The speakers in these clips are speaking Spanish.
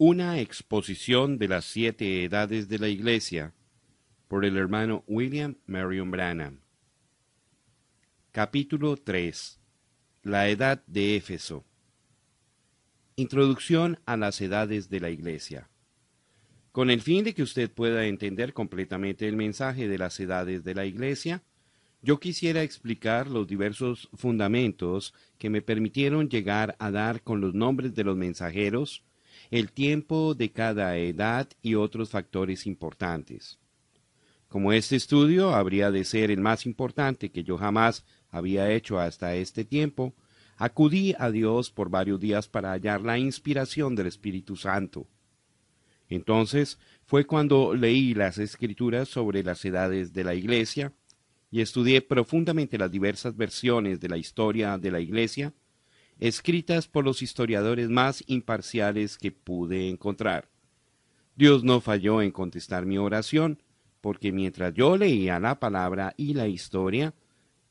Una exposición de las siete edades de la Iglesia por el hermano William Marion Branham. Capítulo 3. La edad de Éfeso. Introducción a las edades de la Iglesia. Con el fin de que usted pueda entender completamente el mensaje de las edades de la Iglesia, yo quisiera explicar los diversos fundamentos que me permitieron llegar a dar con los nombres de los mensajeros, el tiempo de cada edad y otros factores importantes. Como este estudio habría de ser el más importante que yo jamás había hecho hasta este tiempo, acudí a Dios por varios días para hallar la inspiración del Espíritu Santo. Entonces fue cuando leí las escrituras sobre las edades de la Iglesia y estudié profundamente las diversas versiones de la historia de la Iglesia, escritas por los historiadores más imparciales que pude encontrar. Dios no falló en contestar mi oración, porque mientras yo leía la palabra y la historia,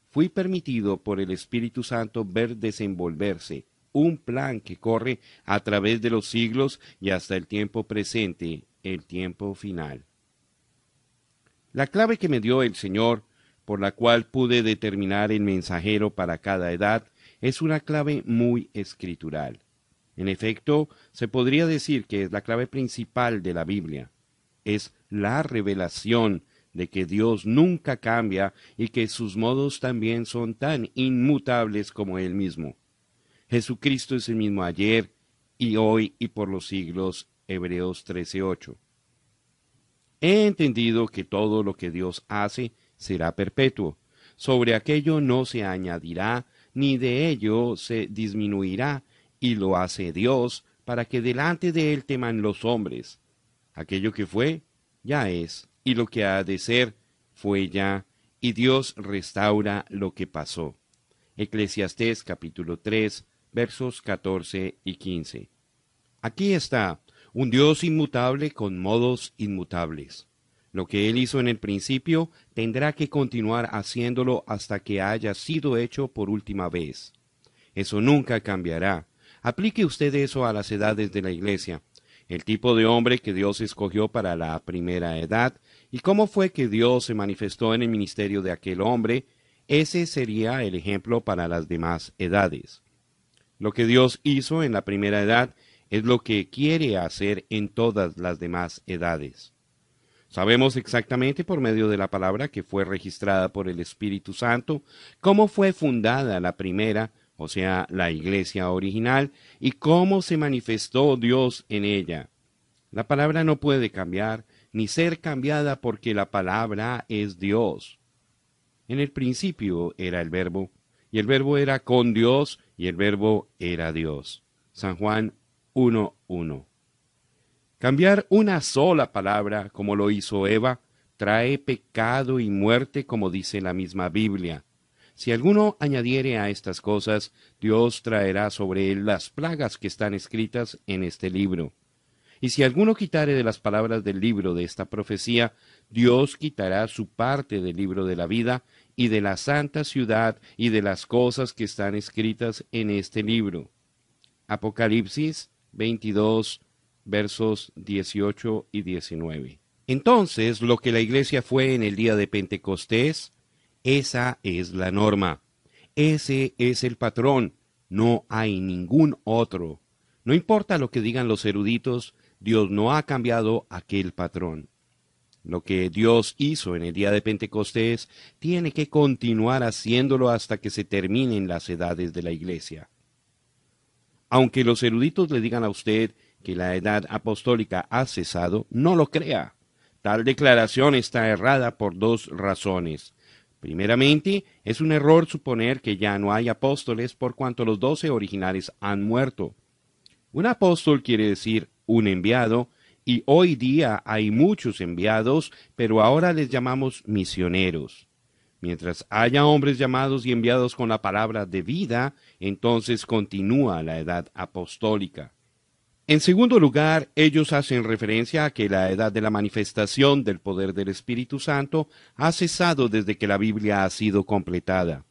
fui permitido por el Espíritu Santo ver desenvolverse un plan que corre a través de los siglos y hasta el tiempo presente, el tiempo final. La clave que me dio el Señor, por la cual pude determinar el mensajero para cada edad, es una clave muy escritural. En efecto, se podría decir que es la clave principal de la Biblia. Es la revelación de que Dios nunca cambia y que sus modos también son tan inmutables como Él mismo. Jesucristo es el mismo ayer y hoy y por los siglos. Hebreos 13:8. He entendido que todo lo que Dios hace será perpetuo. Sobre aquello no se añadirá ni de ello se disminuirá, y lo hace Dios, para que delante de él teman los hombres. Aquello que fue, ya es, y lo que ha de ser, fue ya, y Dios restaura lo que pasó. Eclesiastés capítulo 3, versos 14 y 15. Aquí está, un Dios inmutable con modos inmutables. Lo que Él hizo en el principio tendrá que continuar haciéndolo hasta que haya sido hecho por última vez. Eso nunca cambiará. Aplique usted eso a las edades de la Iglesia, el tipo de hombre que Dios escogió para la primera edad, y cómo fue que Dios se manifestó en el ministerio de aquel hombre, ese sería el ejemplo para las demás edades. Lo que Dios hizo en la primera edad es lo que quiere hacer en todas las demás edades. Sabemos exactamente por medio de la palabra que fue registrada por el Espíritu Santo, cómo fue fundada la primera, o sea, la iglesia original, y cómo se manifestó Dios en ella. La palabra no puede cambiar, ni ser cambiada porque la palabra es Dios. En el principio era el verbo, y el verbo era con Dios, y el verbo era Dios. San Juan 1.1. Cambiar una sola palabra, como lo hizo Eva, trae pecado y muerte, como dice la misma Biblia. Si alguno añadiere a estas cosas, Dios traerá sobre él las plagas que están escritas en este libro. Y si alguno quitare de las palabras del libro de esta profecía, Dios quitará su parte del libro de la vida y de la santa ciudad y de las cosas que están escritas en este libro. Apocalipsis 22, versos 18 y 19. Entonces, lo que la iglesia fue en el día de Pentecostés, esa es la norma. Ese es el patrón. No hay ningún otro. No importa lo que digan los eruditos, Dios no ha cambiado aquel patrón. Lo que Dios hizo en el día de Pentecostés tiene que continuar haciéndolo hasta que se terminen las edades de la iglesia. Aunque los eruditos le digan a usted que la edad apostólica ha cesado, no lo crea. Tal declaración está errada por dos razones. Primeramente, es un error suponer que ya no hay apóstoles por cuanto los doce originales han muerto. Un apóstol quiere decir un enviado, y hoy día hay muchos enviados, pero ahora les llamamos misioneros. Mientras haya hombres llamados y enviados con la palabra de vida, entonces continúa la edad apostólica. En segundo lugar, ellos hacen referencia a que la edad de la manifestación del poder del Espíritu Santo ha cesado desde que la Biblia ha sido completada.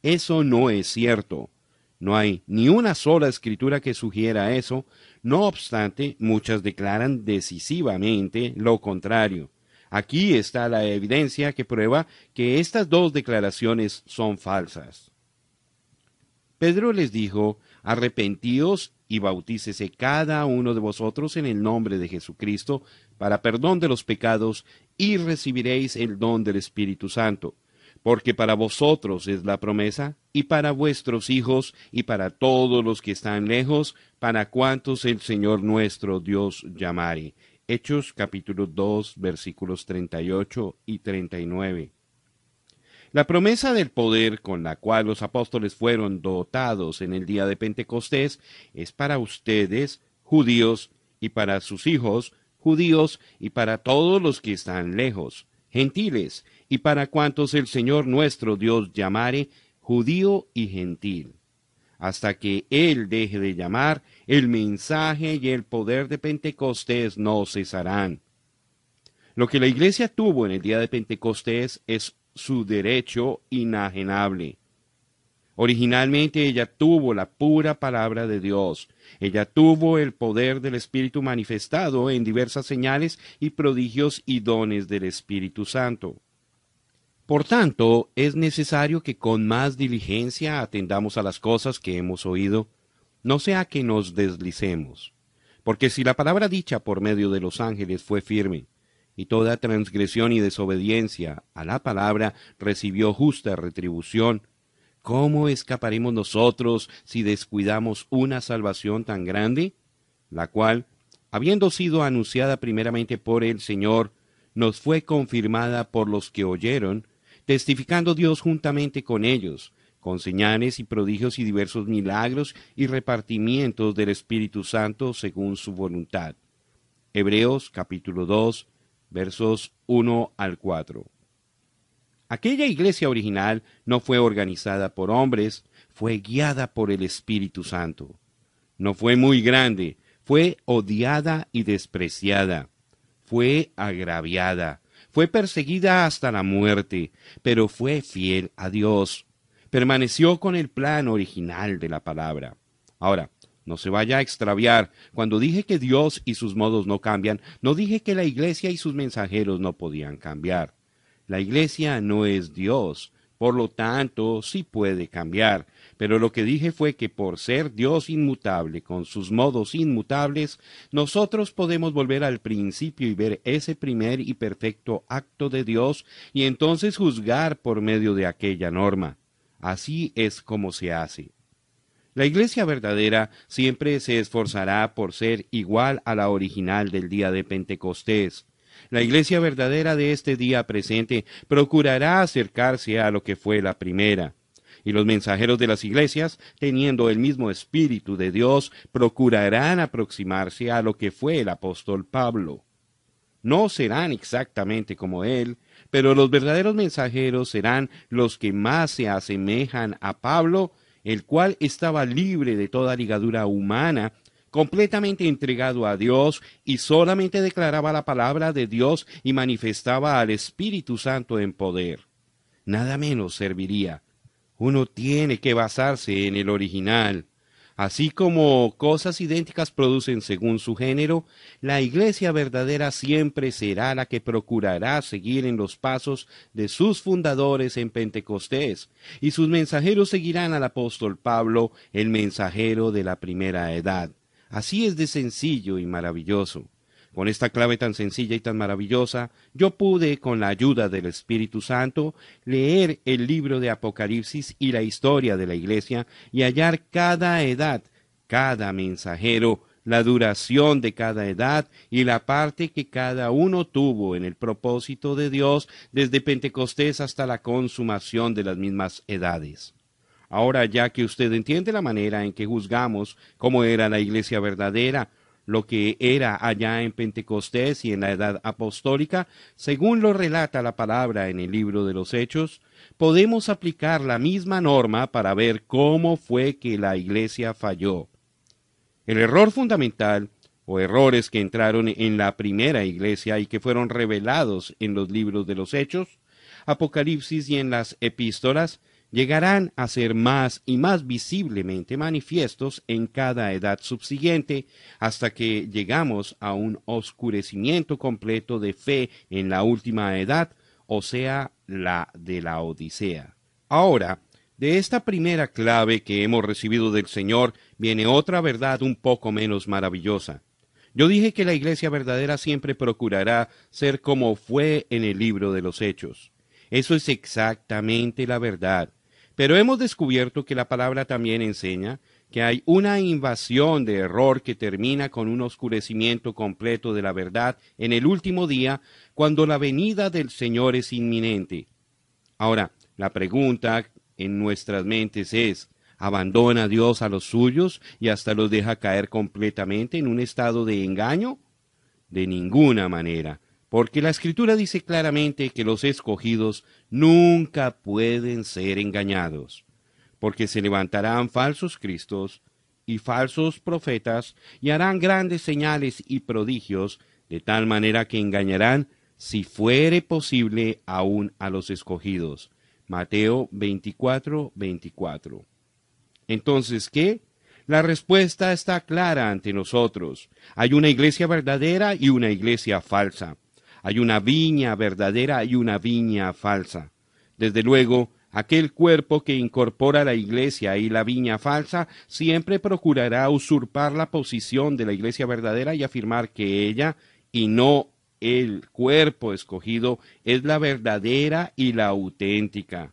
Eso no es cierto. No hay ni una sola escritura que sugiera eso, no obstante, muchas declaran decisivamente lo contrario. Aquí está la evidencia que prueba que estas dos declaraciones son falsas. Pedro les dijo, arrepentíos y bautícese cada uno de vosotros en el nombre de Jesucristo para perdón de los pecados y recibiréis el don del Espíritu Santo, porque para vosotros es la promesa, y para vuestros hijos, y para todos los que están lejos, para cuantos el Señor nuestro Dios llamare. Hechos capítulo 2 versículos 38 y 39. La promesa del poder con la cual los apóstoles fueron dotados en el día de Pentecostés es para ustedes, judíos, y para sus hijos, judíos, y para todos los que están lejos, gentiles, y para cuantos el Señor nuestro Dios llamare, judío y gentil. Hasta que Él deje de llamar, el mensaje y el poder de Pentecostés no cesarán. Lo que la iglesia tuvo en el día de Pentecostés es su derecho inajenable. Originalmente ella tuvo la pura palabra de Dios. Ella tuvo el poder del Espíritu manifestado en diversas señales y prodigios y dones del Espíritu Santo. Por tanto, es necesario que con más diligencia atendamos a las cosas que hemos oído, no sea que nos deslicemos. Porque si la palabra dicha por medio de los ángeles fue firme, y toda transgresión y desobediencia a la palabra recibió justa retribución, ¿cómo escaparemos nosotros si descuidamos una salvación tan grande, la cual, habiendo sido anunciada primeramente por el Señor, nos fue confirmada por los que oyeron, testificando Dios juntamente con ellos, con señales y prodigios y diversos milagros y repartimientos del Espíritu Santo según su voluntad. Hebreos capítulo 2 versos 1 al 4. Aquella iglesia original no fue organizada por hombres, fue guiada por el Espíritu Santo. No fue muy grande, fue odiada y despreciada, fue agraviada, fue perseguida hasta la muerte, pero fue fiel a Dios. Permaneció con el plan original de la palabra. Ahora, no se vaya a extraviar. Cuando dije que Dios y sus modos no cambian, no dije que la iglesia y sus mensajeros no podían cambiar. La iglesia no es Dios, por lo tanto sí puede cambiar. Pero lo que dije fue que por ser Dios inmutable, con sus modos inmutables, nosotros podemos volver al principio y ver ese primer y perfecto acto de Dios y entonces juzgar por medio de aquella norma. Así es como se hace. La iglesia verdadera siempre se esforzará por ser igual a la original del día de Pentecostés. La iglesia verdadera de este día presente procurará acercarse a lo que fue la primera. Y los mensajeros de las iglesias, teniendo el mismo espíritu de Dios, procurarán aproximarse a lo que fue el apóstol Pablo. No serán exactamente como él, pero los verdaderos mensajeros serán los que más se asemejan a Pablo el cual estaba libre de toda ligadura humana, completamente entregado a Dios y solamente declaraba la palabra de Dios y manifestaba al Espíritu Santo en poder. Nada menos serviría. Uno tiene que basarse en el original. Así como cosas idénticas producen según su género, la iglesia verdadera siempre será la que procurará seguir en los pasos de sus fundadores en Pentecostés, y sus mensajeros seguirán al apóstol Pablo, el mensajero de la primera edad. Así es de sencillo y maravilloso. Con esta clave tan sencilla y tan maravillosa, yo pude, con la ayuda del Espíritu Santo, leer el libro de Apocalipsis y la historia de la Iglesia y hallar cada edad, cada mensajero, la duración de cada edad y la parte que cada uno tuvo en el propósito de Dios desde Pentecostés hasta la consumación de las mismas edades. Ahora ya que usted entiende la manera en que juzgamos cómo era la iglesia verdadera, lo que era allá en Pentecostés y en la edad apostólica, según lo relata la palabra en el libro de los Hechos, podemos aplicar la misma norma para ver cómo fue que la iglesia falló. El error fundamental, o errores que entraron en la primera iglesia y que fueron revelados en los libros de los Hechos, Apocalipsis y en las epístolas, llegarán a ser más y más visiblemente manifiestos en cada edad subsiguiente, hasta que llegamos a un oscurecimiento completo de fe en la última edad, o sea, la de la Odisea. Ahora, de esta primera clave que hemos recibido del Señor viene otra verdad un poco menos maravillosa. Yo dije que la iglesia verdadera siempre procurará ser como fue en el libro de los Hechos. Eso es exactamente la verdad. Pero hemos descubierto que la palabra también enseña que hay una invasión de error que termina con un oscurecimiento completo de la verdad en el último día, cuando la venida del Señor es inminente. Ahora, la pregunta en nuestras mentes es, ¿abandona Dios a los suyos y hasta los deja caer completamente en un estado de engaño? De ninguna manera porque la escritura dice claramente que los escogidos nunca pueden ser engañados, porque se levantarán falsos cristos y falsos profetas y harán grandes señales y prodigios, de tal manera que engañarán, si fuere posible, aún a los escogidos. Mateo 24, 24. Entonces, ¿qué? La respuesta está clara ante nosotros. Hay una iglesia verdadera y una iglesia falsa. Hay una viña verdadera y una viña falsa. Desde luego, aquel cuerpo que incorpora la iglesia y la viña falsa siempre procurará usurpar la posición de la iglesia verdadera y afirmar que ella, y no el cuerpo escogido, es la verdadera y la auténtica.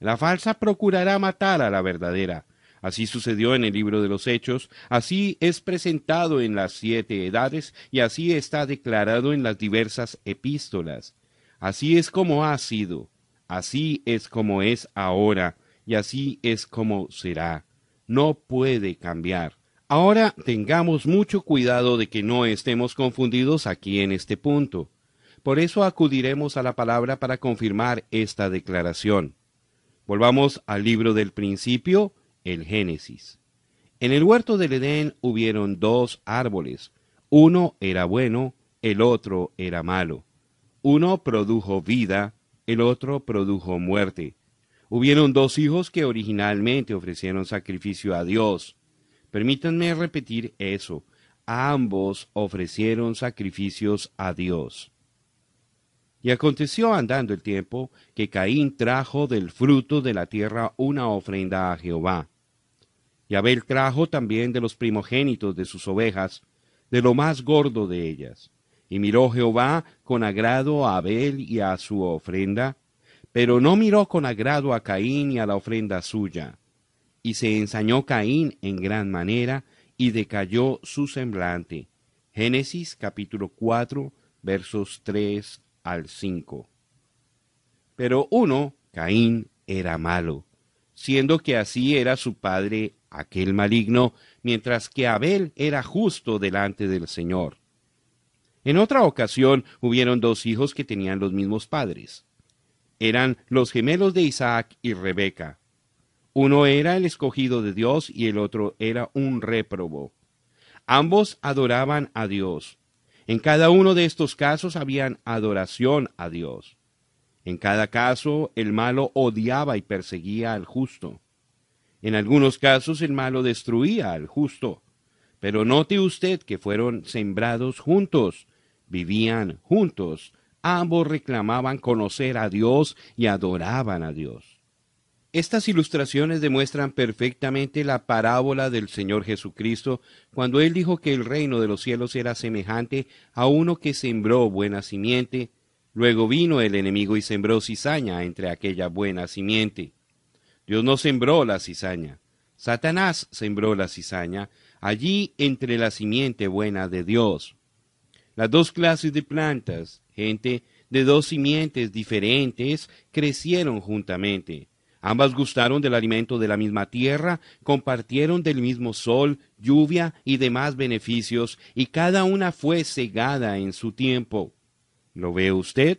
La falsa procurará matar a la verdadera, Así sucedió en el libro de los Hechos, así es presentado en las siete edades y así está declarado en las diversas epístolas. Así es como ha sido, así es como es ahora y así es como será. No puede cambiar. Ahora tengamos mucho cuidado de que no estemos confundidos aquí en este punto. Por eso acudiremos a la palabra para confirmar esta declaración. Volvamos al libro del principio, el Génesis. En el huerto del Edén hubieron dos árboles, uno era bueno, el otro era malo. Uno produjo vida, el otro produjo muerte. Hubieron dos hijos que originalmente ofrecieron sacrificio a Dios. Permítanme repetir eso. Ambos ofrecieron sacrificios a Dios. Y aconteció andando el tiempo que Caín trajo del fruto de la tierra una ofrenda a Jehová. Y Abel trajo también de los primogénitos de sus ovejas, de lo más gordo de ellas. Y miró Jehová con agrado a Abel y a su ofrenda, pero no miró con agrado a Caín y a la ofrenda suya. Y se ensañó Caín en gran manera, y decayó su semblante. Génesis capítulo 4, versos 3 al 5. Pero uno, Caín, era malo, siendo que así era su padre aquel maligno, mientras que Abel era justo delante del Señor. En otra ocasión hubieron dos hijos que tenían los mismos padres. Eran los gemelos de Isaac y Rebeca. Uno era el escogido de Dios y el otro era un réprobo. Ambos adoraban a Dios, en cada uno de estos casos habían adoración a Dios. En cada caso el malo odiaba y perseguía al justo. En algunos casos el malo destruía al justo. Pero note usted que fueron sembrados juntos, vivían juntos, ambos reclamaban conocer a Dios y adoraban a Dios. Estas ilustraciones demuestran perfectamente la parábola del Señor Jesucristo cuando Él dijo que el reino de los cielos era semejante a uno que sembró buena simiente, luego vino el enemigo y sembró cizaña entre aquella buena simiente. Dios no sembró la cizaña, Satanás sembró la cizaña allí entre la simiente buena de Dios. Las dos clases de plantas, gente de dos simientes diferentes, crecieron juntamente Ambas gustaron del alimento de la misma tierra, compartieron del mismo sol, lluvia y demás beneficios, y cada una fue cegada en su tiempo. ¿Lo ve usted?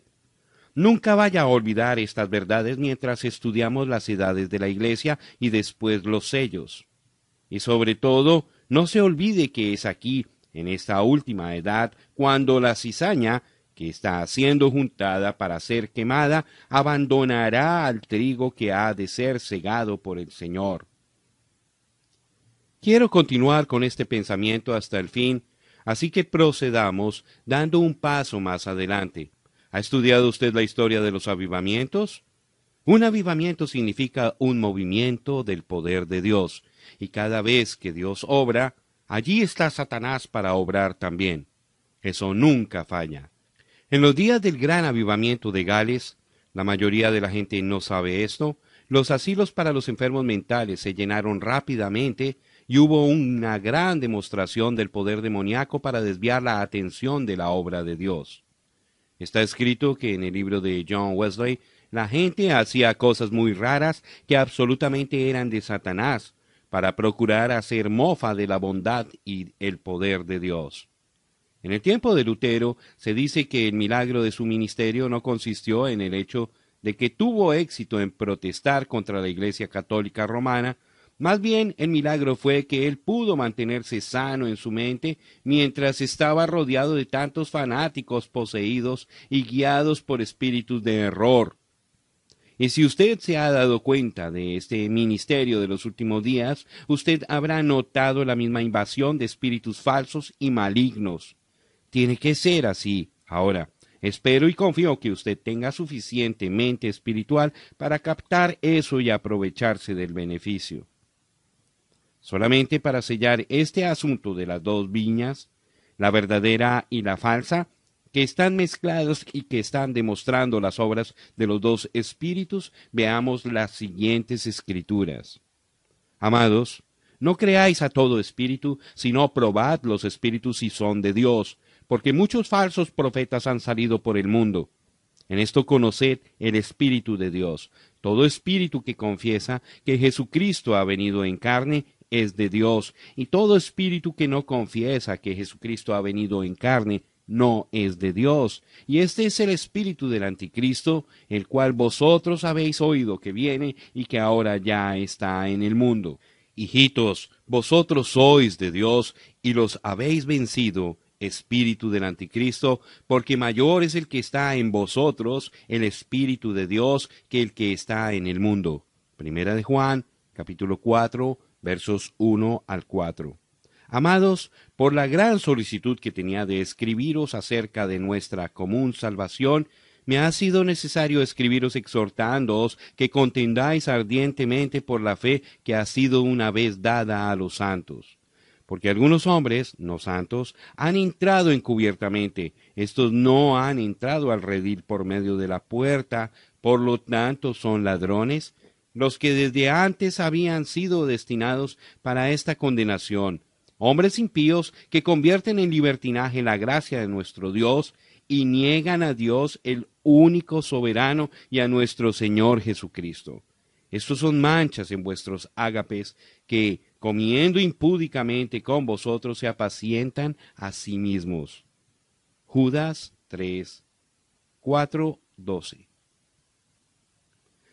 Nunca vaya a olvidar estas verdades mientras estudiamos las edades de la Iglesia y después los sellos. Y sobre todo, no se olvide que es aquí, en esta última edad, cuando la cizaña, que está siendo juntada para ser quemada, abandonará al trigo que ha de ser cegado por el Señor. Quiero continuar con este pensamiento hasta el fin, así que procedamos dando un paso más adelante. ¿Ha estudiado usted la historia de los avivamientos? Un avivamiento significa un movimiento del poder de Dios, y cada vez que Dios obra, allí está Satanás para obrar también. Eso nunca falla. En los días del gran avivamiento de Gales, la mayoría de la gente no sabe esto, los asilos para los enfermos mentales se llenaron rápidamente y hubo una gran demostración del poder demoníaco para desviar la atención de la obra de Dios. Está escrito que en el libro de John Wesley la gente hacía cosas muy raras que absolutamente eran de Satanás, para procurar hacer mofa de la bondad y el poder de Dios. En el tiempo de Lutero se dice que el milagro de su ministerio no consistió en el hecho de que tuvo éxito en protestar contra la Iglesia Católica Romana, más bien el milagro fue que él pudo mantenerse sano en su mente mientras estaba rodeado de tantos fanáticos poseídos y guiados por espíritus de error. Y si usted se ha dado cuenta de este ministerio de los últimos días, usted habrá notado la misma invasión de espíritus falsos y malignos. Tiene que ser así. Ahora, espero y confío que usted tenga suficiente mente espiritual para captar eso y aprovecharse del beneficio. Solamente para sellar este asunto de las dos viñas, la verdadera y la falsa, que están mezclados y que están demostrando las obras de los dos espíritus, veamos las siguientes escrituras. Amados, no creáis a todo espíritu, sino probad los espíritus si son de Dios, porque muchos falsos profetas han salido por el mundo. En esto conoced el Espíritu de Dios. Todo espíritu que confiesa que Jesucristo ha venido en carne es de Dios, y todo espíritu que no confiesa que Jesucristo ha venido en carne no es de Dios. Y este es el espíritu del anticristo, el cual vosotros habéis oído que viene y que ahora ya está en el mundo. Hijitos, vosotros sois de Dios y los habéis vencido, espíritu del anticristo, porque mayor es el que está en vosotros, el espíritu de Dios, que el que está en el mundo. Primera de Juan, capítulo 4, versos 1 al 4. Amados, por la gran solicitud que tenía de escribiros acerca de nuestra común salvación, me ha sido necesario escribiros exhortándoos que contendáis ardientemente por la fe que ha sido una vez dada a los santos. Porque algunos hombres, no santos, han entrado encubiertamente, estos no han entrado al redil por medio de la puerta, por lo tanto son ladrones, los que desde antes habían sido destinados para esta condenación, hombres impíos que convierten en libertinaje la gracia de nuestro Dios y niegan a Dios el único soberano y a nuestro Señor Jesucristo. Estos son manchas en vuestros ágapes que, comiendo impúdicamente con vosotros, se apacientan a sí mismos. Judas 3, 4, 12.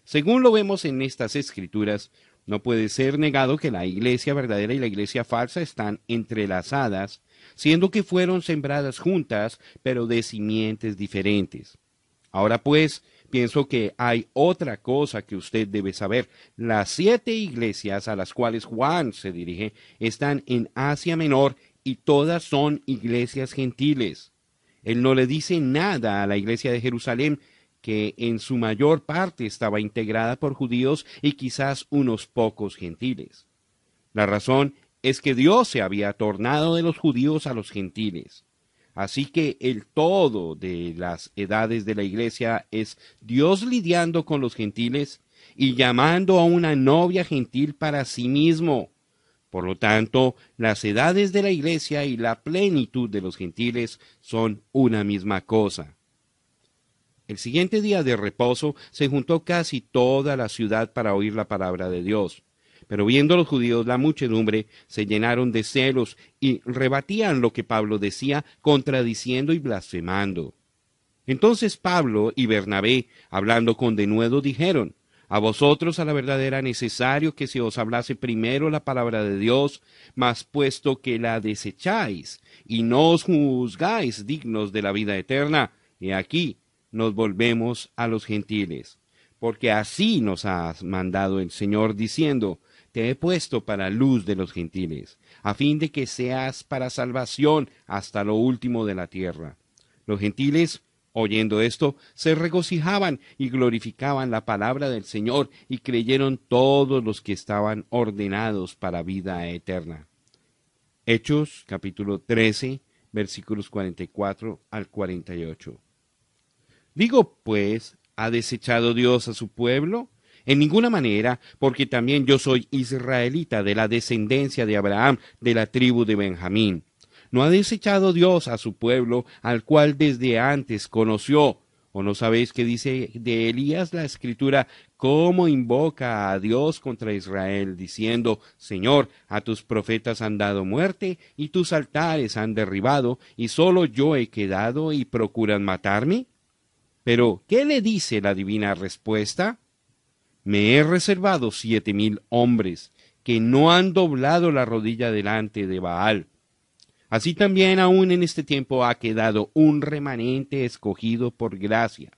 Según lo vemos en estas escrituras, no puede ser negado que la iglesia verdadera y la iglesia falsa están entrelazadas, siendo que fueron sembradas juntas, pero de simientes diferentes. Ahora pues, pienso que hay otra cosa que usted debe saber. Las siete iglesias a las cuales Juan se dirige están en Asia Menor y todas son iglesias gentiles. Él no le dice nada a la iglesia de Jerusalén que en su mayor parte estaba integrada por judíos y quizás unos pocos gentiles. La razón es que Dios se había tornado de los judíos a los gentiles. Así que el todo de las edades de la iglesia es Dios lidiando con los gentiles y llamando a una novia gentil para sí mismo. Por lo tanto, las edades de la iglesia y la plenitud de los gentiles son una misma cosa. El siguiente día de reposo se juntó casi toda la ciudad para oír la palabra de Dios. Pero viendo los judíos la muchedumbre, se llenaron de celos y rebatían lo que Pablo decía, contradiciendo y blasfemando. Entonces Pablo y Bernabé, hablando con denuedo, dijeron, A vosotros a la verdad era necesario que se os hablase primero la palabra de Dios, mas puesto que la desecháis y no os juzgáis dignos de la vida eterna, y aquí nos volvemos a los gentiles, porque así nos ha mandado el Señor diciendo, te he puesto para luz de los gentiles, a fin de que seas para salvación hasta lo último de la tierra. Los gentiles, oyendo esto, se regocijaban y glorificaban la palabra del Señor y creyeron todos los que estaban ordenados para vida eterna. Hechos capítulo 13 versículos 44 al 48. Digo, pues, ¿ha desechado Dios a su pueblo? En ninguna manera, porque también yo soy israelita de la descendencia de Abraham, de la tribu de Benjamín. ¿No ha desechado Dios a su pueblo, al cual desde antes conoció? ¿O no sabéis qué dice de Elías la escritura, cómo invoca a Dios contra Israel, diciendo, Señor, a tus profetas han dado muerte, y tus altares han derribado, y solo yo he quedado y procuran matarme? Pero, ¿qué le dice la divina respuesta? Me he reservado siete mil hombres que no han doblado la rodilla delante de Baal. Así también aún en este tiempo ha quedado un remanente escogido por gracia.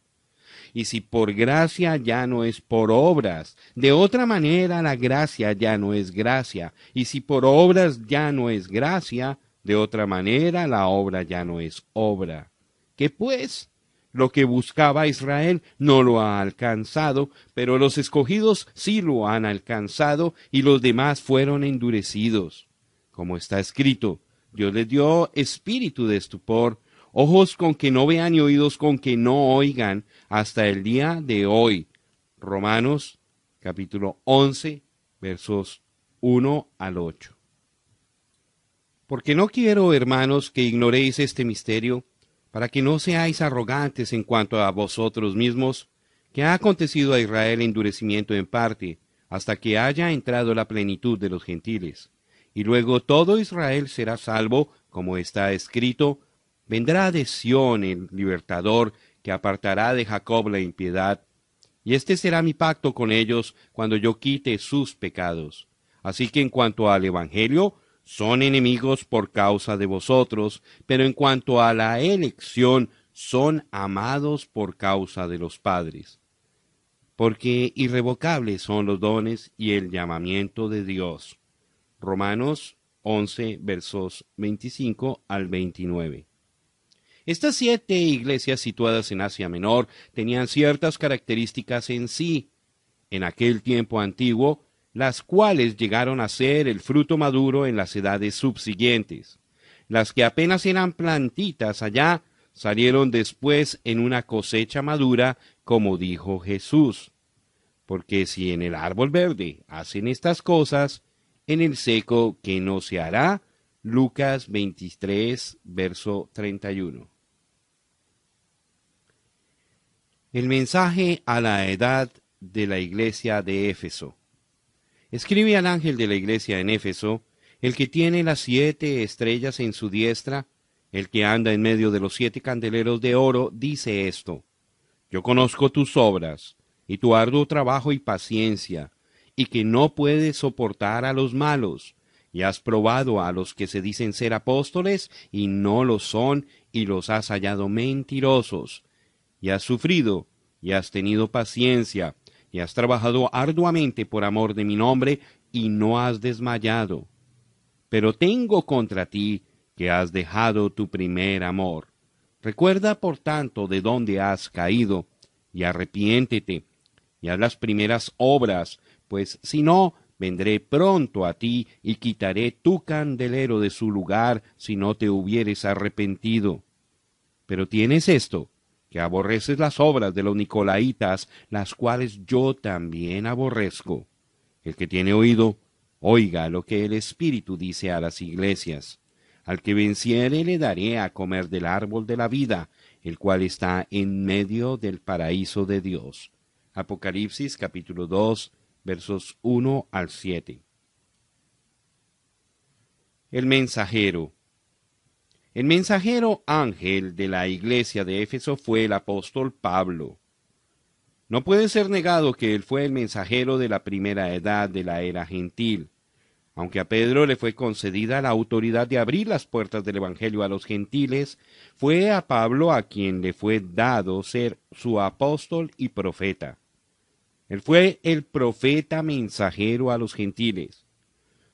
Y si por gracia ya no es por obras, de otra manera la gracia ya no es gracia. Y si por obras ya no es gracia, de otra manera la obra ya no es obra. ¿Qué pues? Lo que buscaba Israel no lo ha alcanzado, pero los escogidos sí lo han alcanzado y los demás fueron endurecidos. Como está escrito, Dios les dio espíritu de estupor, ojos con que no vean y oídos con que no oigan hasta el día de hoy. Romanos capítulo 11 versos 1 al 8. Porque no quiero, hermanos, que ignoréis este misterio, para que no seáis arrogantes en cuanto a vosotros mismos, que ha acontecido a Israel endurecimiento en parte, hasta que haya entrado la plenitud de los gentiles. Y luego todo Israel será salvo, como está escrito, vendrá de Sión el libertador, que apartará de Jacob la impiedad, y este será mi pacto con ellos cuando yo quite sus pecados. Así que en cuanto al Evangelio, son enemigos por causa de vosotros, pero en cuanto a la elección, son amados por causa de los padres. Porque irrevocables son los dones y el llamamiento de Dios. Romanos 11, versos 25 al 29. Estas siete iglesias situadas en Asia Menor tenían ciertas características en sí. En aquel tiempo antiguo, las cuales llegaron a ser el fruto maduro en las edades subsiguientes. Las que apenas eran plantitas allá salieron después en una cosecha madura, como dijo Jesús. Porque si en el árbol verde hacen estas cosas, en el seco que no se hará. Lucas 23, verso 31. El mensaje a la edad de la iglesia de Éfeso. Escribe al ángel de la iglesia en Éfeso, el que tiene las siete estrellas en su diestra, el que anda en medio de los siete candeleros de oro, dice esto, Yo conozco tus obras, y tu arduo trabajo y paciencia, y que no puedes soportar a los malos, y has probado a los que se dicen ser apóstoles, y no lo son, y los has hallado mentirosos, y has sufrido, y has tenido paciencia, y has trabajado arduamente por amor de mi nombre, y no has desmayado. Pero tengo contra ti que has dejado tu primer amor. Recuerda, por tanto, de dónde has caído, y arrepiéntete, y haz las primeras obras, pues si no, vendré pronto a ti y quitaré tu candelero de su lugar si no te hubieres arrepentido. Pero tienes esto, que aborreces las obras de los nicolaitas, las cuales yo también aborrezco. El que tiene oído, oiga lo que el Espíritu dice a las iglesias. Al que venciere le daré a comer del árbol de la vida, el cual está en medio del paraíso de Dios. Apocalipsis capítulo 2 versos 1 al 7. El mensajero el mensajero ángel de la iglesia de Éfeso fue el apóstol Pablo. No puede ser negado que él fue el mensajero de la primera edad de la era gentil. Aunque a Pedro le fue concedida la autoridad de abrir las puertas del Evangelio a los gentiles, fue a Pablo a quien le fue dado ser su apóstol y profeta. Él fue el profeta mensajero a los gentiles.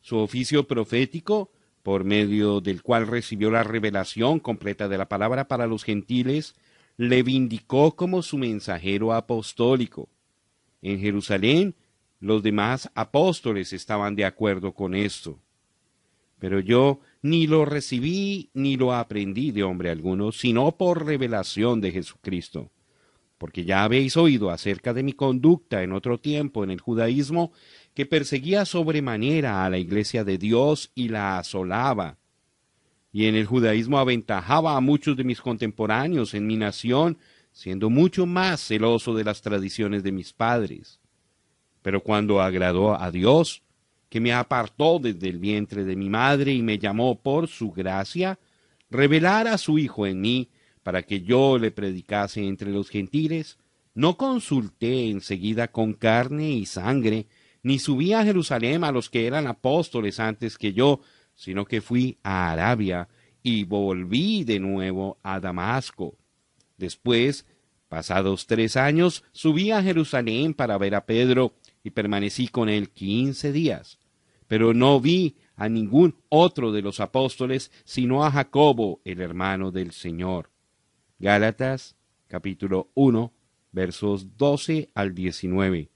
Su oficio profético, por medio del cual recibió la revelación completa de la palabra para los gentiles, le vindicó como su mensajero apostólico. En Jerusalén, los demás apóstoles estaban de acuerdo con esto. Pero yo ni lo recibí ni lo aprendí de hombre alguno, sino por revelación de Jesucristo. Porque ya habéis oído acerca de mi conducta en otro tiempo en el judaísmo, que perseguía sobremanera a la iglesia de Dios y la asolaba. Y en el judaísmo aventajaba a muchos de mis contemporáneos en mi nación, siendo mucho más celoso de las tradiciones de mis padres. Pero cuando agradó a Dios, que me apartó desde el vientre de mi madre y me llamó por su gracia, revelar a su Hijo en mí, para que yo le predicase entre los gentiles, no consulté enseguida con carne y sangre, ni subí a Jerusalén a los que eran apóstoles antes que yo, sino que fui a Arabia y volví de nuevo a Damasco. Después, pasados tres años, subí a Jerusalén para ver a Pedro, y permanecí con él quince días. Pero no vi a ningún otro de los apóstoles, sino a Jacobo, el hermano del Señor. Gálatas, capítulo 1, versos 12 al 19.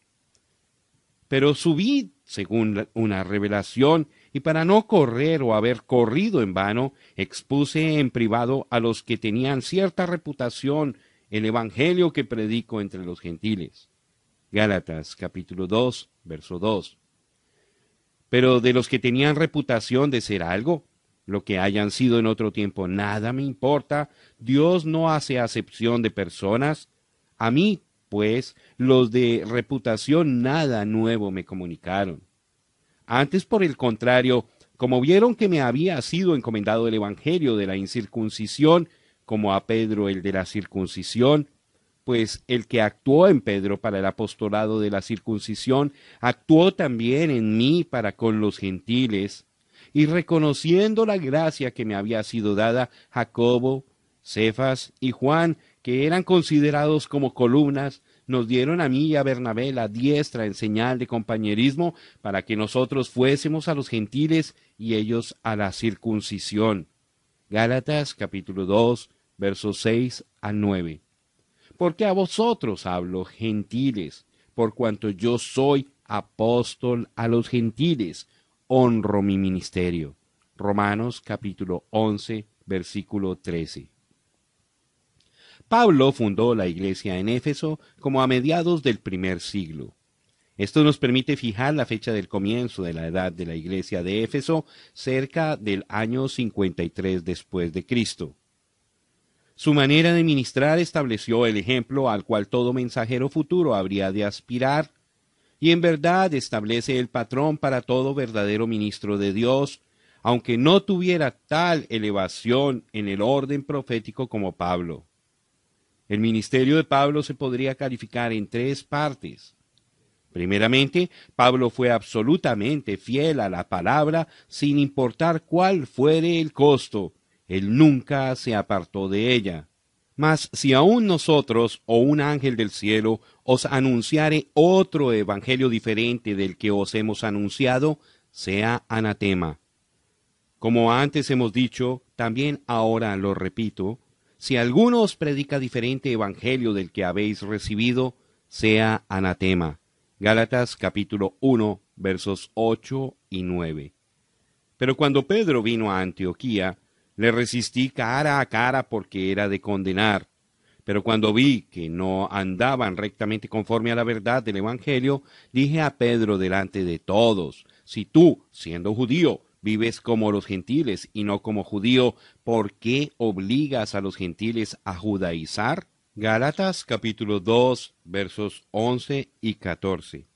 Pero subí, según una revelación, y para no correr o haber corrido en vano, expuse en privado a los que tenían cierta reputación el Evangelio que predico entre los gentiles. Gálatas capítulo 2, verso 2. Pero de los que tenían reputación de ser algo, lo que hayan sido en otro tiempo, nada me importa. Dios no hace acepción de personas. A mí, pues, los de reputación nada nuevo me comunicaron. Antes, por el contrario, como vieron que me había sido encomendado el Evangelio de la incircuncisión, como a Pedro el de la circuncisión, pues el que actuó en Pedro para el apostolado de la circuncisión, actuó también en mí para con los gentiles, y reconociendo la gracia que me había sido dada, Jacobo, Cefas y Juan, que eran considerados como columnas, nos dieron a mí y a Bernabé la diestra en señal de compañerismo para que nosotros fuésemos a los gentiles y ellos a la circuncisión. Gálatas capítulo 2 versos 6 a 9 porque a vosotros hablo, gentiles, por cuanto yo soy apóstol a los gentiles, honro mi ministerio. Romanos capítulo 11, versículo 13. Pablo fundó la iglesia en Éfeso como a mediados del primer siglo. Esto nos permite fijar la fecha del comienzo de la edad de la iglesia de Éfeso cerca del año 53 después de Cristo. Su manera de ministrar estableció el ejemplo al cual todo mensajero futuro habría de aspirar, y en verdad establece el patrón para todo verdadero ministro de Dios, aunque no tuviera tal elevación en el orden profético como Pablo. El ministerio de Pablo se podría calificar en tres partes. Primeramente, Pablo fue absolutamente fiel a la palabra sin importar cuál fuere el costo, él nunca se apartó de ella. Mas si aún nosotros o un ángel del cielo os anunciare otro evangelio diferente del que os hemos anunciado, sea anatema. Como antes hemos dicho, también ahora lo repito, si alguno os predica diferente evangelio del que habéis recibido, sea anatema. Gálatas capítulo 1 versos 8 y 9. Pero cuando Pedro vino a Antioquía, le resistí cara a cara porque era de condenar. Pero cuando vi que no andaban rectamente conforme a la verdad del Evangelio, dije a Pedro delante de todos, si tú, siendo judío, vives como los gentiles y no como judío, ¿por qué obligas a los gentiles a judaizar? Gálatas capítulo 2 versos 11 y 14.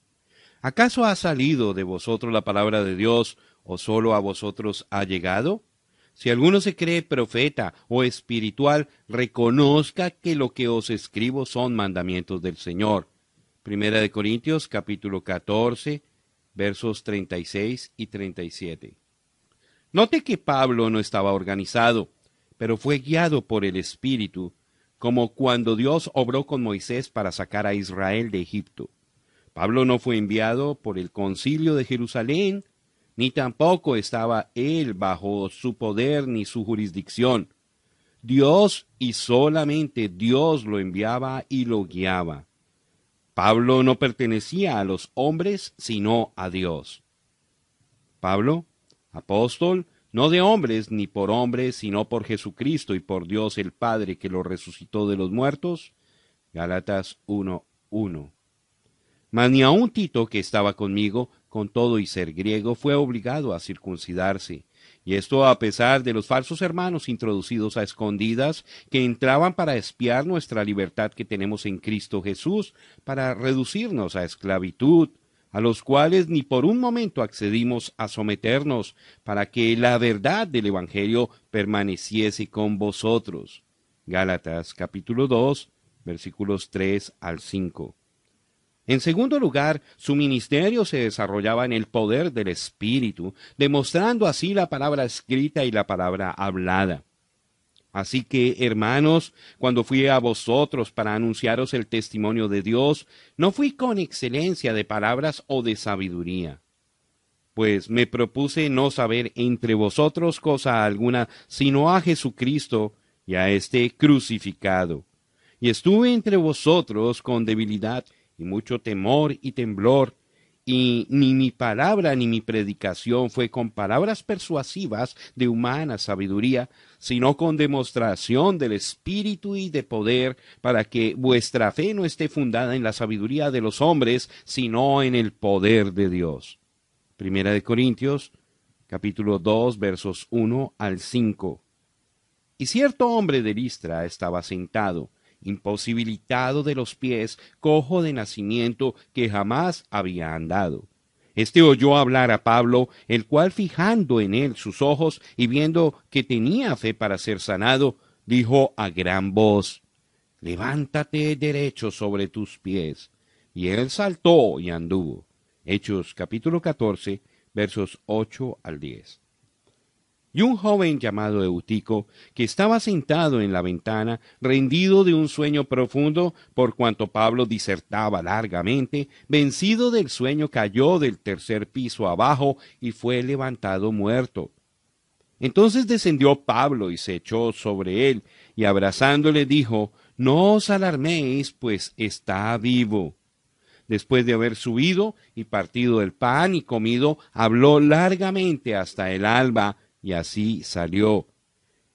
¿Acaso ha salido de vosotros la palabra de Dios o solo a vosotros ha llegado? Si alguno se cree profeta o espiritual, reconozca que lo que os escribo son mandamientos del Señor. Primera de Corintios capítulo 14, versos 36 y 37. Note que Pablo no estaba organizado, pero fue guiado por el Espíritu, como cuando Dios obró con Moisés para sacar a Israel de Egipto. Pablo no fue enviado por el concilio de Jerusalén, ni tampoco estaba él bajo su poder ni su jurisdicción. Dios y solamente Dios lo enviaba y lo guiaba. Pablo no pertenecía a los hombres, sino a Dios. Pablo, apóstol, no de hombres ni por hombres, sino por Jesucristo y por Dios el Padre que lo resucitó de los muertos. Gálatas 1.1. Mas ni aun Tito, que estaba conmigo, con todo y ser griego, fue obligado a circuncidarse, y esto a pesar de los falsos hermanos introducidos a escondidas que entraban para espiar nuestra libertad que tenemos en Cristo Jesús, para reducirnos a esclavitud, a los cuales ni por un momento accedimos a someternos, para que la verdad del Evangelio permaneciese con vosotros. Gálatas capítulo 2, versículos 3 al 5. En segundo lugar, su ministerio se desarrollaba en el poder del Espíritu, demostrando así la palabra escrita y la palabra hablada. Así que, hermanos, cuando fui a vosotros para anunciaros el testimonio de Dios, no fui con excelencia de palabras o de sabiduría, pues me propuse no saber entre vosotros cosa alguna, sino a Jesucristo y a este crucificado. Y estuve entre vosotros con debilidad y mucho temor y temblor, y ni mi palabra ni mi predicación fue con palabras persuasivas de humana sabiduría, sino con demostración del Espíritu y de poder, para que vuestra fe no esté fundada en la sabiduría de los hombres, sino en el poder de Dios. Primera de Corintios, capítulo 2, versos 1 al 5. Y cierto hombre de Listra estaba sentado, imposibilitado de los pies, cojo de nacimiento, que jamás había andado. Este oyó hablar a Pablo, el cual fijando en él sus ojos y viendo que tenía fe para ser sanado, dijo a gran voz, Levántate derecho sobre tus pies. Y él saltó y anduvo. Hechos capítulo 14, versos 8 al 10 y un joven llamado Eutico, que estaba sentado en la ventana, rendido de un sueño profundo, por cuanto Pablo disertaba largamente, vencido del sueño cayó del tercer piso abajo y fue levantado muerto. Entonces descendió Pablo y se echó sobre él, y abrazándole dijo, No os alarméis, pues está vivo. Después de haber subido y partido el pan y comido, habló largamente hasta el alba, y así salió.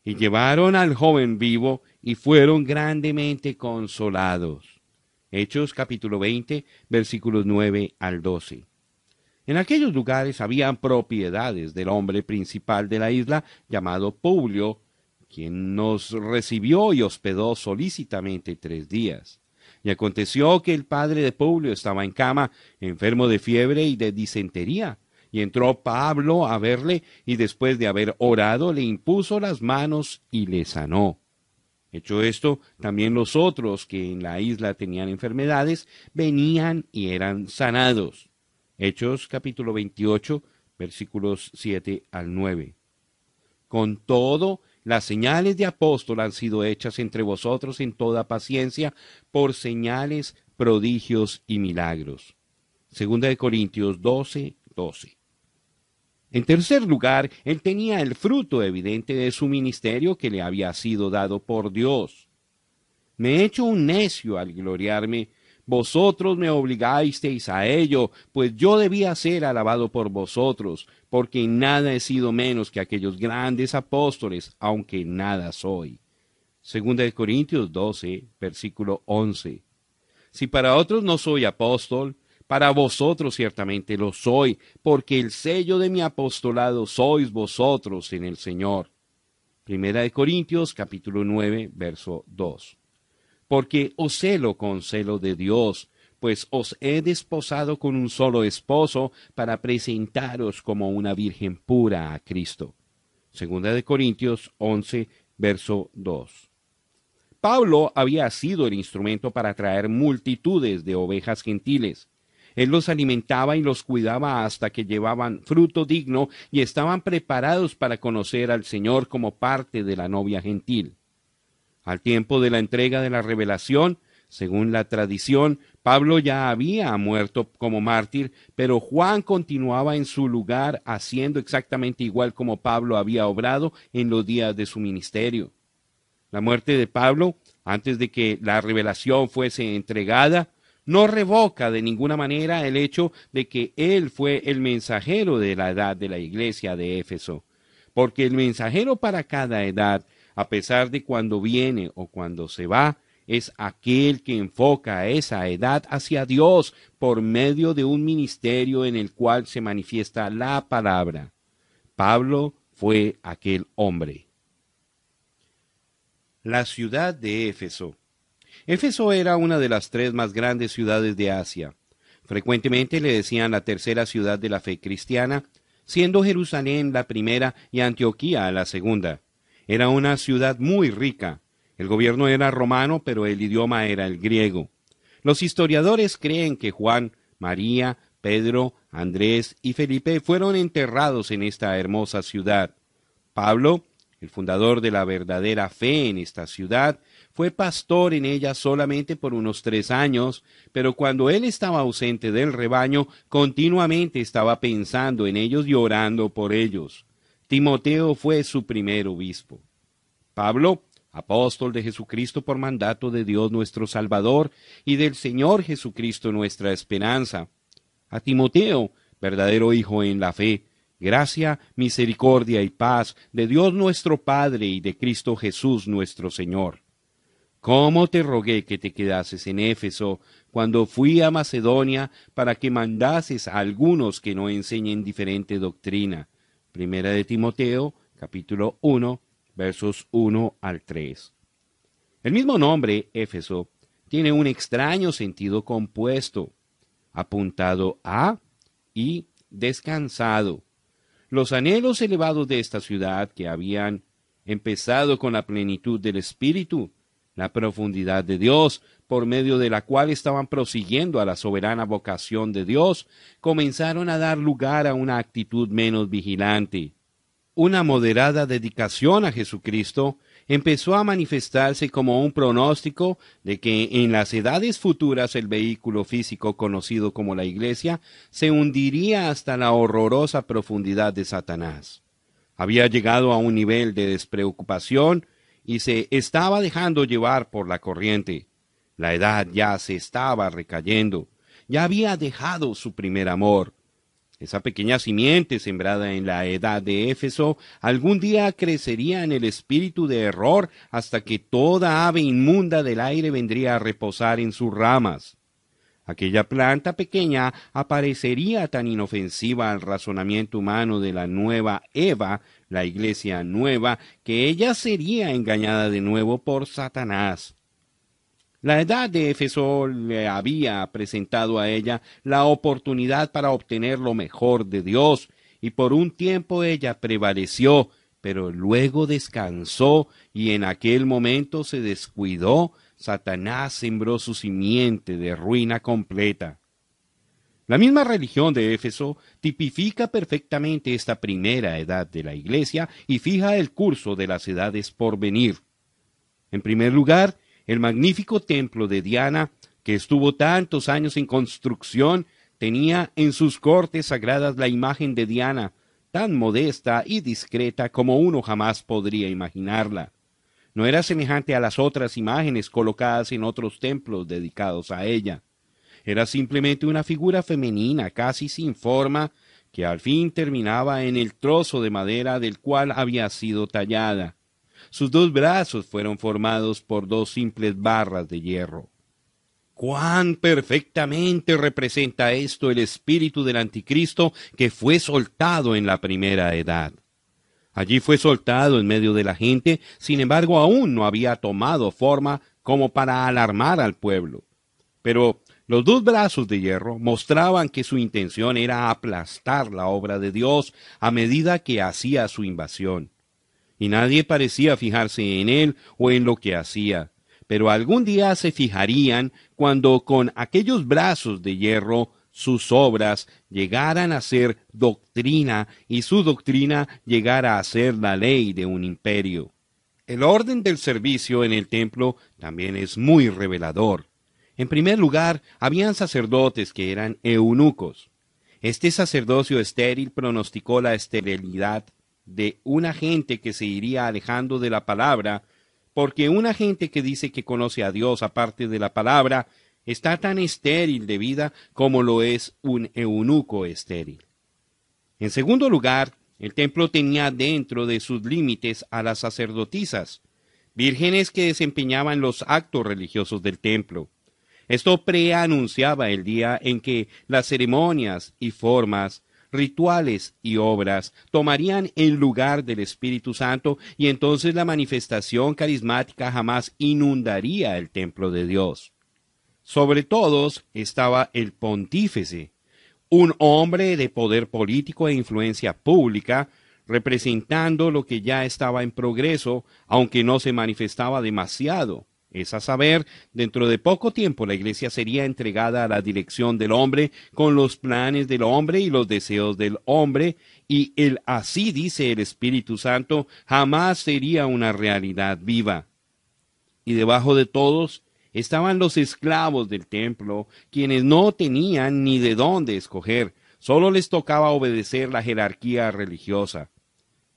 Y llevaron al joven vivo y fueron grandemente consolados. Hechos capítulo 20 versículos 9 al 12. En aquellos lugares habían propiedades del hombre principal de la isla llamado Publio, quien nos recibió y hospedó solícitamente tres días. Y aconteció que el padre de Publio estaba en cama, enfermo de fiebre y de disentería y entró Pablo a verle, y después de haber orado le impuso las manos y le sanó. Hecho esto, también los otros que en la isla tenían enfermedades venían y eran sanados. Hechos capítulo 28, versículos 7 al 9. Con todo, las señales de apóstol han sido hechas entre vosotros en toda paciencia por señales, prodigios y milagros. Segunda de Corintios 12, 12. En tercer lugar, él tenía el fruto evidente de su ministerio que le había sido dado por Dios. Me he hecho un necio al gloriarme. Vosotros me obligasteis a ello, pues yo debía ser alabado por vosotros, porque nada he sido menos que aquellos grandes apóstoles, aunque nada soy. Segunda de Corintios 12, versículo 11. Si para otros no soy apóstol, para vosotros ciertamente lo soy, porque el sello de mi apostolado sois vosotros en el Señor. Primera de Corintios capítulo 9, verso 2. Porque os celo con celo de Dios, pues os he desposado con un solo esposo para presentaros como una virgen pura a Cristo. Segunda de Corintios 11, verso 2. Pablo había sido el instrumento para traer multitudes de ovejas gentiles, Él los alimentaba y los cuidaba hasta que llevaban fruto digno y estaban preparados para conocer al Señor como parte de la novia gentil. Al tiempo de la entrega de la revelación, según la tradición, Pablo ya había muerto como mártir, pero Juan continuaba en su lugar haciendo exactamente igual como Pablo había obrado en los días de su ministerio. La muerte de Pablo, antes de que la revelación fuese entregada, no revoca de ninguna manera el hecho de que él fue el mensajero de la edad de la iglesia de Éfeso, porque el mensajero para cada edad, a pesar de cuando viene o cuando se va, es aquel que enfoca esa edad hacia Dios por medio de un ministerio en el cual se manifiesta la palabra. Pablo fue aquel hombre. La ciudad de Éfeso. Éfeso era una de las tres más grandes ciudades de Asia. Frecuentemente le decían la tercera ciudad de la fe cristiana, siendo Jerusalén la primera y Antioquía la segunda. Era una ciudad muy rica, el gobierno era romano, pero el idioma era el griego. Los historiadores creen que Juan, María, Pedro, Andrés y Felipe fueron enterrados en esta hermosa ciudad. Pablo, el fundador de la verdadera fe en esta ciudad, fue pastor en ella solamente por unos tres años, pero cuando él estaba ausente del rebaño, continuamente estaba pensando en ellos y orando por ellos. Timoteo fue su primer obispo. Pablo apóstol de Jesucristo por mandato de Dios nuestro Salvador y del Señor Jesucristo nuestra esperanza. A Timoteo, verdadero hijo en la fe, gracia, misericordia y paz de Dios nuestro Padre y de Cristo Jesús nuestro Señor. ¿Cómo te rogué que te quedases en Éfeso cuando fui a Macedonia para que mandases a algunos que no enseñen diferente doctrina? Primera de Timoteo, capítulo 1, versos 1 al 3. El mismo nombre, Éfeso, tiene un extraño sentido compuesto, apuntado a y descansado. Los anhelos elevados de esta ciudad que habían empezado con la plenitud del Espíritu, la profundidad de Dios, por medio de la cual estaban prosiguiendo a la soberana vocación de Dios, comenzaron a dar lugar a una actitud menos vigilante, una moderada dedicación a Jesucristo empezó a manifestarse como un pronóstico de que en las edades futuras el vehículo físico conocido como la Iglesia se hundiría hasta la horrorosa profundidad de Satanás. Había llegado a un nivel de despreocupación y se estaba dejando llevar por la corriente. La edad ya se estaba recayendo, ya había dejado su primer amor, esa pequeña simiente sembrada en la edad de Éfeso algún día crecería en el espíritu de error hasta que toda ave inmunda del aire vendría a reposar en sus ramas. Aquella planta pequeña aparecería tan inofensiva al razonamiento humano de la nueva Eva, la iglesia nueva, que ella sería engañada de nuevo por Satanás. La edad de Éfeso le había presentado a ella la oportunidad para obtener lo mejor de Dios, y por un tiempo ella prevaleció, pero luego descansó y en aquel momento se descuidó, Satanás sembró su simiente de ruina completa. La misma religión de Éfeso tipifica perfectamente esta primera edad de la Iglesia y fija el curso de las edades por venir. En primer lugar, el magnífico templo de Diana, que estuvo tantos años en construcción, tenía en sus cortes sagradas la imagen de Diana, tan modesta y discreta como uno jamás podría imaginarla. No era semejante a las otras imágenes colocadas en otros templos dedicados a ella. Era simplemente una figura femenina casi sin forma, que al fin terminaba en el trozo de madera del cual había sido tallada. Sus dos brazos fueron formados por dos simples barras de hierro. Cuán perfectamente representa esto el espíritu del anticristo que fue soltado en la primera edad. Allí fue soltado en medio de la gente, sin embargo aún no había tomado forma como para alarmar al pueblo. Pero los dos brazos de hierro mostraban que su intención era aplastar la obra de Dios a medida que hacía su invasión y nadie parecía fijarse en él o en lo que hacía, pero algún día se fijarían cuando con aquellos brazos de hierro sus obras llegaran a ser doctrina y su doctrina llegara a ser la ley de un imperio. El orden del servicio en el templo también es muy revelador. En primer lugar, habían sacerdotes que eran eunucos. Este sacerdocio estéril pronosticó la esterilidad de una gente que se iría alejando de la palabra, porque una gente que dice que conoce a Dios aparte de la palabra está tan estéril de vida como lo es un eunuco estéril. En segundo lugar, el templo tenía dentro de sus límites a las sacerdotisas, vírgenes que desempeñaban los actos religiosos del templo. Esto preanunciaba el día en que las ceremonias y formas, rituales y obras tomarían el lugar del Espíritu Santo y entonces la manifestación carismática jamás inundaría el templo de Dios. Sobre todos estaba el pontífice, un hombre de poder político e influencia pública, representando lo que ya estaba en progreso, aunque no se manifestaba demasiado. Es a saber, dentro de poco tiempo la iglesia sería entregada a la dirección del hombre con los planes del hombre y los deseos del hombre, y el así dice el Espíritu Santo jamás sería una realidad viva. Y debajo de todos estaban los esclavos del templo, quienes no tenían ni de dónde escoger, solo les tocaba obedecer la jerarquía religiosa.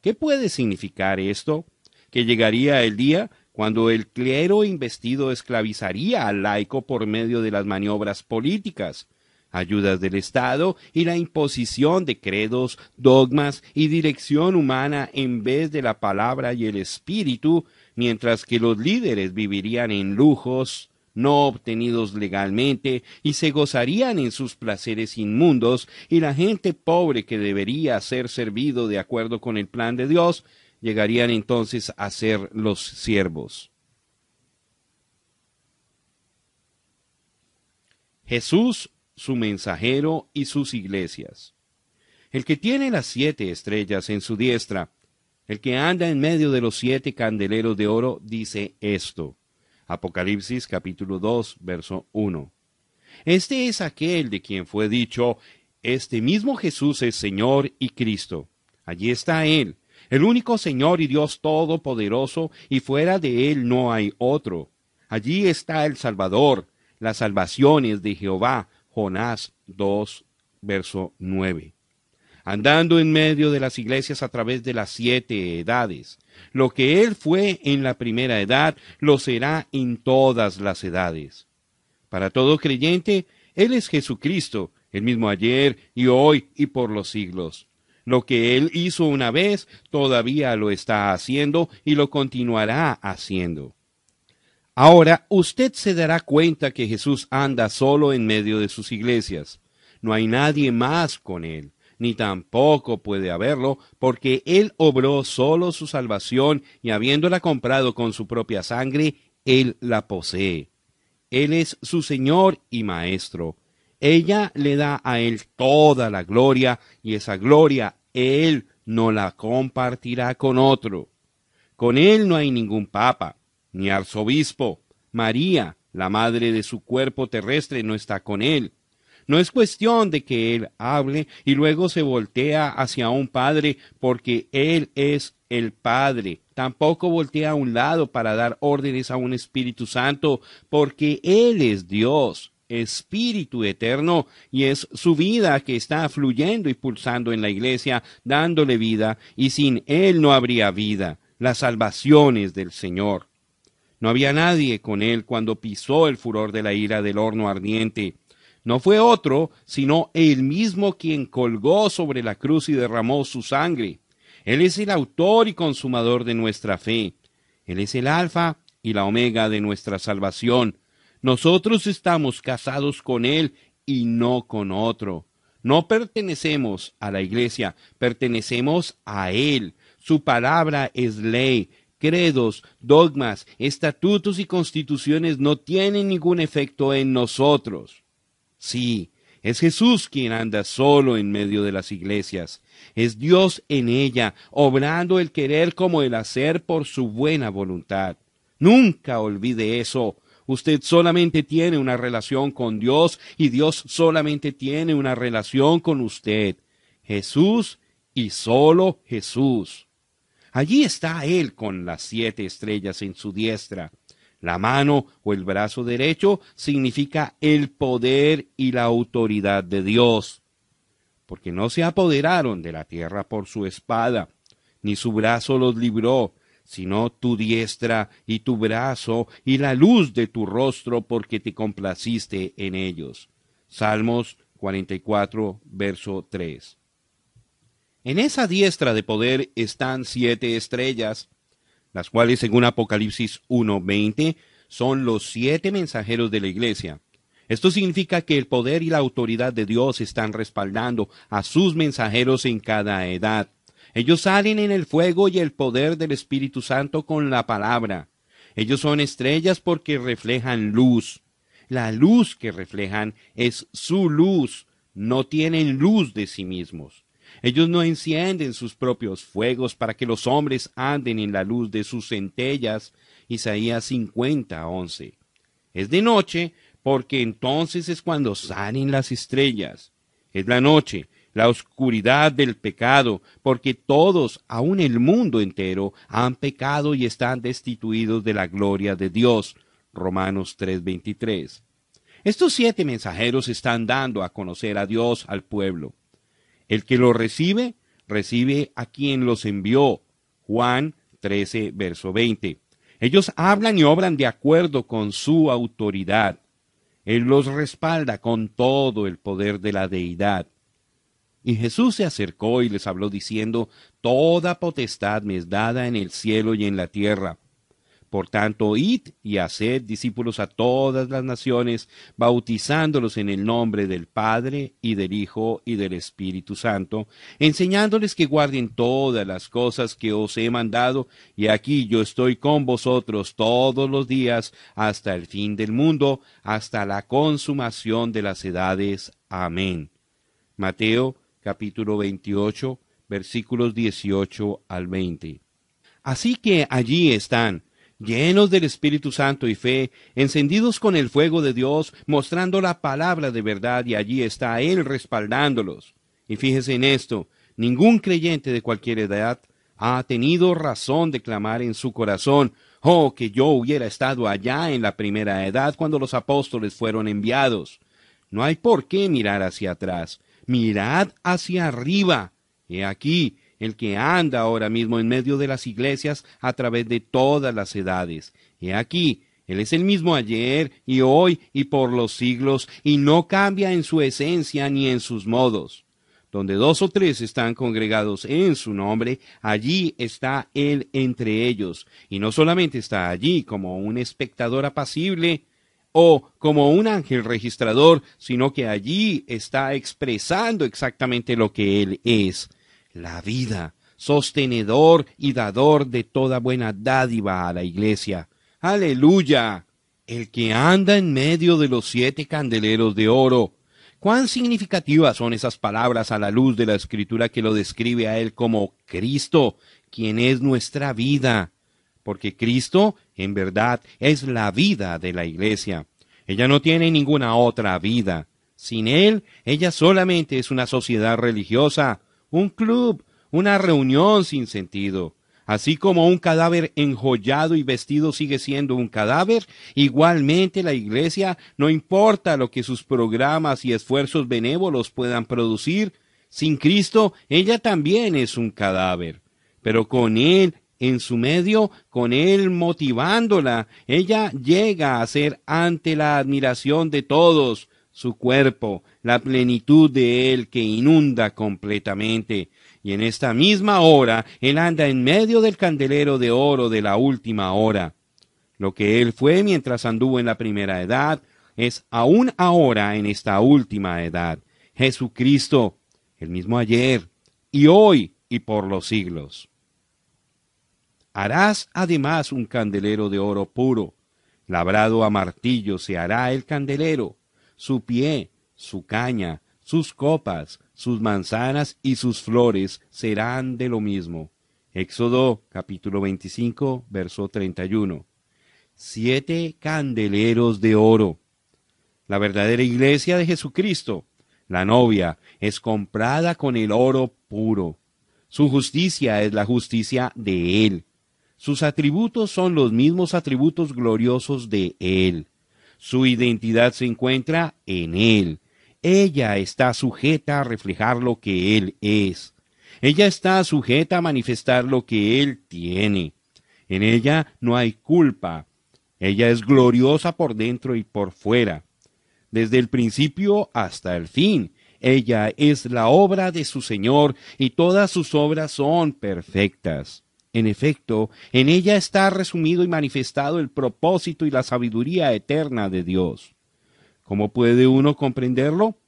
¿Qué puede significar esto? Que llegaría el día cuando el clero investido esclavizaría al laico por medio de las maniobras políticas, ayudas del Estado y la imposición de credos, dogmas y dirección humana en vez de la palabra y el espíritu, mientras que los líderes vivirían en lujos no obtenidos legalmente y se gozarían en sus placeres inmundos, y la gente pobre que debería ser servido de acuerdo con el plan de Dios, llegarían entonces a ser los siervos. Jesús, su mensajero y sus iglesias. El que tiene las siete estrellas en su diestra, el que anda en medio de los siete candeleros de oro, dice esto. Apocalipsis capítulo 2, verso 1. Este es aquel de quien fue dicho, este mismo Jesús es Señor y Cristo. Allí está Él, el único Señor y Dios Todopoderoso, y fuera de Él no hay otro. Allí está el Salvador, las salvaciones de Jehová. Jonás 2, verso 9 andando en medio de las iglesias a través de las siete edades. Lo que Él fue en la primera edad, lo será en todas las edades. Para todo creyente, Él es Jesucristo, el mismo ayer y hoy y por los siglos. Lo que Él hizo una vez, todavía lo está haciendo y lo continuará haciendo. Ahora usted se dará cuenta que Jesús anda solo en medio de sus iglesias. No hay nadie más con Él ni tampoco puede haberlo, porque Él obró solo su salvación y habiéndola comprado con su propia sangre, Él la posee. Él es su Señor y Maestro. Ella le da a Él toda la gloria y esa gloria Él no la compartirá con otro. Con Él no hay ningún papa, ni arzobispo. María, la madre de su cuerpo terrestre, no está con Él no es cuestión de que Él hable y luego se voltea hacia un Padre porque Él es el Padre. Tampoco voltea a un lado para dar órdenes a un Espíritu Santo porque Él es Dios, Espíritu eterno, y es su vida que está fluyendo y pulsando en la iglesia, dándole vida, y sin Él no habría vida. Las salvaciones del Señor. No había nadie con Él cuando pisó el furor de la ira del horno ardiente. No fue otro, sino él mismo quien colgó sobre la cruz y derramó su sangre. Él es el autor y consumador de nuestra fe. Él es el alfa y la omega de nuestra salvación. Nosotros estamos casados con Él y no con otro. No pertenecemos a la iglesia, pertenecemos a Él. Su palabra es ley. Credos, dogmas, estatutos y constituciones no tienen ningún efecto en nosotros. Sí, es Jesús quien anda solo en medio de las iglesias. Es Dios en ella, obrando el querer como el hacer por su buena voluntad. Nunca olvide eso. Usted solamente tiene una relación con Dios y Dios solamente tiene una relación con usted. Jesús y solo Jesús. Allí está Él con las siete estrellas en su diestra. La mano o el brazo derecho significa el poder y la autoridad de Dios, porque no se apoderaron de la tierra por su espada, ni su brazo los libró, sino tu diestra y tu brazo y la luz de tu rostro, porque te complaciste en ellos. Salmos 44, verso 3. En esa diestra de poder están siete estrellas, las cuales según Apocalipsis 1.20 son los siete mensajeros de la iglesia. Esto significa que el poder y la autoridad de Dios están respaldando a sus mensajeros en cada edad. Ellos salen en el fuego y el poder del Espíritu Santo con la palabra. Ellos son estrellas porque reflejan luz. La luz que reflejan es su luz. No tienen luz de sí mismos. Ellos no encienden sus propios fuegos para que los hombres anden en la luz de sus centellas. Isaías 50, 11. Es de noche porque entonces es cuando salen las estrellas. Es la noche, la oscuridad del pecado, porque todos, aun el mundo entero, han pecado y están destituidos de la gloria de Dios. Romanos 3:23. Estos siete mensajeros están dando a conocer a Dios al pueblo. El que lo recibe, recibe a quien los envió. Juan 13, verso 20. Ellos hablan y obran de acuerdo con su autoridad. Él los respalda con todo el poder de la deidad. Y Jesús se acercó y les habló diciendo, Toda potestad me es dada en el cielo y en la tierra. Por tanto, id y haced discípulos a todas las naciones, bautizándolos en el nombre del Padre y del Hijo y del Espíritu Santo, enseñándoles que guarden todas las cosas que os he mandado, y aquí yo estoy con vosotros todos los días hasta el fin del mundo, hasta la consumación de las edades. Amén. Mateo capítulo 28, versículos 18 al 20. Así que allí están, llenos del Espíritu Santo y fe, encendidos con el fuego de Dios, mostrando la palabra de verdad, y allí está Él respaldándolos. Y fíjese en esto, ningún creyente de cualquier edad ha tenido razón de clamar en su corazón, oh, que yo hubiera estado allá en la primera edad cuando los apóstoles fueron enviados. No hay por qué mirar hacia atrás, mirad hacia arriba. He aquí, el que anda ahora mismo en medio de las iglesias a través de todas las edades. He aquí, Él es el mismo ayer y hoy y por los siglos, y no cambia en su esencia ni en sus modos. Donde dos o tres están congregados en su nombre, allí está Él entre ellos, y no solamente está allí como un espectador apacible, o como un ángel registrador, sino que allí está expresando exactamente lo que Él es la vida, sostenedor y dador de toda buena dádiva a la iglesia. Aleluya. El que anda en medio de los siete candeleros de oro. Cuán significativas son esas palabras a la luz de la escritura que lo describe a él como Cristo, quien es nuestra vida. Porque Cristo, en verdad, es la vida de la iglesia. Ella no tiene ninguna otra vida. Sin él, ella solamente es una sociedad religiosa, un club, una reunión sin sentido. Así como un cadáver enjollado y vestido sigue siendo un cadáver, igualmente la Iglesia, no importa lo que sus programas y esfuerzos benévolos puedan producir, sin Cristo ella también es un cadáver. Pero con Él en su medio, con Él motivándola, ella llega a ser ante la admiración de todos, su cuerpo, la plenitud de Él que inunda completamente. Y en esta misma hora Él anda en medio del candelero de oro de la última hora. Lo que Él fue mientras anduvo en la primera edad, es aún ahora en esta última edad. Jesucristo, el mismo ayer, y hoy, y por los siglos. Harás además un candelero de oro puro, labrado a martillo se hará el candelero, su pie, su caña, sus copas, sus manzanas y sus flores serán de lo mismo. Éxodo capítulo 25, verso 31. siete candeleros de oro. La verdadera iglesia de Jesucristo, la novia, es comprada con el oro puro. Su justicia es la justicia de Él. Sus atributos son los mismos atributos gloriosos de Él. Su identidad se encuentra en Él. Ella está sujeta a reflejar lo que Él es. Ella está sujeta a manifestar lo que Él tiene. En ella no hay culpa. Ella es gloriosa por dentro y por fuera. Desde el principio hasta el fin, ella es la obra de su Señor y todas sus obras son perfectas. En efecto, en ella está resumido y manifestado el propósito y la sabiduría eterna de Dios. ¿Cómo puede uno comprenderlo?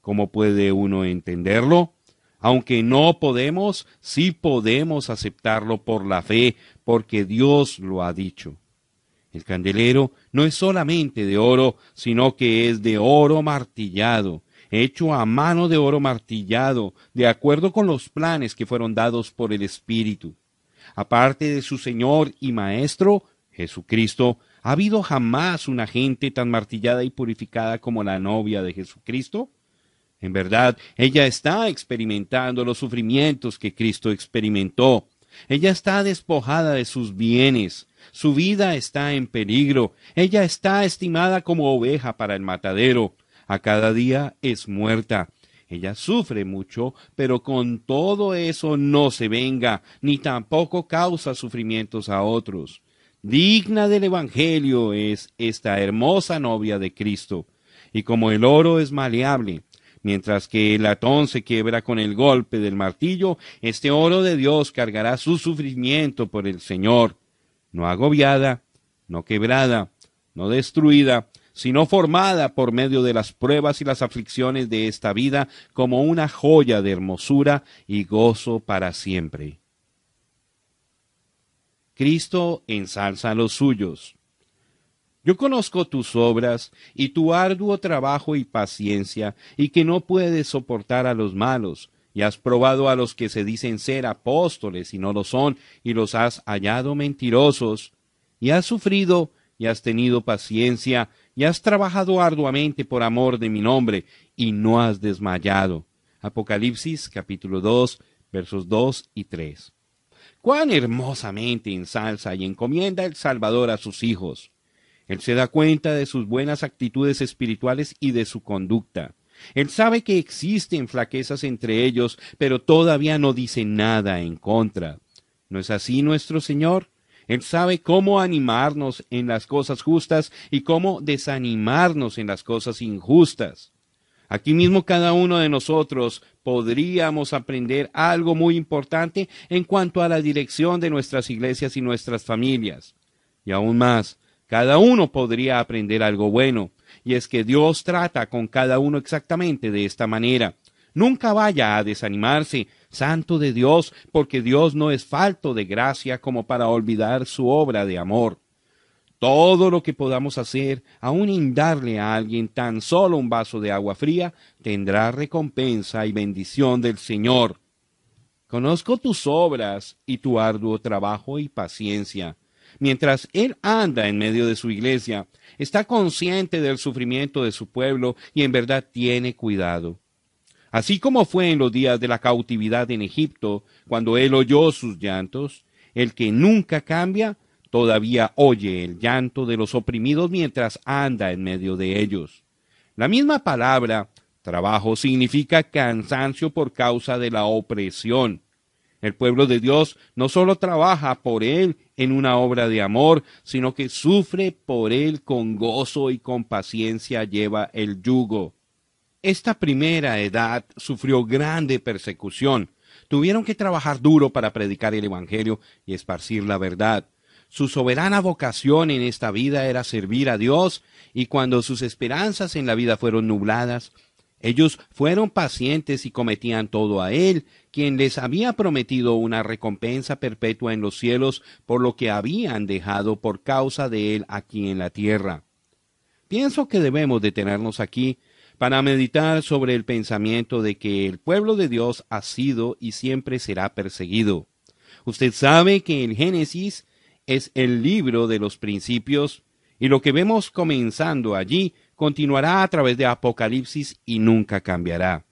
¿Cómo puede uno entenderlo? Aunque no podemos, sí podemos aceptarlo por la fe, porque Dios lo ha dicho. El candelero no es solamente de oro, sino que es de oro martillado, hecho a mano de oro martillado, de acuerdo con los planes que fueron dados por el Espíritu aparte de su Señor y Maestro, Jesucristo, ¿ha habido jamás una gente tan martillada y purificada como la novia de Jesucristo? En verdad, ella está experimentando los sufrimientos que Cristo experimentó. Ella está despojada de sus bienes. Su vida está en peligro. Ella está estimada como oveja para el matadero. A cada día es muerta. Ella sufre mucho, pero con todo eso no se venga, ni tampoco causa sufrimientos a otros. Digna del Evangelio es esta hermosa novia de Cristo. Y como el oro es maleable, mientras que el latón se quiebra con el golpe del martillo, este oro de Dios cargará su sufrimiento por el Señor, no agobiada, no quebrada, no destruida, sino formada por medio de las pruebas y las aflicciones de esta vida como una joya de hermosura y gozo para siempre. Cristo ensalza a los suyos. Yo conozco tus obras y tu arduo trabajo y paciencia, y que no puedes soportar a los malos, y has probado a los que se dicen ser apóstoles y no lo son, y los has hallado mentirosos, y has sufrido y has tenido paciencia, y has trabajado arduamente por amor de mi nombre, y no has desmayado. Apocalipsis capítulo 2, versos 2 y 3. Cuán hermosamente ensalza y encomienda el Salvador a sus hijos. Él se da cuenta de sus buenas actitudes espirituales y de su conducta. Él sabe que existen flaquezas entre ellos, pero todavía no dice nada en contra. ¿No es así nuestro Señor? Él sabe cómo animarnos en las cosas justas y cómo desanimarnos en las cosas injustas. Aquí mismo cada uno de nosotros podríamos aprender algo muy importante en cuanto a la dirección de nuestras iglesias y nuestras familias. Y aún más, cada uno podría aprender algo bueno, y es que Dios trata con cada uno exactamente de esta manera. Nunca vaya a desanimarse, santo de Dios, porque Dios no es falto de gracia como para olvidar su obra de amor. Todo lo que podamos hacer, aun en darle a alguien tan solo un vaso de agua fría, tendrá recompensa y bendición del Señor. Conozco tus obras y tu arduo trabajo y paciencia. Mientras Él anda en medio de su iglesia, está consciente del sufrimiento de su pueblo y en verdad tiene cuidado. Así como fue en los días de la cautividad en Egipto, cuando él oyó sus llantos, el que nunca cambia, todavía oye el llanto de los oprimidos mientras anda en medio de ellos. La misma palabra, trabajo, significa cansancio por causa de la opresión. El pueblo de Dios no solo trabaja por Él en una obra de amor, sino que sufre por Él con gozo y con paciencia lleva el yugo. Esta primera edad sufrió grande persecución. Tuvieron que trabajar duro para predicar el Evangelio y esparcir la verdad. Su soberana vocación en esta vida era servir a Dios, y cuando sus esperanzas en la vida fueron nubladas, ellos fueron pacientes y cometían todo a Él, quien les había prometido una recompensa perpetua en los cielos por lo que habían dejado por causa de Él aquí en la tierra. Pienso que debemos detenernos aquí para meditar sobre el pensamiento de que el pueblo de Dios ha sido y siempre será perseguido. Usted sabe que en Génesis es el libro de los principios y lo que vemos comenzando allí continuará a través de Apocalipsis y nunca cambiará.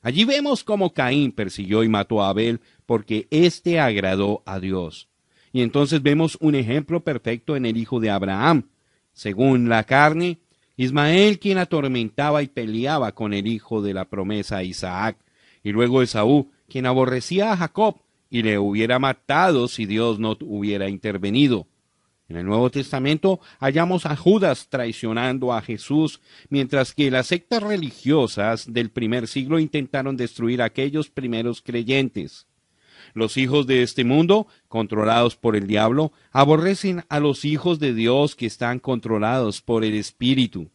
Allí vemos cómo Caín persiguió y mató a Abel porque éste agradó a Dios. Y entonces vemos un ejemplo perfecto en el hijo de Abraham. Según la carne, Ismael quien atormentaba y peleaba con el hijo de la promesa Isaac, y luego Esaú quien aborrecía a Jacob y le hubiera matado si Dios no hubiera intervenido. En el Nuevo Testamento hallamos a Judas traicionando a Jesús, mientras que las sectas religiosas del primer siglo intentaron destruir a aquellos primeros creyentes. Los hijos de este mundo, controlados por el diablo, aborrecen a los hijos de Dios que están controlados por el Espíritu.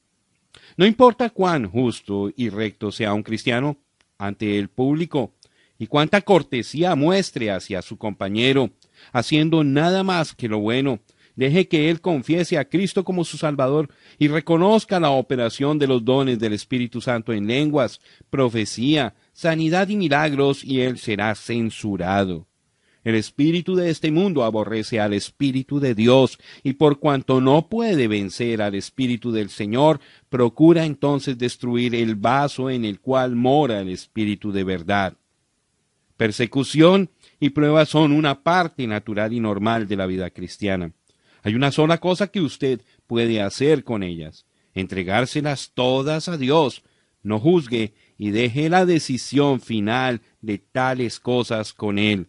No importa cuán justo y recto sea un cristiano ante el público, y cuánta cortesía muestre hacia su compañero, haciendo nada más que lo bueno, deje que él confiese a Cristo como su Salvador y reconozca la operación de los dones del Espíritu Santo en lenguas, profecía, sanidad y milagros, y él será censurado. El espíritu de este mundo aborrece al espíritu de Dios, y por cuanto no puede vencer al espíritu del Señor, procura entonces destruir el vaso en el cual mora el espíritu de verdad. Persecución y pruebas son una parte natural y normal de la vida cristiana. Hay una sola cosa que usted puede hacer con ellas, entregárselas todas a Dios. No juzgue y deje la decisión final de tales cosas con Él.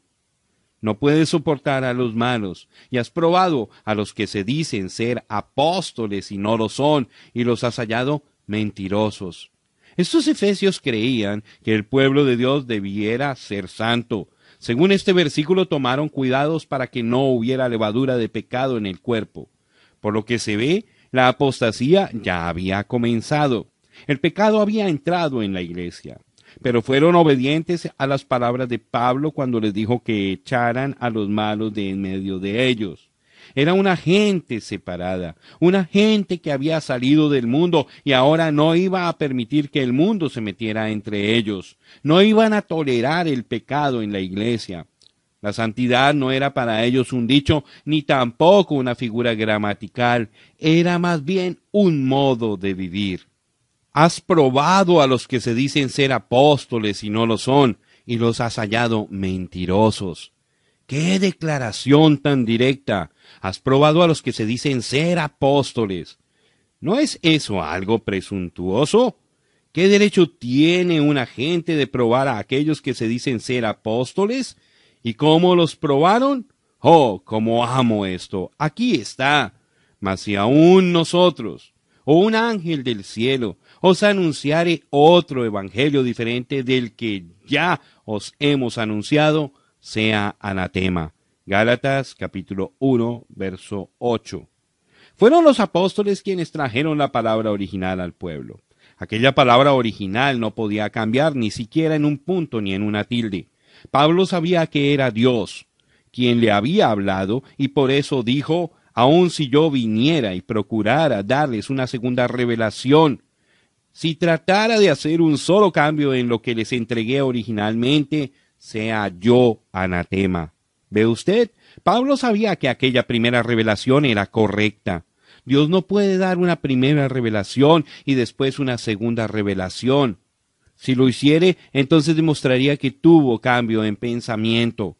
No puedes soportar a los malos, y has probado a los que se dicen ser apóstoles y no lo son, y los has hallado mentirosos. Estos efesios creían que el pueblo de Dios debiera ser santo. Según este versículo tomaron cuidados para que no hubiera levadura de pecado en el cuerpo. Por lo que se ve, la apostasía ya había comenzado. El pecado había entrado en la iglesia. Pero fueron obedientes a las palabras de Pablo cuando les dijo que echaran a los malos de en medio de ellos. Era una gente separada, una gente que había salido del mundo y ahora no iba a permitir que el mundo se metiera entre ellos. No iban a tolerar el pecado en la iglesia. La santidad no era para ellos un dicho ni tampoco una figura gramatical, era más bien un modo de vivir. Has probado a los que se dicen ser apóstoles y no lo son, y los has hallado mentirosos. ¡Qué declaración tan directa! Has probado a los que se dicen ser apóstoles. ¿No es eso algo presuntuoso? ¿Qué derecho tiene una gente de probar a aquellos que se dicen ser apóstoles? ¿Y cómo los probaron? Oh, cómo amo esto. Aquí está. Mas si aún nosotros, o un ángel del cielo, os anunciare otro evangelio diferente del que ya os hemos anunciado, sea anatema. Gálatas capítulo 1, verso 8. Fueron los apóstoles quienes trajeron la palabra original al pueblo. Aquella palabra original no podía cambiar ni siquiera en un punto ni en una tilde. Pablo sabía que era Dios quien le había hablado y por eso dijo, aun si yo viniera y procurara darles una segunda revelación, si tratara de hacer un solo cambio en lo que les entregué originalmente, sea yo anatema. ¿Ve usted? Pablo sabía que aquella primera revelación era correcta. Dios no puede dar una primera revelación y después una segunda revelación. Si lo hiciere, entonces demostraría que tuvo cambio en pensamiento.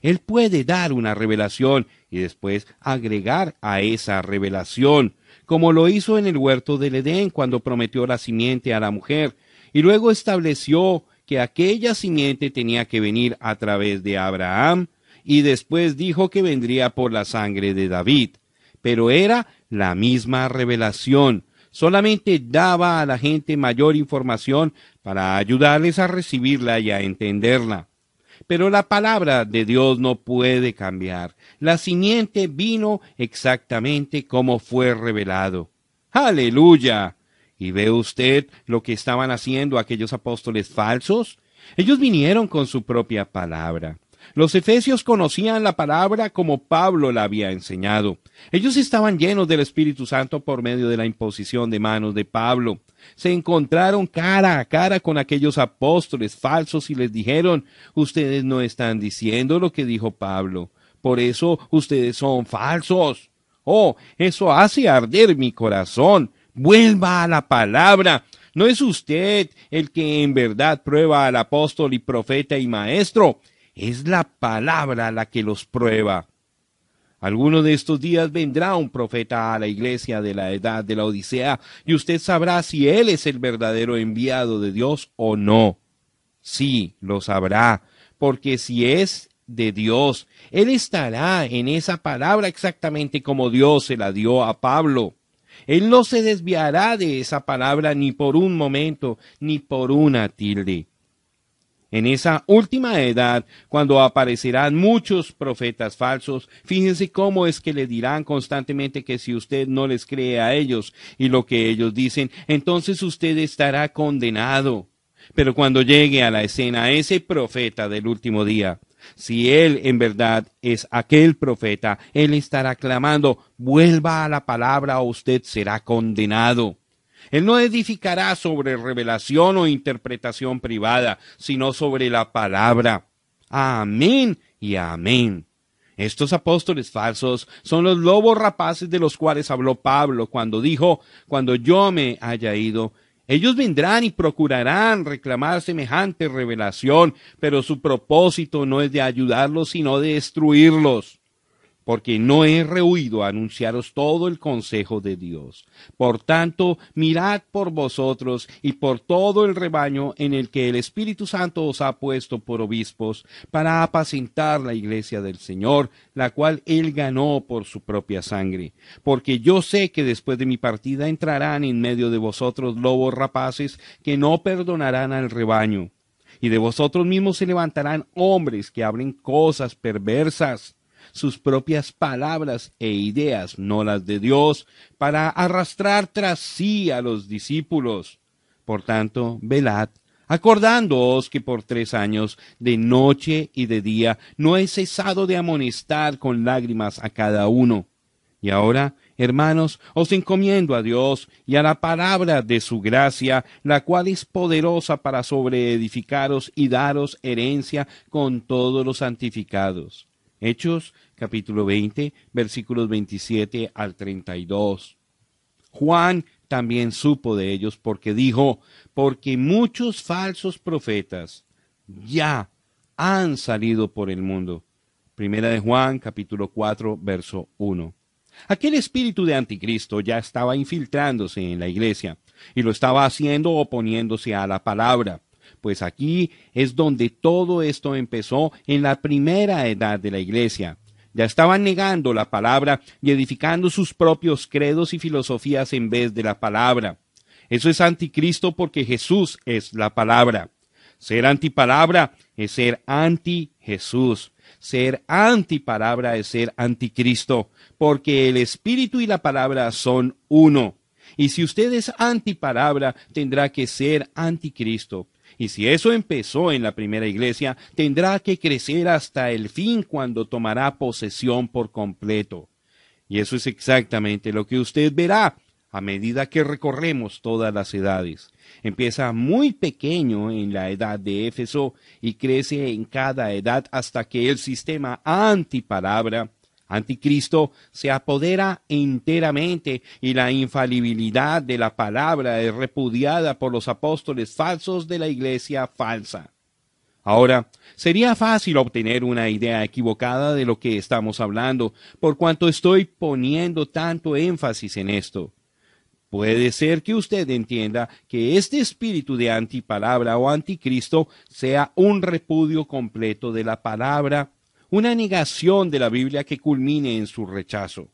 Él puede dar una revelación y después agregar a esa revelación, como lo hizo en el huerto del Edén cuando prometió la simiente a la mujer, y luego estableció que aquella simiente tenía que venir a través de Abraham, y después dijo que vendría por la sangre de David. Pero era la misma revelación, solamente daba a la gente mayor información para ayudarles a recibirla y a entenderla. Pero la palabra de Dios no puede cambiar. La simiente vino exactamente como fue revelado. Aleluya. ¿Y ve usted lo que estaban haciendo aquellos apóstoles falsos? Ellos vinieron con su propia palabra. Los efesios conocían la palabra como Pablo la había enseñado. Ellos estaban llenos del Espíritu Santo por medio de la imposición de manos de Pablo. Se encontraron cara a cara con aquellos apóstoles falsos y les dijeron, ustedes no están diciendo lo que dijo Pablo. Por eso ustedes son falsos. Oh, eso hace arder mi corazón. Vuelva a la palabra. ¿No es usted el que en verdad prueba al apóstol y profeta y maestro? Es la palabra la que los prueba. Alguno de estos días vendrá un profeta a la iglesia de la edad de la Odisea y usted sabrá si él es el verdadero enviado de Dios o no. Sí, lo sabrá, porque si es de Dios, él estará en esa palabra exactamente como Dios se la dio a Pablo. Él no se desviará de esa palabra ni por un momento, ni por una tilde en esa última edad, cuando aparecerán muchos profetas falsos, fíjense cómo es que le dirán constantemente que si usted no les cree a ellos y lo que ellos dicen, entonces usted estará condenado. Pero cuando llegue a la escena ese profeta del último día, si él en verdad es aquel profeta, él estará clamando, vuelva a la palabra o usted será condenado. Él no edificará sobre revelación o interpretación privada, sino sobre la palabra. Amén y amén. Estos apóstoles falsos son los lobos rapaces de los cuales habló Pablo cuando dijo, cuando yo me haya ido, ellos vendrán y procurarán reclamar semejante revelación, pero su propósito no es de ayudarlos, sino de destruirlos porque no he rehuido anunciaros todo el consejo de Dios. Por tanto, mirad por vosotros y por todo el rebaño en el que el Espíritu Santo os ha puesto por obispos, para apacentar la iglesia del Señor, la cual él ganó por su propia sangre. Porque yo sé que después de mi partida entrarán en medio de vosotros lobos rapaces que no perdonarán al rebaño. Y de vosotros mismos se levantarán hombres que hablen cosas perversas sus propias palabras e ideas, no las de Dios, para arrastrar tras sí a los discípulos. Por tanto, velad, acordándoos que por tres años, de noche y de día, no he cesado de amonestar con lágrimas a cada uno. Y ahora, hermanos, os encomiendo a Dios y a la palabra de su gracia, la cual es poderosa para sobreedificaros y daros herencia con todos los santificados. Hechos capítulo 20, versículos 27 al 32. Juan también supo de ellos porque dijo, porque muchos falsos profetas ya han salido por el mundo. Primera de Juan, capítulo 4, verso 1. Aquel espíritu de anticristo ya estaba infiltrándose en la iglesia y lo estaba haciendo oponiéndose a la palabra. Pues aquí es donde todo esto empezó en la primera edad de la iglesia, ya estaban negando la palabra y edificando sus propios credos y filosofías en vez de la palabra. Eso es anticristo porque Jesús es la palabra. Ser antipalabra es ser anti Jesús. Ser antipalabra es ser anticristo, porque el Espíritu y la palabra son uno. Y si usted es antipalabra, tendrá que ser anticristo. Y si eso empezó en la primera iglesia, tendrá que crecer hasta el fin cuando tomará posesión por completo. Y eso es exactamente lo que usted verá a medida que recorremos todas las edades. Empieza muy pequeño en la edad de Éfeso y crece en cada edad hasta que el sistema antipalabra Anticristo se apodera enteramente y la infalibilidad de la palabra es repudiada por los apóstoles falsos de la iglesia falsa. Ahora, sería fácil obtener una idea equivocada de lo que estamos hablando, por cuanto estoy poniendo tanto énfasis en esto. Puede ser que usted entienda que este espíritu de antipalabra o anticristo sea un repudio completo de la palabra una negación de la Biblia que culmine en su rechazo.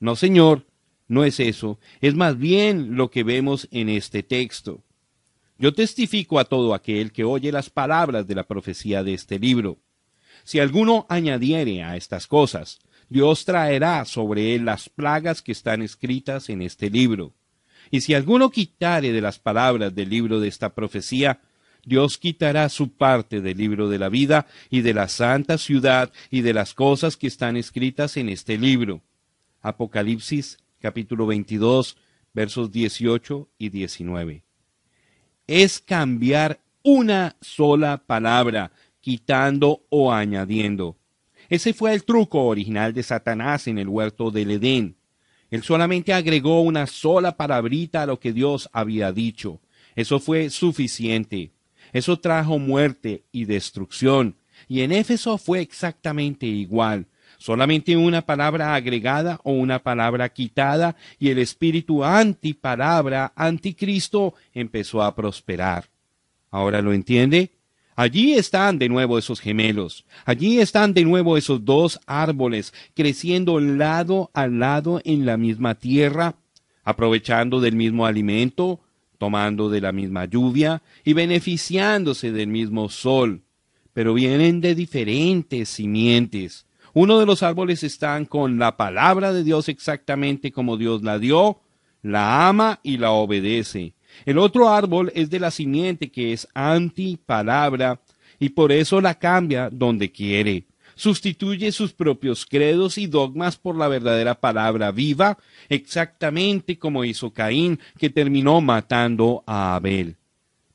No, Señor, no es eso, es más bien lo que vemos en este texto. Yo testifico a todo aquel que oye las palabras de la profecía de este libro. Si alguno añadiere a estas cosas, Dios traerá sobre él las plagas que están escritas en este libro. Y si alguno quitare de las palabras del libro de esta profecía, Dios quitará su parte del libro de la vida y de la santa ciudad y de las cosas que están escritas en este libro. Apocalipsis capítulo 22 versos 18 y 19. Es cambiar una sola palabra, quitando o añadiendo. Ese fue el truco original de Satanás en el huerto del Edén. Él solamente agregó una sola palabrita a lo que Dios había dicho. Eso fue suficiente. Eso trajo muerte y destrucción. Y en Éfeso fue exactamente igual. Solamente una palabra agregada o una palabra quitada y el espíritu antipalabra, anticristo, empezó a prosperar. ¿Ahora lo entiende? Allí están de nuevo esos gemelos, allí están de nuevo esos dos árboles creciendo lado a lado en la misma tierra, aprovechando del mismo alimento, tomando de la misma lluvia y beneficiándose del mismo sol, pero vienen de diferentes simientes. Uno de los árboles están con la palabra de Dios exactamente como Dios la dio, la ama y la obedece. El otro árbol es de la simiente que es anti-palabra y por eso la cambia donde quiere. Sustituye sus propios credos y dogmas por la verdadera palabra viva, exactamente como hizo Caín, que terminó matando a Abel.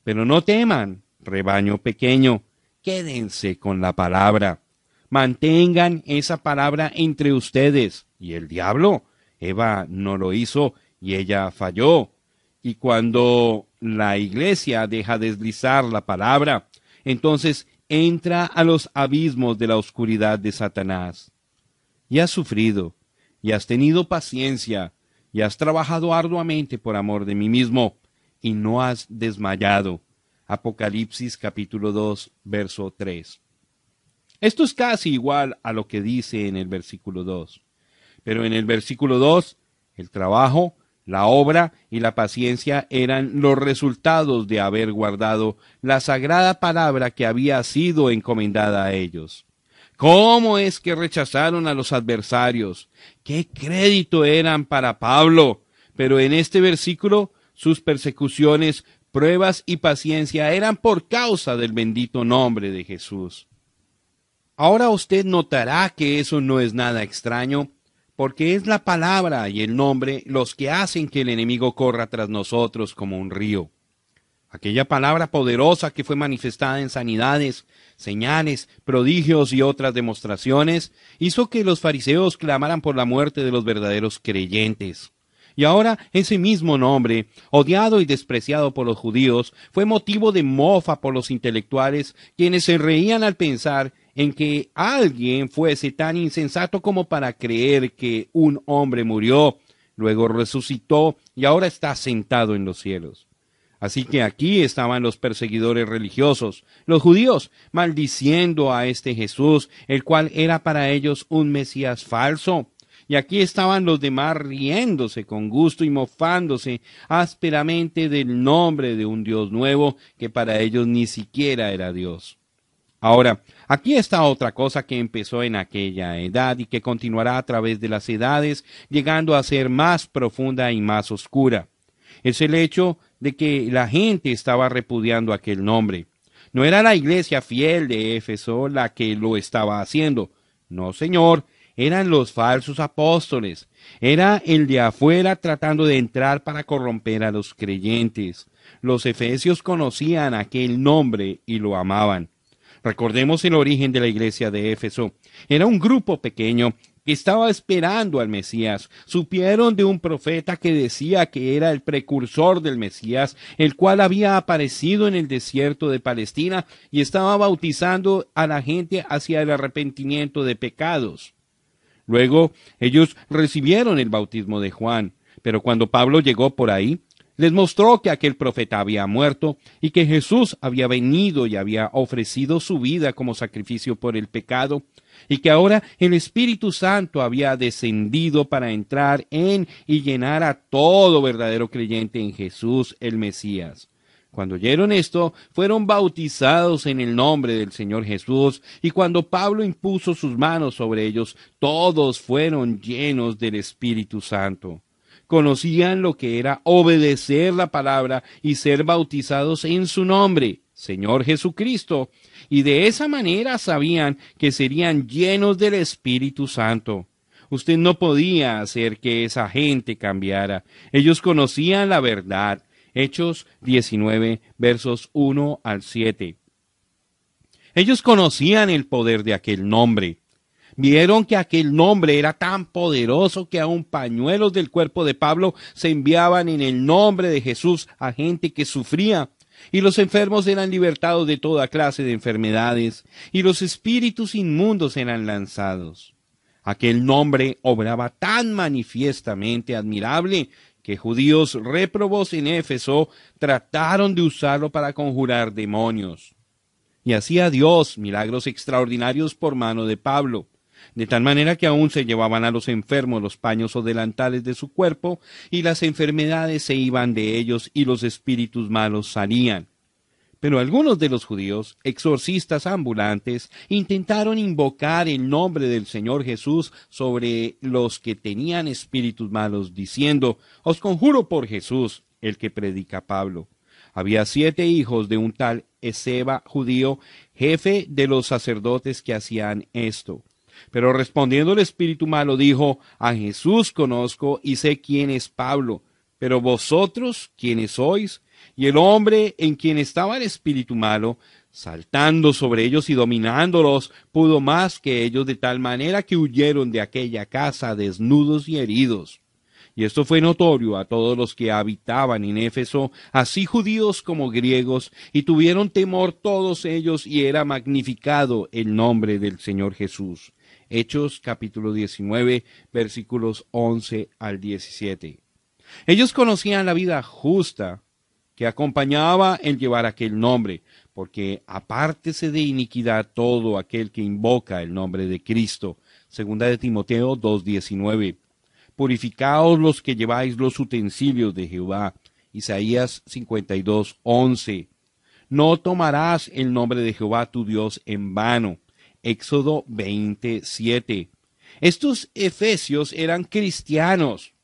Pero no teman, rebaño pequeño, quédense con la palabra. Mantengan esa palabra entre ustedes. Y el diablo, Eva no lo hizo y ella falló. Y cuando la iglesia deja deslizar la palabra, entonces entra a los abismos de la oscuridad de Satanás. Y has sufrido, y has tenido paciencia, y has trabajado arduamente por amor de mí mismo, y no has desmayado. Apocalipsis capítulo 2, verso 3. Esto es casi igual a lo que dice en el versículo 2. Pero en el versículo 2, el trabajo la obra y la paciencia eran los resultados de haber guardado la sagrada palabra que había sido encomendada a ellos. ¿Cómo es que rechazaron a los adversarios? ¿Qué crédito eran para Pablo? Pero en este versículo sus persecuciones, pruebas y paciencia eran por causa del bendito nombre de Jesús. Ahora usted notará que eso no es nada extraño porque es la palabra y el nombre los que hacen que el enemigo corra tras nosotros como un río. Aquella palabra poderosa que fue manifestada en sanidades, señales, prodigios y otras demostraciones, hizo que los fariseos clamaran por la muerte de los verdaderos creyentes. Y ahora ese mismo nombre, odiado y despreciado por los judíos, fue motivo de mofa por los intelectuales, quienes se reían al pensar en que alguien fuese tan insensato como para creer que un hombre murió, luego resucitó y ahora está sentado en los cielos. Así que aquí estaban los perseguidores religiosos, los judíos, maldiciendo a este Jesús, el cual era para ellos un Mesías falso. Y aquí estaban los demás riéndose con gusto y mofándose ásperamente del nombre de un Dios nuevo que para ellos ni siquiera era Dios. Ahora, aquí está otra cosa que empezó en aquella edad y que continuará a través de las edades, llegando a ser más profunda y más oscura. Es el hecho de que la gente estaba repudiando aquel nombre. No era la iglesia fiel de Éfeso la que lo estaba haciendo. No, señor, eran los falsos apóstoles. Era el de afuera tratando de entrar para corromper a los creyentes. Los efesios conocían aquel nombre y lo amaban. Recordemos el origen de la iglesia de Éfeso. Era un grupo pequeño que estaba esperando al Mesías. Supieron de un profeta que decía que era el precursor del Mesías, el cual había aparecido en el desierto de Palestina y estaba bautizando a la gente hacia el arrepentimiento de pecados. Luego ellos recibieron el bautismo de Juan, pero cuando Pablo llegó por ahí, les mostró que aquel profeta había muerto y que Jesús había venido y había ofrecido su vida como sacrificio por el pecado, y que ahora el Espíritu Santo había descendido para entrar en y llenar a todo verdadero creyente en Jesús el Mesías. Cuando oyeron esto, fueron bautizados en el nombre del Señor Jesús, y cuando Pablo impuso sus manos sobre ellos, todos fueron llenos del Espíritu Santo conocían lo que era obedecer la palabra y ser bautizados en su nombre, Señor Jesucristo, y de esa manera sabían que serían llenos del Espíritu Santo. Usted no podía hacer que esa gente cambiara. Ellos conocían la verdad. Hechos 19, versos 1 al 7. Ellos conocían el poder de aquel nombre. Vieron que aquel nombre era tan poderoso que aun pañuelos del cuerpo de Pablo se enviaban en el nombre de Jesús a gente que sufría, y los enfermos eran libertados de toda clase de enfermedades, y los espíritus inmundos eran lanzados. Aquel nombre obraba tan manifiestamente admirable que judíos réprobos en Éfeso trataron de usarlo para conjurar demonios. Y hacía Dios milagros extraordinarios por mano de Pablo, de tal manera que aún se llevaban a los enfermos los paños o delantales de su cuerpo, y las enfermedades se iban de ellos y los espíritus malos salían. Pero algunos de los judíos, exorcistas ambulantes, intentaron invocar el nombre del Señor Jesús sobre los que tenían espíritus malos, diciendo, Os conjuro por Jesús, el que predica Pablo. Había siete hijos de un tal Ezeba judío, jefe de los sacerdotes que hacían esto. Pero respondiendo el espíritu malo dijo, A Jesús conozco y sé quién es Pablo, pero vosotros, ¿quiénes sois? Y el hombre en quien estaba el espíritu malo, saltando sobre ellos y dominándolos, pudo más que ellos de tal manera que huyeron de aquella casa desnudos y heridos. Y esto fue notorio a todos los que habitaban en Éfeso, así judíos como griegos, y tuvieron temor todos ellos, y era magnificado el nombre del Señor Jesús. Hechos capítulo 19 versículos 11 al 17. Ellos conocían la vida justa que acompañaba el llevar aquel nombre, porque apártese de iniquidad todo aquel que invoca el nombre de Cristo. Segunda de Timoteo 2.19. Purificaos los que lleváis los utensilios de Jehová. Isaías 52.11. No tomarás el nombre de Jehová tu Dios en vano. Éxodo 27. Estos efesios eran cristianos.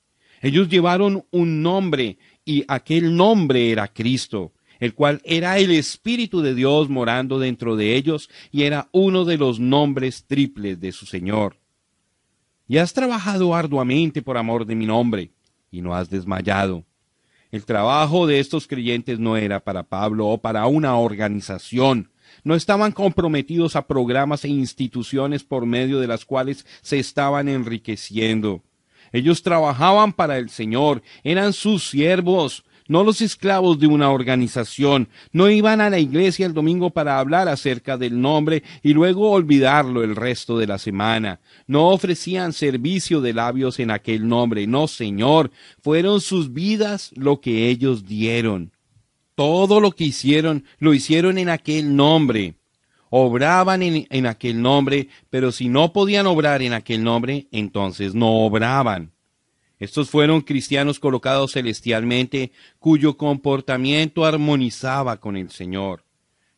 Ellos llevaron un nombre y aquel nombre era Cristo, el cual era el Espíritu de Dios morando dentro de ellos y era uno de los nombres triples de su Señor. Y has trabajado arduamente por amor de mi nombre, y no has desmayado. El trabajo de estos creyentes no era para Pablo o para una organización, no estaban comprometidos a programas e instituciones por medio de las cuales se estaban enriqueciendo. Ellos trabajaban para el Señor, eran sus siervos, no los esclavos de una organización. No iban a la iglesia el domingo para hablar acerca del nombre y luego olvidarlo el resto de la semana. No ofrecían servicio de labios en aquel nombre. No, Señor, fueron sus vidas lo que ellos dieron. Todo lo que hicieron, lo hicieron en aquel nombre obraban en, aquel nombre, pero si no podían obrar en aquel nombre, entonces no obraban. Estos fueron cristianos colocados celestialmente, cuyo comportamiento armonizaba con el Señor.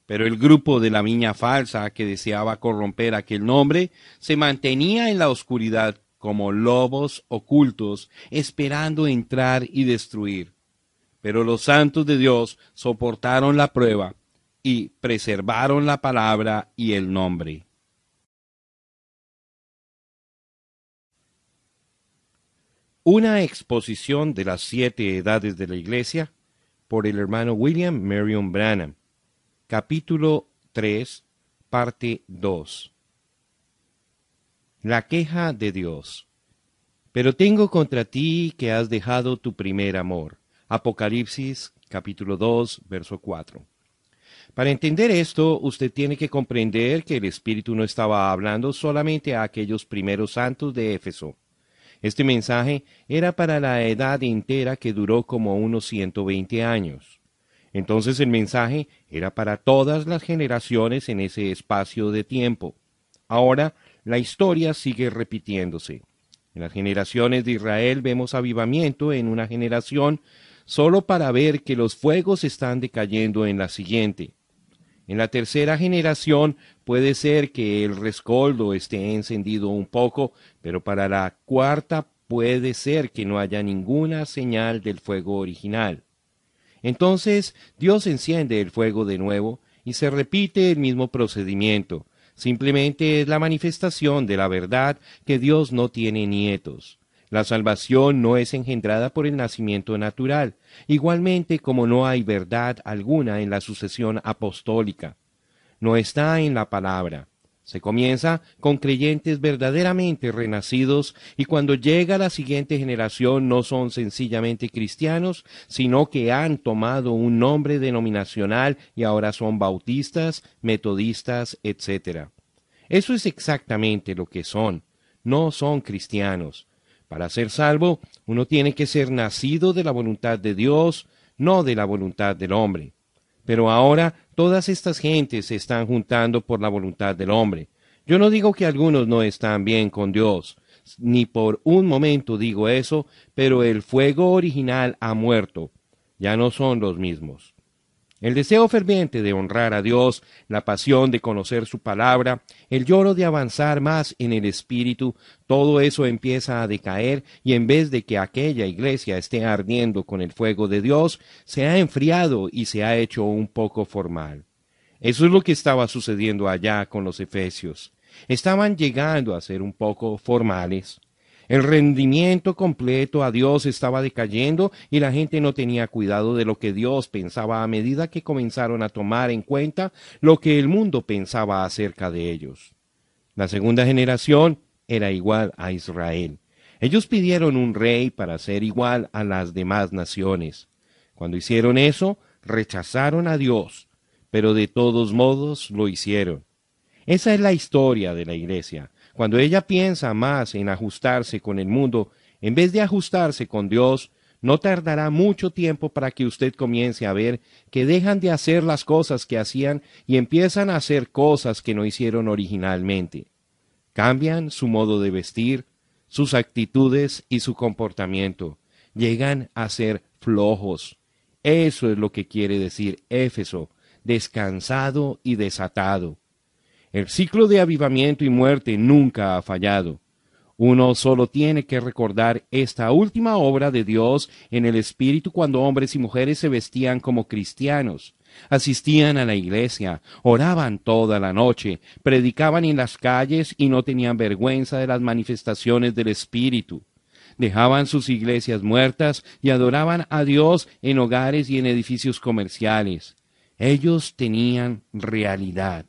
Pero el grupo de la viña falsa que deseaba corromper aquel nombre se mantenía en la oscuridad como lobos ocultos, esperando entrar y destruir. Pero los santos de Dios soportaron la prueba y preservaron la palabra y el nombre. Una exposición de las siete edades de la Iglesia por el hermano William Marion Branham. Capítulo 3, parte 2. La queja de Dios. Pero tengo contra ti que has dejado tu primer amor. Apocalipsis capítulo 2, verso 4. Para entender esto, usted tiene que comprender que el Espíritu no estaba hablando solamente a aquellos primeros santos de Éfeso. Este mensaje era para la edad entera que duró como unos 120 años. Entonces el mensaje era para todas las generaciones en ese espacio de tiempo. Ahora la historia sigue repitiéndose. En las generaciones de Israel vemos avivamiento en una generación solo para ver que los fuegos están decayendo en la siguiente. En la tercera generación puede ser que el rescoldo esté encendido un poco, pero para la cuarta puede ser que no haya ninguna señal del fuego original. Entonces Dios enciende el fuego de nuevo y se repite el mismo procedimiento. Simplemente es la manifestación de la verdad que Dios no tiene nietos. La salvación no es engendrada por el nacimiento natural, igualmente como no hay verdad alguna en la sucesión apostólica. No está en la palabra. Se comienza con creyentes verdaderamente renacidos y cuando llega la siguiente generación no son sencillamente cristianos, sino que han tomado un nombre denominacional y ahora son bautistas, metodistas, etc. Eso es exactamente lo que son. No son cristianos. Para ser salvo, uno tiene que ser nacido de la voluntad de Dios, no de la voluntad del hombre. Pero ahora todas estas gentes se están juntando por la voluntad del hombre. Yo no digo que algunos no están bien con Dios, ni por un momento digo eso, pero el fuego original ha muerto. Ya no son los mismos. El deseo ferviente de honrar a Dios, la pasión de conocer su palabra, el lloro de avanzar más en el Espíritu, todo eso empieza a decaer y en vez de que aquella iglesia esté ardiendo con el fuego de Dios, se ha enfriado y se ha hecho un poco formal. Eso es lo que estaba sucediendo allá con los efesios. Estaban llegando a ser un poco formales. El rendimiento completo a Dios estaba decayendo y la gente no tenía cuidado de lo que Dios pensaba a medida que comenzaron a tomar en cuenta lo que el mundo pensaba acerca de ellos. La segunda generación era igual a Israel. Ellos pidieron un rey para ser igual a las demás naciones. Cuando hicieron eso, rechazaron a Dios, pero de todos modos lo hicieron. Esa es la historia de la iglesia. Cuando ella piensa más en ajustarse con el mundo, en vez de ajustarse con Dios, no tardará mucho tiempo para que usted comience a ver que dejan de hacer las cosas que hacían y empiezan a hacer cosas que no hicieron originalmente. Cambian su modo de vestir, sus actitudes y su comportamiento. Llegan a ser flojos. Eso es lo que quiere decir Éfeso, descansado y desatado. El ciclo de avivamiento y muerte nunca ha fallado. Uno solo tiene que recordar esta última obra de Dios en el Espíritu cuando hombres y mujeres se vestían como cristianos, asistían a la iglesia, oraban toda la noche, predicaban en las calles y no tenían vergüenza de las manifestaciones del Espíritu. Dejaban sus iglesias muertas y adoraban a Dios en hogares y en edificios comerciales. Ellos tenían realidad.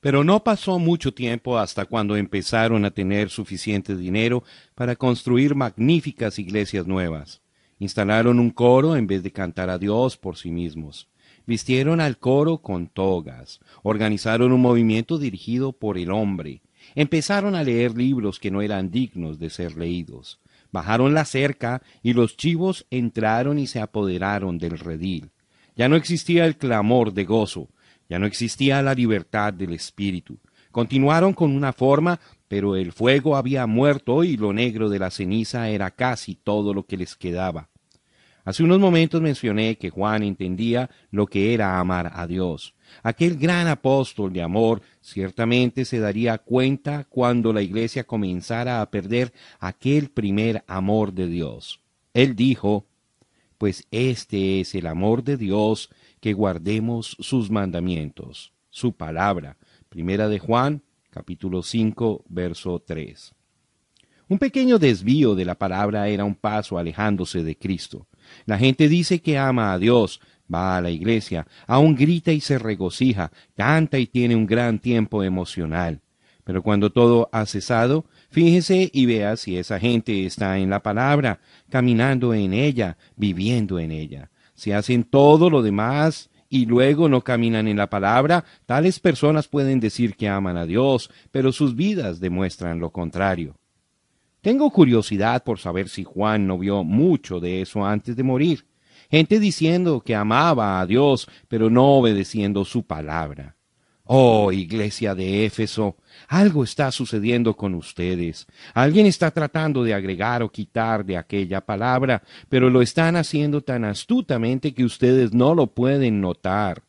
Pero no pasó mucho tiempo hasta cuando empezaron a tener suficiente dinero para construir magníficas iglesias nuevas. Instalaron un coro en vez de cantar a Dios por sí mismos. Vistieron al coro con togas. Organizaron un movimiento dirigido por el hombre. Empezaron a leer libros que no eran dignos de ser leídos. Bajaron la cerca y los chivos entraron y se apoderaron del redil. Ya no existía el clamor de gozo, ya no existía la libertad del espíritu. Continuaron con una forma, pero el fuego había muerto y lo negro de la ceniza era casi todo lo que les quedaba. Hace unos momentos mencioné que Juan entendía lo que era amar a Dios. Aquel gran apóstol de amor ciertamente se daría cuenta cuando la iglesia comenzara a perder aquel primer amor de Dios. Él dijo, pues este es el amor de Dios, que guardemos sus mandamientos, su palabra. Primera de Juan, capítulo 5, verso 3. Un pequeño desvío de la palabra era un paso alejándose de Cristo. La gente dice que ama a Dios, va a la iglesia, aún grita y se regocija, canta y tiene un gran tiempo emocional. Pero cuando todo ha cesado, fíjese y vea si esa gente está en la palabra, caminando en ella, viviendo en ella si hacen todo lo demás y luego no caminan en la palabra, tales personas pueden decir que aman a Dios, pero sus vidas demuestran lo contrario. Tengo curiosidad por saber si Juan no vio mucho de eso antes de morir. Gente diciendo que amaba a Dios, pero no obedeciendo su palabra. Oh, iglesia de Éfeso, algo está sucediendo con ustedes. Alguien está tratando de agregar o quitar de aquella palabra, pero lo están haciendo tan astutamente que ustedes no lo pueden notar.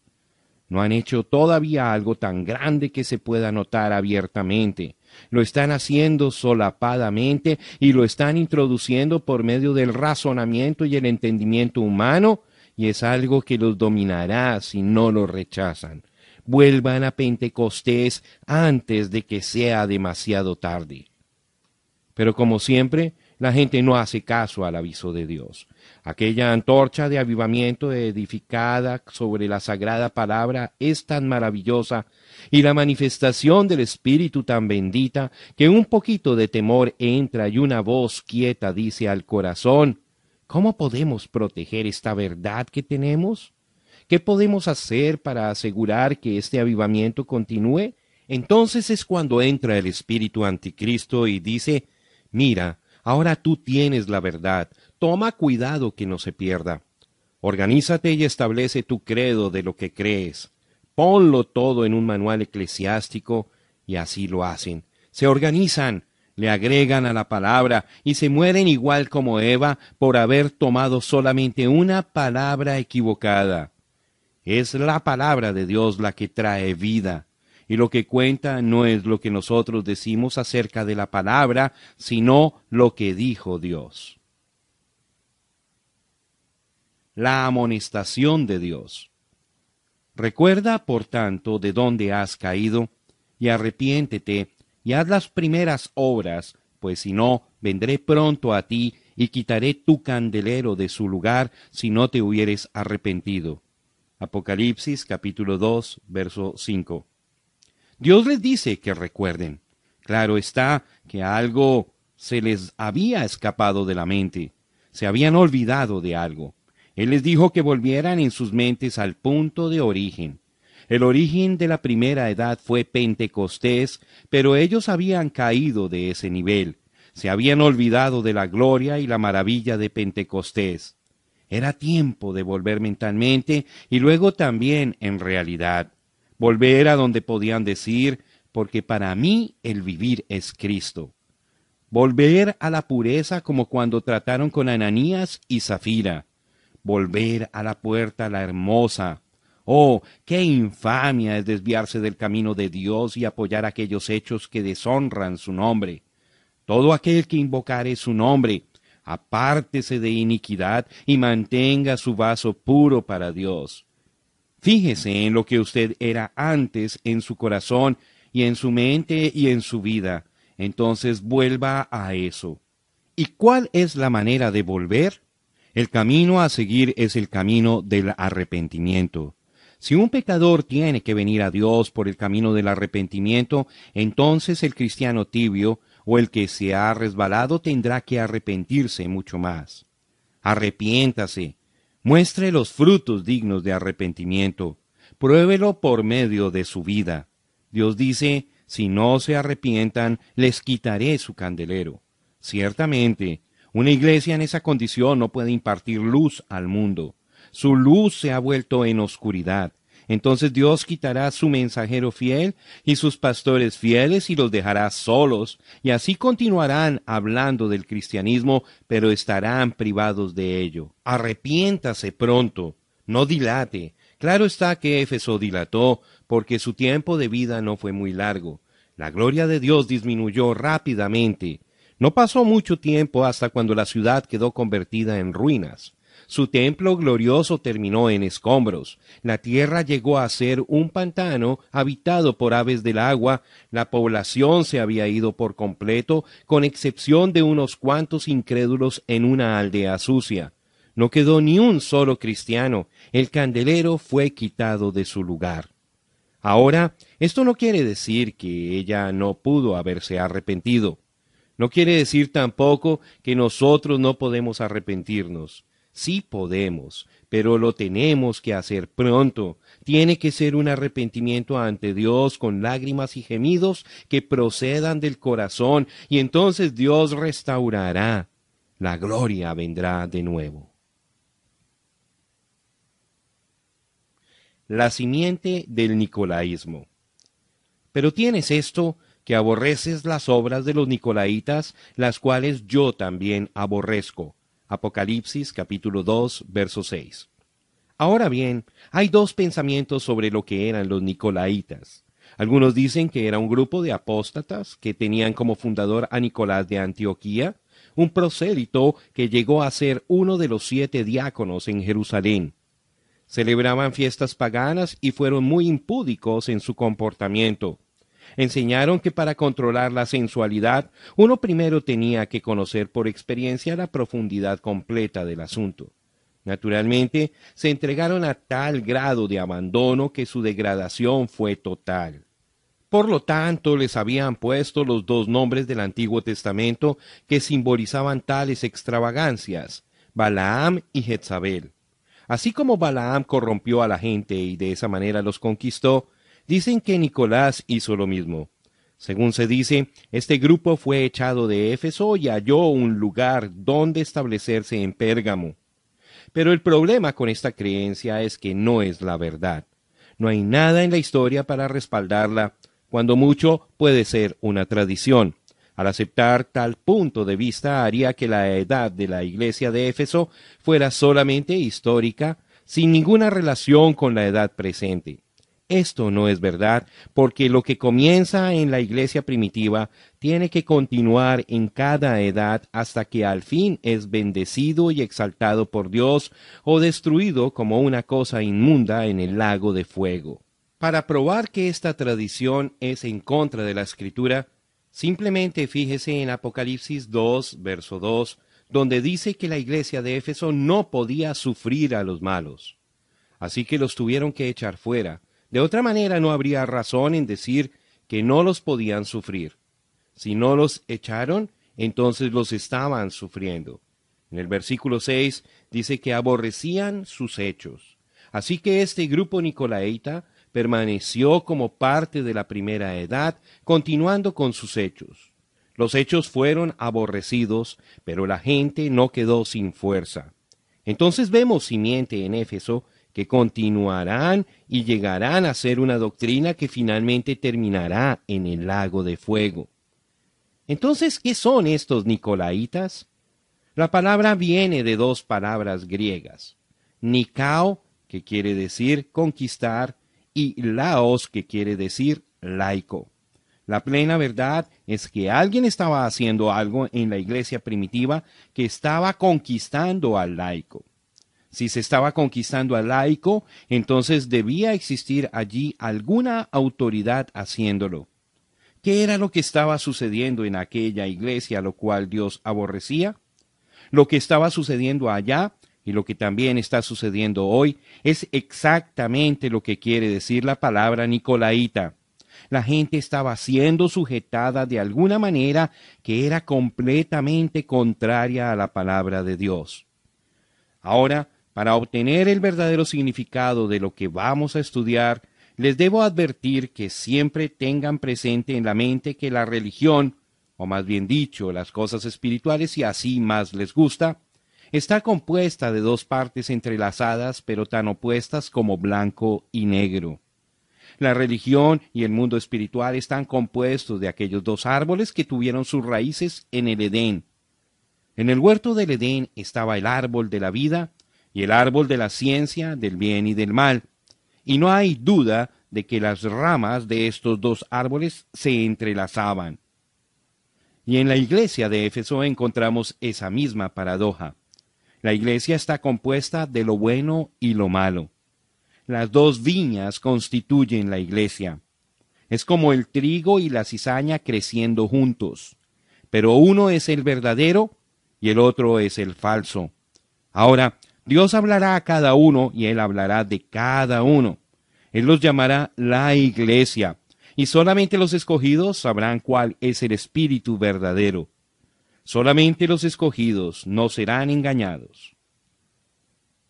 No han hecho todavía algo tan grande que se pueda notar abiertamente. Lo están haciendo solapadamente y lo están introduciendo por medio del razonamiento y el entendimiento humano, y es algo que los dominará si no lo rechazan vuelvan a Pentecostés antes de que sea demasiado tarde. Pero como siempre, la gente no hace caso al aviso de Dios. Aquella antorcha de avivamiento edificada sobre la sagrada palabra es tan maravillosa y la manifestación del Espíritu tan bendita que un poquito de temor entra y una voz quieta dice al corazón, ¿cómo podemos proteger esta verdad que tenemos? ¿Qué podemos hacer para asegurar que este avivamiento continúe? Entonces es cuando entra el espíritu anticristo y dice, mira, ahora tú tienes la verdad, toma cuidado que no se pierda. Organízate y establece tu credo de lo que crees. Ponlo todo en un manual eclesiástico y así lo hacen. Se organizan, le agregan a la palabra y se mueren igual como Eva por haber tomado solamente una palabra equivocada. Es la palabra de Dios la que trae vida. Y lo que cuenta no es lo que nosotros decimos acerca de la palabra, sino lo que dijo Dios. La amonestación de Dios. Recuerda, por tanto, de dónde has caído, y arrepiéntete, y haz las primeras obras, pues si no, vendré pronto a ti, y quitaré tu candelero de su lugar, si no te hubieres arrepentido. Apocalipsis capítulo 2, verso 5. Dios les dice que recuerden. Claro está que algo se les había escapado de la mente, se habían olvidado de algo. Él les dijo que volvieran en sus mentes al punto de origen. El origen de la primera edad fue Pentecostés, pero ellos habían caído de ese nivel, se habían olvidado de la gloria y la maravilla de Pentecostés. Era tiempo de volver mentalmente y luego también en realidad. Volver a donde podían decir, porque para mí el vivir es Cristo. Volver a la pureza como cuando trataron con Ananías y Zafira. Volver a la puerta la hermosa. Oh, qué infamia es desviarse del camino de Dios y apoyar aquellos hechos que deshonran su nombre. Todo aquel que invocare su nombre, apártese de iniquidad y mantenga su vaso puro para Dios. Fíjese en lo que usted era antes en su corazón y en su mente y en su vida. Entonces vuelva a eso. ¿Y cuál es la manera de volver? El camino a seguir es el camino del arrepentimiento. Si un pecador tiene que venir a Dios por el camino del arrepentimiento, entonces el cristiano tibio o el que se ha resbalado tendrá que arrepentirse mucho más. Arrepiéntase, muestre los frutos dignos de arrepentimiento, pruébelo por medio de su vida. Dios dice, si no se arrepientan, les quitaré su candelero. Ciertamente, una iglesia en esa condición no puede impartir luz al mundo. Su luz se ha vuelto en oscuridad. Entonces Dios quitará su mensajero fiel y sus pastores fieles y los dejará solos, y así continuarán hablando del cristianismo, pero estarán privados de ello. Arrepiéntase pronto, no dilate. Claro está que Éfeso dilató, porque su tiempo de vida no fue muy largo. La gloria de Dios disminuyó rápidamente. No pasó mucho tiempo hasta cuando la ciudad quedó convertida en ruinas. Su templo glorioso terminó en escombros. La tierra llegó a ser un pantano habitado por aves del agua. La población se había ido por completo, con excepción de unos cuantos incrédulos en una aldea sucia. No quedó ni un solo cristiano. El candelero fue quitado de su lugar. Ahora, esto no quiere decir que ella no pudo haberse arrepentido. No quiere decir tampoco que nosotros no podemos arrepentirnos. Sí podemos, pero lo tenemos que hacer pronto. Tiene que ser un arrepentimiento ante Dios con lágrimas y gemidos que procedan del corazón y entonces Dios restaurará. La gloria vendrá de nuevo. La simiente del nicolaísmo. Pero tienes esto que aborreces las obras de los nicolaitas, las cuales yo también aborrezco Apocalipsis capítulo 2, verso 6. Ahora bien, hay dos pensamientos sobre lo que eran los Nicolaitas. Algunos dicen que era un grupo de apóstatas que tenían como fundador a Nicolás de Antioquía, un prosélito que llegó a ser uno de los siete diáconos en Jerusalén. Celebraban fiestas paganas y fueron muy impúdicos en su comportamiento. Enseñaron que para controlar la sensualidad uno primero tenía que conocer por experiencia la profundidad completa del asunto. Naturalmente, se entregaron a tal grado de abandono que su degradación fue total. Por lo tanto, les habían puesto los dos nombres del Antiguo Testamento que simbolizaban tales extravagancias, Balaam y Jezabel. Así como Balaam corrompió a la gente y de esa manera los conquistó, dicen que Nicolás hizo lo mismo. Según se dice, este grupo fue echado de Éfeso y halló un lugar donde establecerse en Pérgamo. Pero el problema con esta creencia es que no es la verdad. No hay nada en la historia para respaldarla, cuando mucho puede ser una tradición. Al aceptar tal punto de vista haría que la edad de la iglesia de Éfeso fuera solamente histórica, sin ninguna relación con la edad presente. Esto no es verdad, porque lo que comienza en la iglesia primitiva tiene que continuar en cada edad hasta que al fin es bendecido y exaltado por Dios o destruido como una cosa inmunda en el lago de fuego. Para probar que esta tradición es en contra de la escritura, simplemente fíjese en Apocalipsis 2, verso 2, donde dice que la iglesia de Éfeso no podía sufrir a los malos. Así que los tuvieron que echar fuera, de otra manera no habría razón en decir que no los podían sufrir. Si no los echaron, entonces los estaban sufriendo. En el versículo 6 dice que aborrecían sus hechos. Así que este grupo nicolaita permaneció como parte de la primera edad, continuando con sus hechos. Los hechos fueron aborrecidos, pero la gente no quedó sin fuerza. Entonces vemos simiente en Éfeso que continuarán y llegarán a ser una doctrina que finalmente terminará en el lago de fuego. Entonces, ¿qué son estos nicolaitas? La palabra viene de dos palabras griegas, Nikao, que quiere decir conquistar, y Laos, que quiere decir laico. La plena verdad es que alguien estaba haciendo algo en la iglesia primitiva que estaba conquistando al laico. Si se estaba conquistando al laico, entonces debía existir allí alguna autoridad haciéndolo. ¿Qué era lo que estaba sucediendo en aquella iglesia, lo cual Dios aborrecía? Lo que estaba sucediendo allá y lo que también está sucediendo hoy es exactamente lo que quiere decir la palabra Nicolaita. La gente estaba siendo sujetada de alguna manera que era completamente contraria a la palabra de Dios. Ahora, para obtener el verdadero significado de lo que vamos a estudiar, les debo advertir que siempre tengan presente en la mente que la religión, o más bien dicho, las cosas espirituales, si así más les gusta, está compuesta de dos partes entrelazadas pero tan opuestas como blanco y negro. La religión y el mundo espiritual están compuestos de aquellos dos árboles que tuvieron sus raíces en el Edén. En el huerto del Edén estaba el árbol de la vida y el árbol de la ciencia del bien y del mal. Y no hay duda de que las ramas de estos dos árboles se entrelazaban. Y en la iglesia de Éfeso encontramos esa misma paradoja. La iglesia está compuesta de lo bueno y lo malo. Las dos viñas constituyen la iglesia. Es como el trigo y la cizaña creciendo juntos. Pero uno es el verdadero y el otro es el falso. Ahora, Dios hablará a cada uno y Él hablará de cada uno. Él los llamará la iglesia, y solamente los escogidos sabrán cuál es el espíritu verdadero. Solamente los escogidos no serán engañados.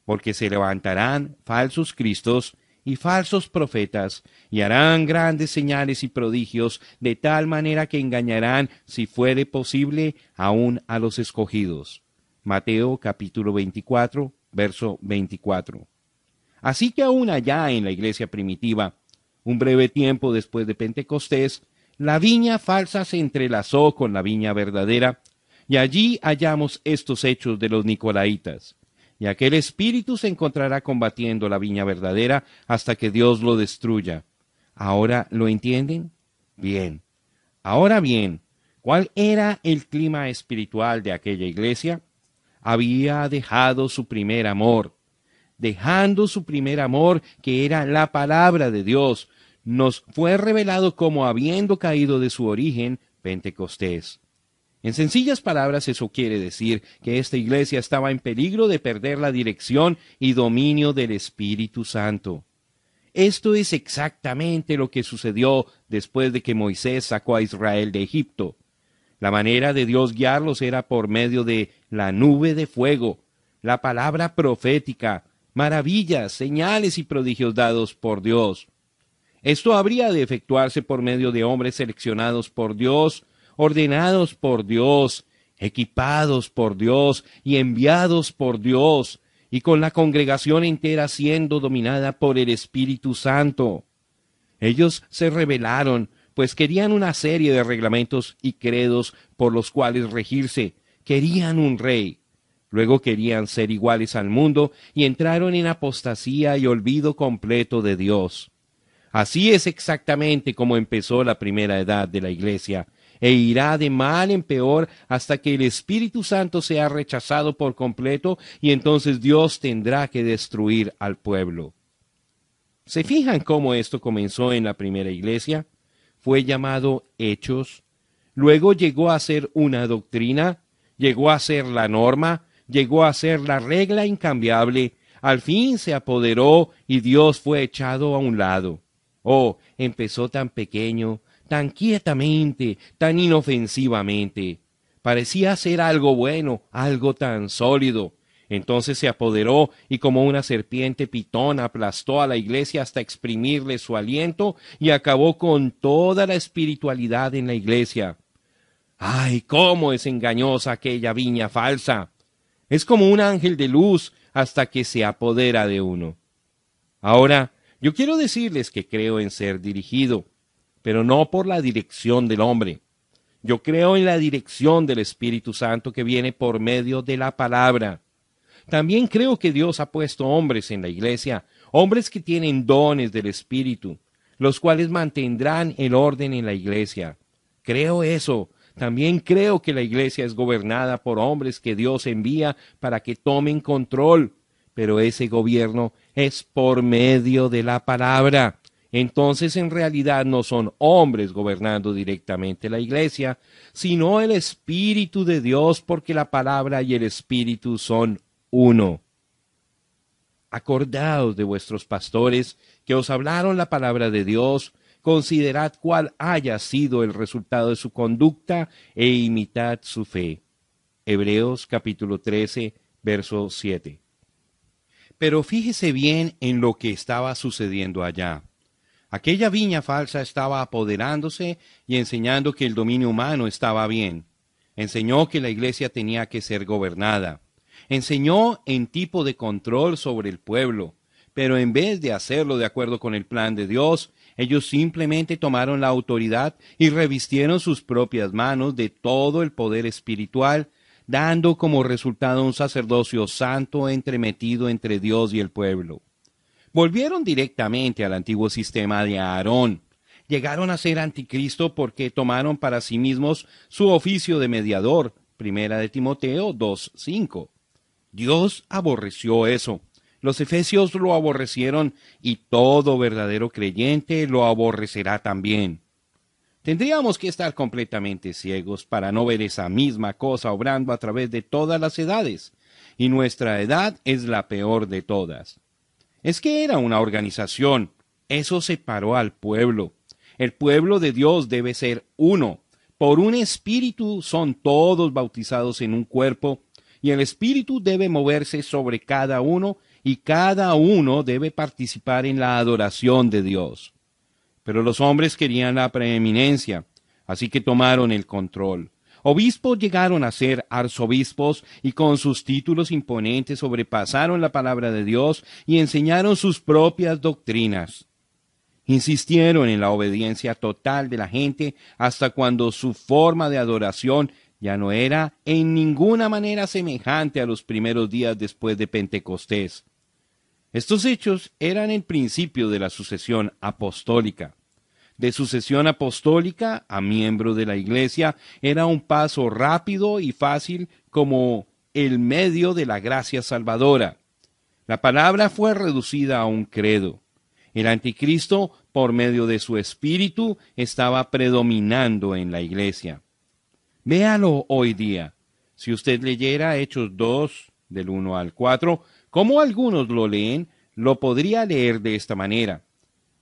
Porque se levantarán falsos cristos y falsos profetas, y harán grandes señales y prodigios, de tal manera que engañarán, si fuere posible, aún a los escogidos. Mateo capítulo 24, verso 24. Así que aún allá en la iglesia primitiva, un breve tiempo después de Pentecostés, la viña falsa se entrelazó con la viña verdadera, y allí hallamos estos hechos de los nicolaitas. Y aquel espíritu se encontrará combatiendo la viña verdadera hasta que Dios lo destruya. ¿Ahora lo entienden? Bien. Ahora bien, ¿cuál era el clima espiritual de aquella iglesia? Había dejado su primer amor, dejando su primer amor, que era la palabra de Dios. nos fue revelado como habiendo caído de su origen Pentecostés. En sencillas palabras, eso quiere decir que esta iglesia estaba en peligro de perder la dirección y dominio del Espíritu Santo. Esto es exactamente lo que sucedió después de que Moisés sacó a Israel de Egipto. La manera de Dios guiarlos era por medio de la nube de fuego, la palabra profética, maravillas, señales y prodigios dados por Dios. Esto habría de efectuarse por medio de hombres seleccionados por Dios, ordenados por Dios, equipados por Dios y enviados por Dios, y con la congregación entera siendo dominada por el Espíritu Santo. Ellos se rebelaron, pues querían una serie de reglamentos y credos por los cuales regirse, querían un rey. Luego querían ser iguales al mundo y entraron en apostasía y olvido completo de Dios. Así es exactamente como empezó la primera edad de la Iglesia, e irá de mal en peor hasta que el Espíritu Santo sea rechazado por completo y entonces Dios tendrá que destruir al pueblo. ¿Se fijan cómo esto comenzó en la primera iglesia? Fue llamado hechos, luego llegó a ser una doctrina, llegó a ser la norma, llegó a ser la regla incambiable, al fin se apoderó y Dios fue echado a un lado. Oh, empezó tan pequeño, tan quietamente, tan inofensivamente. Parecía ser algo bueno, algo tan sólido. Entonces se apoderó y como una serpiente pitón aplastó a la iglesia hasta exprimirle su aliento y acabó con toda la espiritualidad en la iglesia. ¡Ay, cómo es engañosa aquella viña falsa! Es como un ángel de luz hasta que se apodera de uno. Ahora, yo quiero decirles que creo en ser dirigido, pero no por la dirección del hombre. Yo creo en la dirección del Espíritu Santo que viene por medio de la palabra. También creo que Dios ha puesto hombres en la iglesia, hombres que tienen dones del Espíritu, los cuales mantendrán el orden en la iglesia. Creo eso. También creo que la iglesia es gobernada por hombres que Dios envía para que tomen control, pero ese gobierno es por medio de la palabra. Entonces en realidad no son hombres gobernando directamente la iglesia, sino el Espíritu de Dios, porque la palabra y el Espíritu son uno. Acordaos de vuestros pastores que os hablaron la palabra de Dios, considerad cuál haya sido el resultado de su conducta e imitad su fe. Hebreos capítulo 13, verso 7. Pero fíjese bien en lo que estaba sucediendo allá. Aquella viña falsa estaba apoderándose y enseñando que el dominio humano estaba bien. Enseñó que la iglesia tenía que ser gobernada. Enseñó en tipo de control sobre el pueblo. Pero en vez de hacerlo de acuerdo con el plan de Dios, ellos simplemente tomaron la autoridad y revistieron sus propias manos de todo el poder espiritual, dando como resultado un sacerdocio santo entremetido entre Dios y el pueblo. Volvieron directamente al antiguo sistema de Aarón. Llegaron a ser anticristo porque tomaron para sí mismos su oficio de mediador. Primera de Timoteo 2.5. Dios aborreció eso. Los efesios lo aborrecieron y todo verdadero creyente lo aborrecerá también. Tendríamos que estar completamente ciegos para no ver esa misma cosa obrando a través de todas las edades, y nuestra edad es la peor de todas. Es que era una organización. Eso separó al pueblo. El pueblo de Dios debe ser uno. Por un espíritu son todos bautizados en un cuerpo, y el espíritu debe moverse sobre cada uno, y cada uno debe participar en la adoración de Dios. Pero los hombres querían la preeminencia, así que tomaron el control. Obispos llegaron a ser arzobispos y con sus títulos imponentes sobrepasaron la palabra de Dios y enseñaron sus propias doctrinas. Insistieron en la obediencia total de la gente hasta cuando su forma de adoración ya no era en ninguna manera semejante a los primeros días después de Pentecostés. Estos hechos eran el principio de la sucesión apostólica de sucesión apostólica a miembro de la Iglesia era un paso rápido y fácil como el medio de la gracia salvadora. La palabra fue reducida a un credo. El anticristo, por medio de su espíritu, estaba predominando en la iglesia. Véalo hoy día. Si usted leyera Hechos 2, del 1 al 4, como algunos lo leen, lo podría leer de esta manera.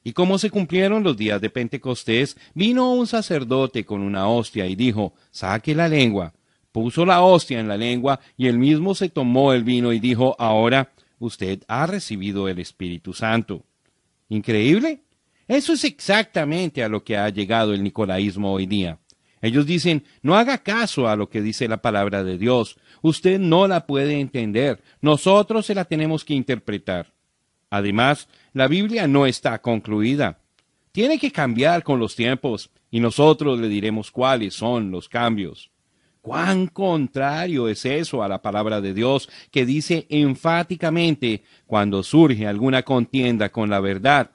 Y como se cumplieron los días de Pentecostés, vino un sacerdote con una hostia y dijo, saque la lengua. Puso la hostia en la lengua y él mismo se tomó el vino y dijo, ahora usted ha recibido el Espíritu Santo. ¿Increíble? Eso es exactamente a lo que ha llegado el nicolaísmo hoy día. Ellos dicen, no haga caso a lo que dice la palabra de Dios. Usted no la puede entender. Nosotros se la tenemos que interpretar. Además, la Biblia no está concluida. Tiene que cambiar con los tiempos y nosotros le diremos cuáles son los cambios. Cuán contrario es eso a la palabra de Dios que dice enfáticamente cuando surge alguna contienda con la verdad.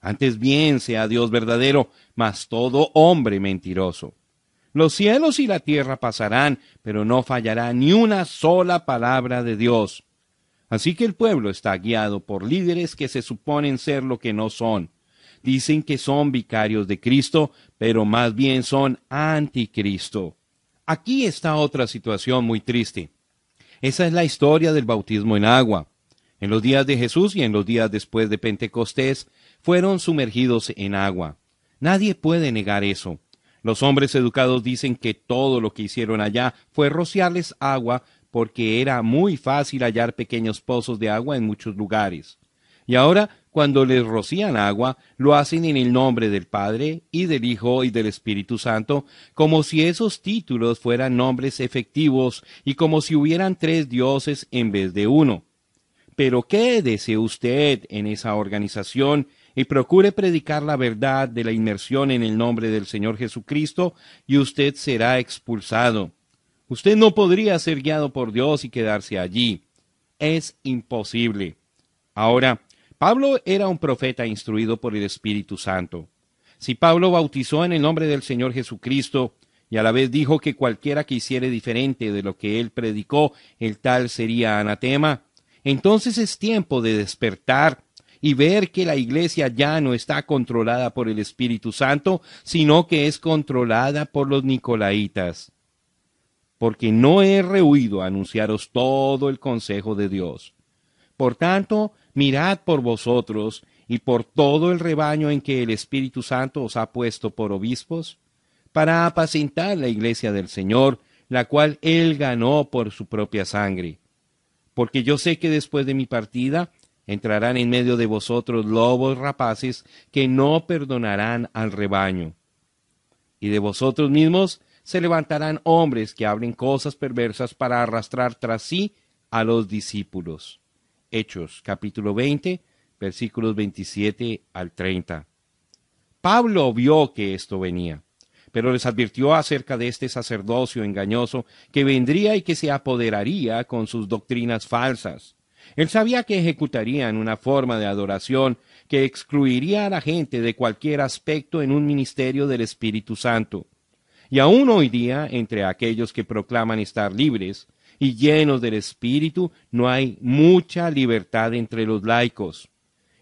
Antes bien sea Dios verdadero, mas todo hombre mentiroso. Los cielos y la tierra pasarán, pero no fallará ni una sola palabra de Dios. Así que el pueblo está guiado por líderes que se suponen ser lo que no son. Dicen que son vicarios de Cristo, pero más bien son anticristo. Aquí está otra situación muy triste. Esa es la historia del bautismo en agua. En los días de Jesús y en los días después de Pentecostés fueron sumergidos en agua. Nadie puede negar eso. Los hombres educados dicen que todo lo que hicieron allá fue rociarles agua porque era muy fácil hallar pequeños pozos de agua en muchos lugares. Y ahora, cuando les rocían agua, lo hacen en el nombre del Padre y del Hijo y del Espíritu Santo, como si esos títulos fueran nombres efectivos y como si hubieran tres dioses en vez de uno. Pero quédese usted en esa organización y procure predicar la verdad de la inmersión en el nombre del Señor Jesucristo, y usted será expulsado. Usted no podría ser guiado por Dios y quedarse allí. Es imposible. Ahora, Pablo era un profeta instruido por el Espíritu Santo. Si Pablo bautizó en el nombre del Señor Jesucristo y a la vez dijo que cualquiera que hiciere diferente de lo que él predicó, el tal sería anatema, entonces es tiempo de despertar y ver que la iglesia ya no está controlada por el Espíritu Santo, sino que es controlada por los nicolaitas porque no he rehuido anunciaros todo el consejo de Dios. Por tanto, mirad por vosotros y por todo el rebaño en que el Espíritu Santo os ha puesto por obispos, para apacentar la iglesia del Señor, la cual él ganó por su propia sangre. Porque yo sé que después de mi partida entrarán en medio de vosotros lobos rapaces que no perdonarán al rebaño. Y de vosotros mismos se levantarán hombres que hablen cosas perversas para arrastrar tras sí a los discípulos. Hechos capítulo 20, versículos 27 al 30. Pablo vio que esto venía, pero les advirtió acerca de este sacerdocio engañoso que vendría y que se apoderaría con sus doctrinas falsas. Él sabía que ejecutarían una forma de adoración que excluiría a la gente de cualquier aspecto en un ministerio del Espíritu Santo. Y aún hoy día, entre aquellos que proclaman estar libres y llenos del Espíritu, no hay mucha libertad entre los laicos.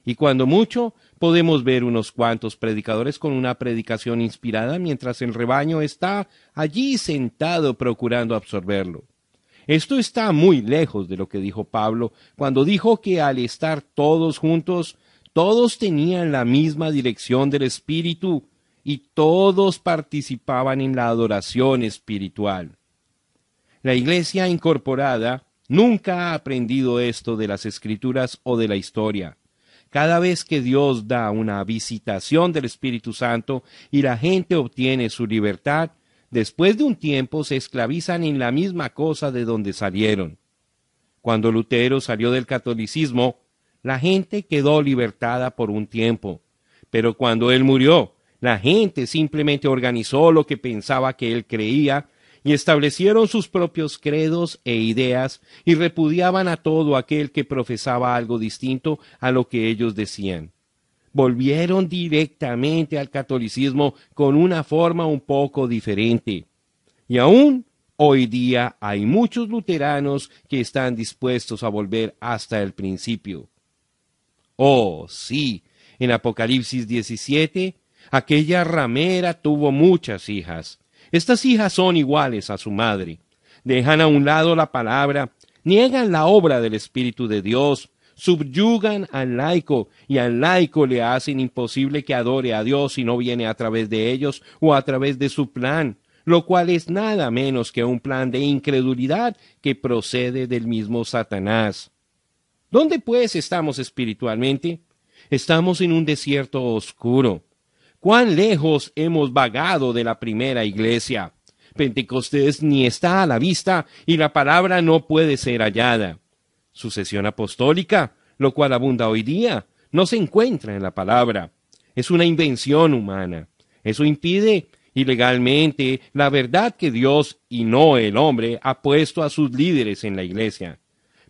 Y cuando mucho, podemos ver unos cuantos predicadores con una predicación inspirada mientras el rebaño está allí sentado procurando absorberlo. Esto está muy lejos de lo que dijo Pablo cuando dijo que al estar todos juntos, todos tenían la misma dirección del Espíritu y todos participaban en la adoración espiritual. La Iglesia incorporada nunca ha aprendido esto de las escrituras o de la historia. Cada vez que Dios da una visitación del Espíritu Santo y la gente obtiene su libertad, después de un tiempo se esclavizan en la misma cosa de donde salieron. Cuando Lutero salió del catolicismo, la gente quedó libertada por un tiempo, pero cuando él murió, la gente simplemente organizó lo que pensaba que él creía y establecieron sus propios credos e ideas y repudiaban a todo aquel que profesaba algo distinto a lo que ellos decían. Volvieron directamente al catolicismo con una forma un poco diferente. Y aún hoy día hay muchos luteranos que están dispuestos a volver hasta el principio. Oh, sí, en Apocalipsis 17, aquella ramera tuvo muchas hijas. Estas hijas son iguales a su madre. Dejan a un lado la palabra, niegan la obra del Espíritu de Dios, subyugan al laico y al laico le hacen imposible que adore a Dios si no viene a través de ellos o a través de su plan, lo cual es nada menos que un plan de incredulidad que procede del mismo Satanás. ¿Dónde pues estamos espiritualmente? Estamos en un desierto oscuro. ¿Cuán lejos hemos vagado de la primera iglesia? Pentecostés ni está a la vista y la palabra no puede ser hallada. Sucesión apostólica, lo cual abunda hoy día, no se encuentra en la palabra. Es una invención humana. Eso impide ilegalmente la verdad que Dios y no el hombre ha puesto a sus líderes en la iglesia.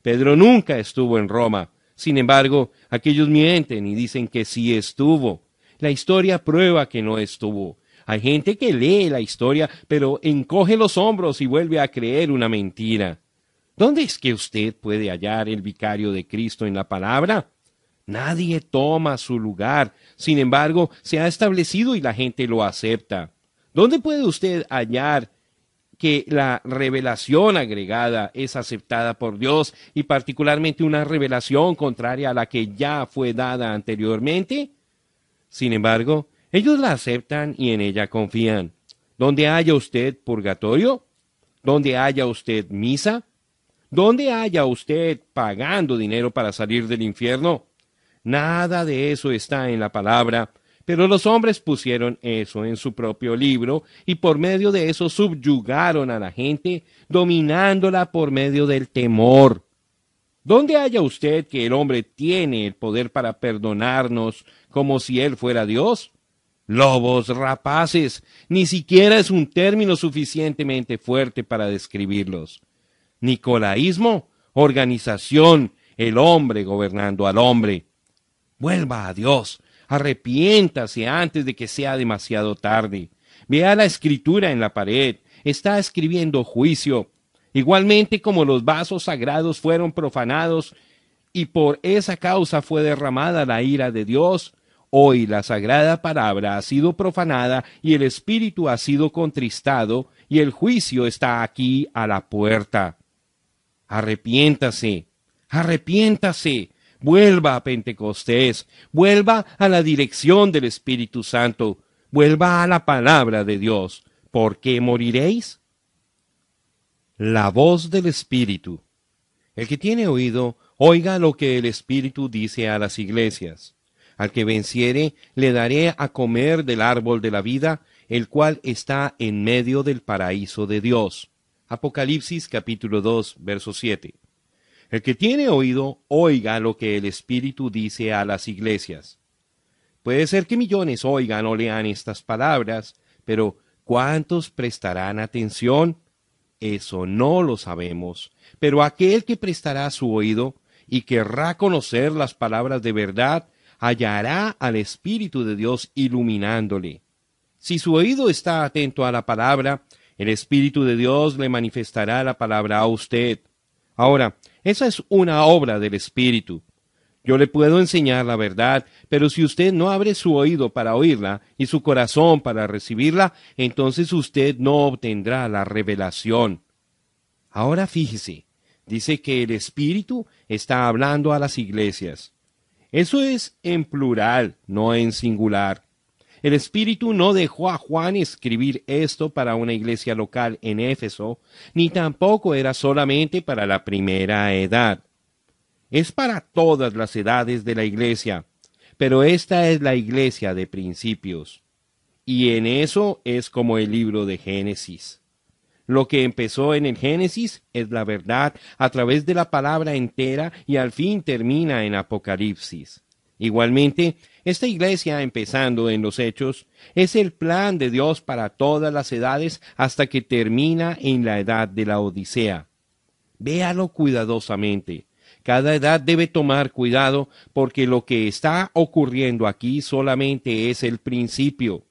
Pedro nunca estuvo en Roma. Sin embargo, aquellos mienten y dicen que sí estuvo. La historia prueba que no estuvo. Hay gente que lee la historia, pero encoge los hombros y vuelve a creer una mentira. ¿Dónde es que usted puede hallar el vicario de Cristo en la palabra? Nadie toma su lugar. Sin embargo, se ha establecido y la gente lo acepta. ¿Dónde puede usted hallar que la revelación agregada es aceptada por Dios y particularmente una revelación contraria a la que ya fue dada anteriormente? Sin embargo, ellos la aceptan y en ella confían. ¿Dónde haya usted purgatorio? ¿Dónde haya usted misa? ¿Dónde haya usted pagando dinero para salir del infierno? Nada de eso está en la palabra, pero los hombres pusieron eso en su propio libro y por medio de eso subyugaron a la gente, dominándola por medio del temor. ¿Dónde haya usted que el hombre tiene el poder para perdonarnos como si él fuera Dios? Lobos rapaces, ni siquiera es un término suficientemente fuerte para describirlos. Nicolaísmo, organización, el hombre gobernando al hombre. Vuelva a Dios, arrepiéntase antes de que sea demasiado tarde. Vea la escritura en la pared, está escribiendo juicio. Igualmente como los vasos sagrados fueron profanados y por esa causa fue derramada la ira de Dios, Hoy la sagrada palabra ha sido profanada y el espíritu ha sido contristado y el juicio está aquí a la puerta. Arrepiéntase, arrepiéntase, vuelva a Pentecostés, vuelva a la dirección del Espíritu Santo, vuelva a la palabra de Dios. ¿Por qué moriréis? La voz del Espíritu. El que tiene oído, oiga lo que el Espíritu dice a las iglesias. Al que venciere, le daré a comer del árbol de la vida, el cual está en medio del paraíso de Dios. Apocalipsis capítulo 2, verso 7. El que tiene oído, oiga lo que el Espíritu dice a las iglesias. Puede ser que millones oigan o lean estas palabras, pero ¿cuántos prestarán atención? Eso no lo sabemos. Pero aquel que prestará su oído y querrá conocer las palabras de verdad, hallará al Espíritu de Dios iluminándole. Si su oído está atento a la palabra, el Espíritu de Dios le manifestará la palabra a usted. Ahora, esa es una obra del Espíritu. Yo le puedo enseñar la verdad, pero si usted no abre su oído para oírla y su corazón para recibirla, entonces usted no obtendrá la revelación. Ahora fíjese, dice que el Espíritu está hablando a las iglesias. Eso es en plural, no en singular. El Espíritu no dejó a Juan escribir esto para una iglesia local en Éfeso, ni tampoco era solamente para la primera edad. Es para todas las edades de la iglesia, pero esta es la iglesia de principios. Y en eso es como el libro de Génesis. Lo que empezó en el Génesis es la verdad a través de la palabra entera y al fin termina en Apocalipsis. Igualmente, esta iglesia, empezando en los hechos, es el plan de Dios para todas las edades hasta que termina en la edad de la Odisea. Véalo cuidadosamente. Cada edad debe tomar cuidado porque lo que está ocurriendo aquí solamente es el principio.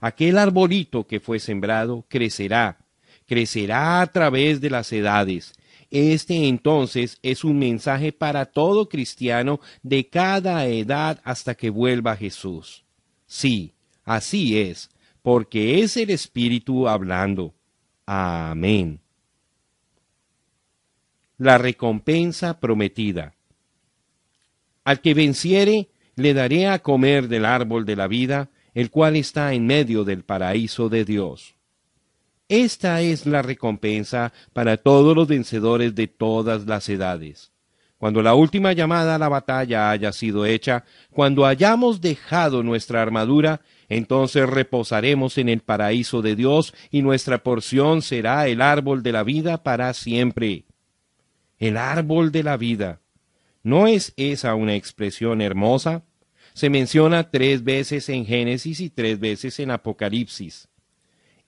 Aquel arbolito que fue sembrado crecerá, crecerá a través de las edades, Este entonces es un mensaje para todo cristiano de cada edad hasta que vuelva Jesús. Sí, así es, porque es el Espíritu hablando. Amén. La recompensa prometida. Al que venciere, le daré a comer del árbol de la vida, el cual está en medio del paraíso de Dios. Esta es la recompensa para todos los vencedores de todas las edades. Cuando la última llamada a la batalla haya sido hecha, cuando hayamos dejado nuestra armadura, entonces reposaremos en el paraíso de Dios y nuestra porción será el árbol de la vida para siempre. El árbol de la vida. ¿No es esa una expresión hermosa? Se menciona tres veces en Génesis y tres veces en Apocalipsis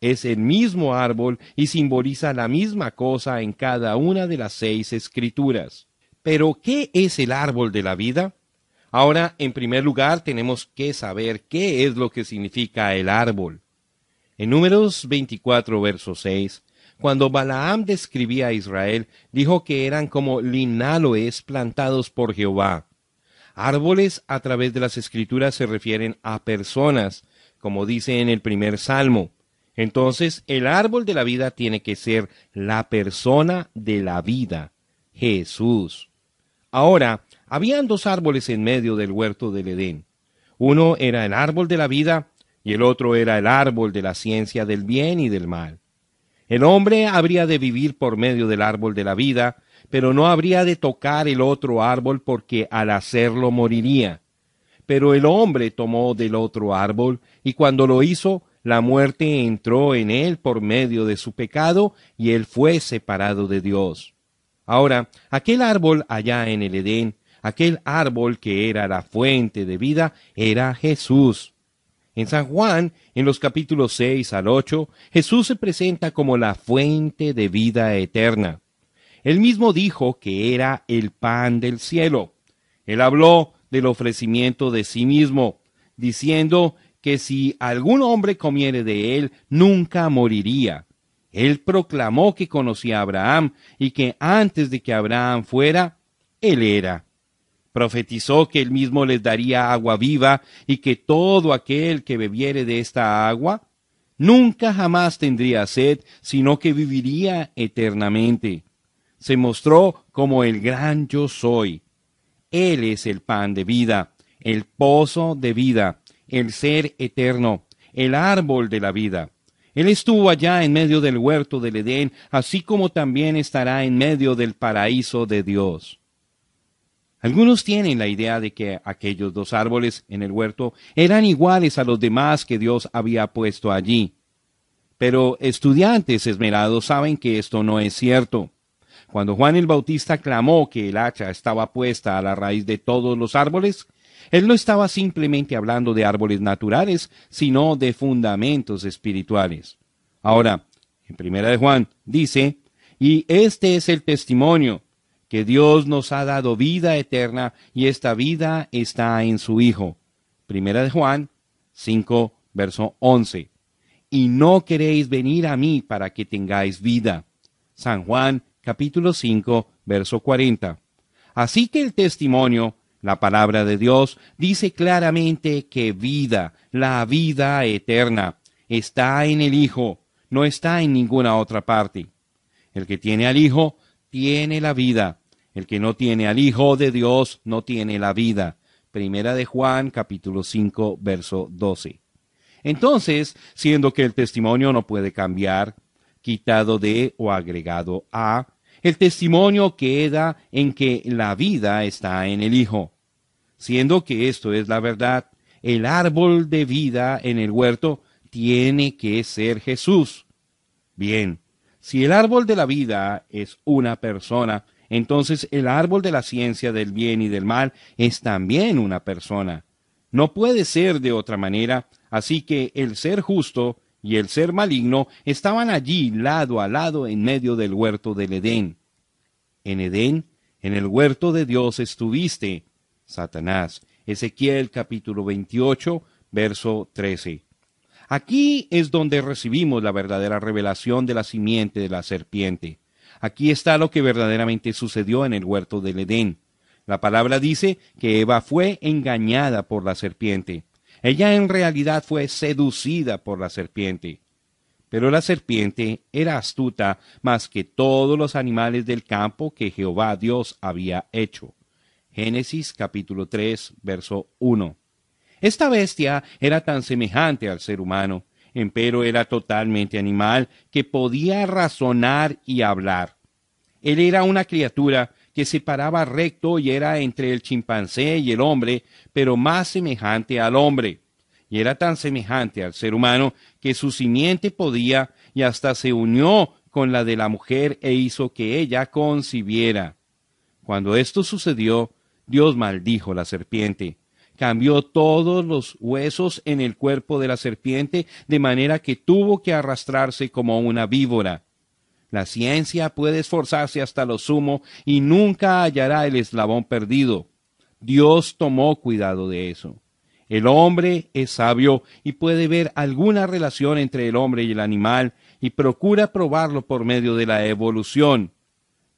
es el mismo árbol y simboliza la misma cosa en cada una de las seis escrituras. Pero, ¿qué es el árbol de la vida? Ahora, en primer lugar, tenemos que saber qué es lo que significa el árbol. En Números 24, verso 6, cuando Balaam describía a Israel, dijo que eran como linaloes plantados por Jehová. Árboles a través de las escrituras se refieren a personas, como dice en el primer salmo. Entonces, el árbol de la vida tiene que ser la persona de la vida, Jesús. Ahora, habían dos árboles en medio del huerto del Edén. Uno era el árbol de la vida y el otro era el árbol de la ciencia del bien y del mal. El hombre habría de vivir por medio del árbol de la vida, pero no habría de tocar el otro árbol porque al hacerlo moriría. Pero el hombre tomó del otro árbol y cuando lo hizo la muerte entró en él por medio de su pecado y él fue separado de Dios. Ahora, aquel árbol allá en el Edén, aquel árbol que era la fuente de vida, era Jesús. En San Juan, en los capítulos 6 al 8, Jesús se presenta como la fuente de vida eterna. Él mismo dijo que era el pan del cielo. Él habló del ofrecimiento de sí mismo, diciendo que si algún hombre comiere de él, nunca moriría. Él proclamó que conocía a Abraham y que antes de que Abraham fuera, él era. Profetizó que él mismo les daría agua viva y que todo aquel que bebiere de esta agua nunca jamás tendría sed, sino que viviría eternamente. Se mostró como el gran yo soy. Él es el pan de vida, el pozo de vida, el ser eterno, el árbol de la vida. Él estuvo allá en medio del huerto del Edén, así como también estará en medio del paraíso de Dios. Algunos tienen la idea de que aquellos dos árboles en el huerto eran iguales a los demás que Dios había puesto allí. Pero estudiantes esmerados saben que esto no es cierto. Cuando Juan el Bautista clamó que el hacha estaba puesta a la raíz de todos los árboles, él no estaba simplemente hablando de árboles naturales, sino de fundamentos espirituales. Ahora, en primera de Juan dice, y este es el testimonio, que Dios nos ha dado vida eterna y esta vida está en su Hijo. Primera de Juan 5, verso 11. Y no queréis venir a mí para que tengáis vida. San Juan capítulo 5, verso 40. Así que el testimonio la palabra de Dios dice claramente que vida, la vida eterna, está en el Hijo, no está en ninguna otra parte. El que tiene al Hijo, tiene la vida. El que no tiene al Hijo de Dios, no tiene la vida. Primera de Juan, capítulo 5, verso 12. Entonces, siendo que el testimonio no puede cambiar, quitado de o agregado a, el testimonio queda en que la vida está en el Hijo. Siendo que esto es la verdad, el árbol de vida en el huerto tiene que ser Jesús. Bien, si el árbol de la vida es una persona, entonces el árbol de la ciencia del bien y del mal es también una persona. No puede ser de otra manera, así que el ser justo y el ser maligno estaban allí lado a lado en medio del huerto del Edén. En Edén, en el huerto de Dios estuviste, Satanás. Ezequiel capítulo 28, verso 13. Aquí es donde recibimos la verdadera revelación de la simiente de la serpiente. aquí está lo que verdaderamente sucedió en el huerto del Edén. La palabra dice que Eva fue engañada por la serpiente. Ella en realidad fue seducida por la serpiente. Pero la serpiente era astuta más que todos los animales del campo que Jehová Dios había hecho. Génesis capítulo 3, verso 1. Esta bestia era tan semejante al ser humano, empero era totalmente animal, que podía razonar y hablar. Él era una criatura que se paraba recto y era entre el chimpancé y el hombre, pero más semejante al hombre. Y era tan semejante al ser humano que su simiente podía y hasta se unió con la de la mujer e hizo que ella concibiera. Cuando esto sucedió, Dios maldijo la serpiente, cambió todos los huesos en el cuerpo de la serpiente, de manera que tuvo que arrastrarse como una víbora. La ciencia puede esforzarse hasta lo sumo y nunca hallará el eslabón perdido. Dios tomó cuidado de eso. El hombre es sabio y puede ver alguna relación entre el hombre y el animal y procura probarlo por medio de la evolución.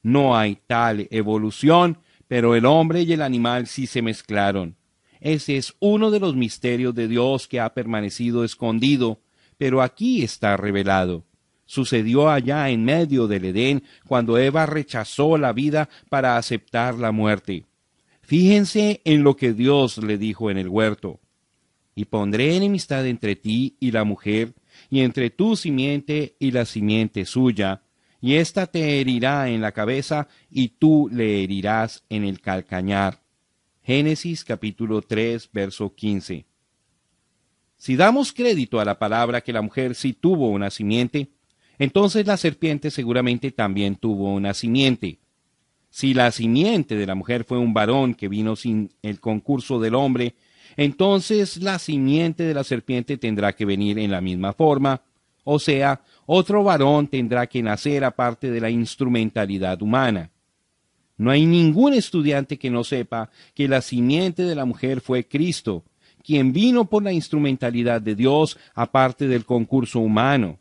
No hay tal evolución, pero el hombre y el animal sí se mezclaron. Ese es uno de los misterios de Dios que ha permanecido escondido, pero aquí está revelado. Sucedió allá en medio del Edén, cuando Eva rechazó la vida para aceptar la muerte. Fíjense en lo que Dios le dijo en el huerto. Y pondré enemistad entre ti y la mujer, y entre tu simiente y la simiente suya, y ésta te herirá en la cabeza, y tú le herirás en el calcañar. Génesis capítulo 3, verso 15. Si damos crédito a la palabra que la mujer sí tuvo una simiente, entonces la serpiente seguramente también tuvo una simiente. Si la simiente de la mujer fue un varón que vino sin el concurso del hombre, entonces la simiente de la serpiente tendrá que venir en la misma forma, o sea, otro varón tendrá que nacer aparte de la instrumentalidad humana. No hay ningún estudiante que no sepa que la simiente de la mujer fue Cristo, quien vino por la instrumentalidad de Dios aparte del concurso humano.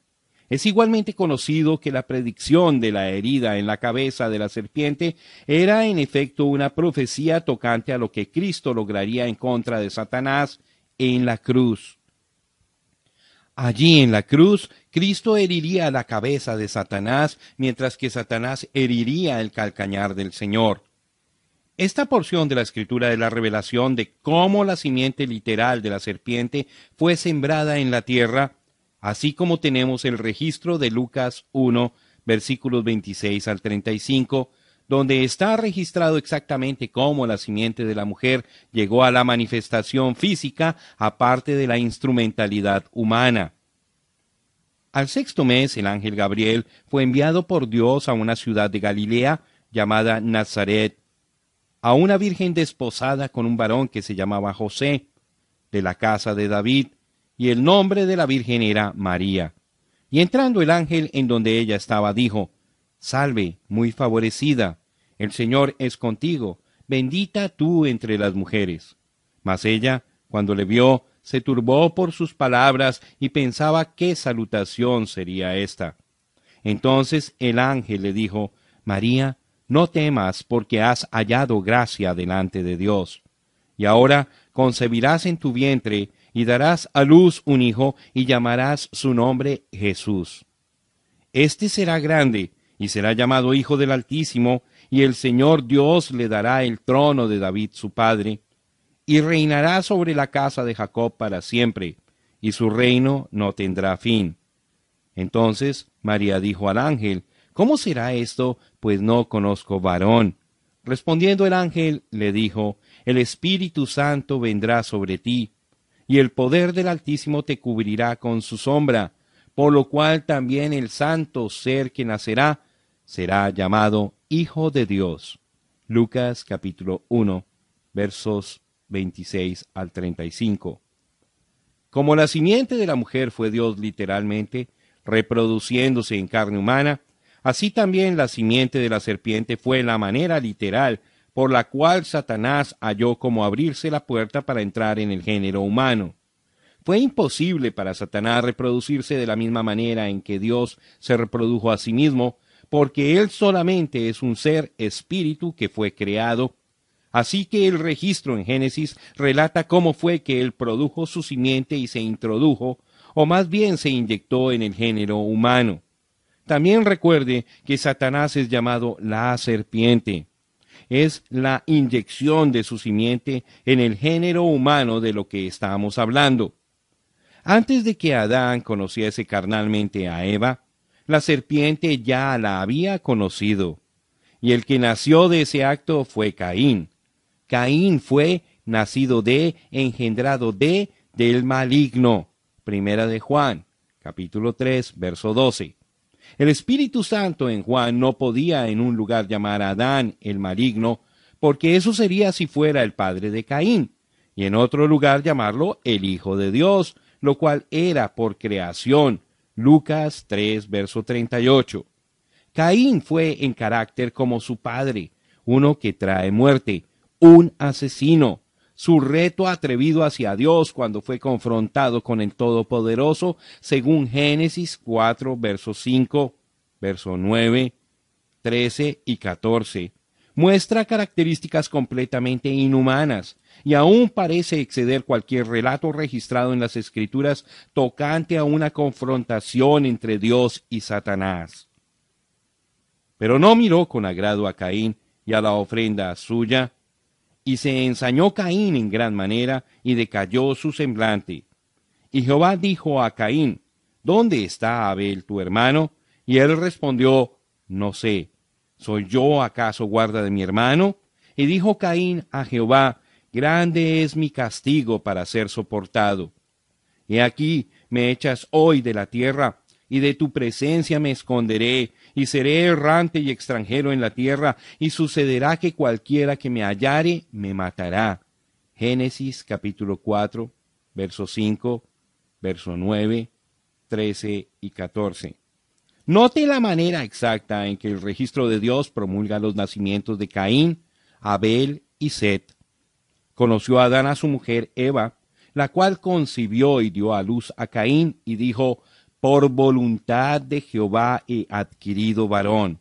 Es igualmente conocido que la predicción de la herida en la cabeza de la serpiente era en efecto una profecía tocante a lo que Cristo lograría en contra de Satanás en la cruz. Allí en la cruz, Cristo heriría la cabeza de Satanás, mientras que Satanás heriría el calcañar del Señor. Esta porción de la escritura de la revelación de cómo la simiente literal de la serpiente fue sembrada en la tierra así como tenemos el registro de Lucas 1, versículos 26 al 35, donde está registrado exactamente cómo la simiente de la mujer llegó a la manifestación física aparte de la instrumentalidad humana. Al sexto mes el ángel Gabriel fue enviado por Dios a una ciudad de Galilea llamada Nazaret, a una virgen desposada con un varón que se llamaba José, de la casa de David, y el nombre de la Virgen era María. Y entrando el ángel en donde ella estaba, dijo, Salve, muy favorecida, el Señor es contigo, bendita tú entre las mujeres. Mas ella, cuando le vio, se turbó por sus palabras y pensaba qué salutación sería esta. Entonces el ángel le dijo, María, no temas porque has hallado gracia delante de Dios. Y ahora concebirás en tu vientre y darás a luz un hijo y llamarás su nombre Jesús. Este será grande y será llamado Hijo del Altísimo, y el Señor Dios le dará el trono de David su padre, y reinará sobre la casa de Jacob para siempre, y su reino no tendrá fin. Entonces María dijo al ángel, ¿Cómo será esto? Pues no conozco varón. Respondiendo el ángel le dijo, El Espíritu Santo vendrá sobre ti, y el poder del Altísimo te cubrirá con su sombra, por lo cual también el santo ser que nacerá será llamado Hijo de Dios. Lucas capítulo 1, versos 26 al 35. Como la simiente de la mujer fue Dios literalmente, reproduciéndose en carne humana, así también la simiente de la serpiente fue la manera literal por la cual Satanás halló cómo abrirse la puerta para entrar en el género humano. Fue imposible para Satanás reproducirse de la misma manera en que Dios se reprodujo a sí mismo, porque él solamente es un ser espíritu que fue creado. Así que el registro en Génesis relata cómo fue que él produjo su simiente y se introdujo, o más bien se inyectó en el género humano. También recuerde que Satanás es llamado la serpiente. Es la inyección de su simiente en el género humano de lo que estamos hablando. Antes de que Adán conociese carnalmente a Eva, la serpiente ya la había conocido. Y el que nació de ese acto fue Caín. Caín fue nacido de, engendrado de, del maligno. Primera de Juan, capítulo 3, verso 12. El Espíritu Santo en Juan no podía en un lugar llamar a Adán el maligno, porque eso sería si fuera el padre de Caín, y en otro lugar llamarlo el Hijo de Dios, lo cual era por creación. Lucas 3, verso 38. Caín fue en carácter como su padre, uno que trae muerte, un asesino. Su reto atrevido hacia Dios cuando fue confrontado con el Todopoderoso, según Génesis 4, verso 5, verso 9, 13 y 14, muestra características completamente inhumanas, y aún parece exceder cualquier relato registrado en las Escrituras tocante a una confrontación entre Dios y Satanás. Pero no miró con agrado a Caín y a la ofrenda suya, y se ensañó Caín en gran manera, y decayó su semblante. Y Jehová dijo a Caín, ¿Dónde está Abel tu hermano? Y él respondió, No sé, ¿soy yo acaso guarda de mi hermano? Y dijo Caín a Jehová, grande es mi castigo para ser soportado. He aquí, me echas hoy de la tierra, y de tu presencia me esconderé, y seré errante y extranjero en la tierra, y sucederá que cualquiera que me hallare me matará. Génesis capítulo 4, verso 5, verso 9, 13 y 14. Note la manera exacta en que el registro de Dios promulga los nacimientos de Caín, Abel y Set conoció a Adán a su mujer Eva, la cual concibió y dio a luz a Caín y dijo, por voluntad de Jehová he adquirido varón.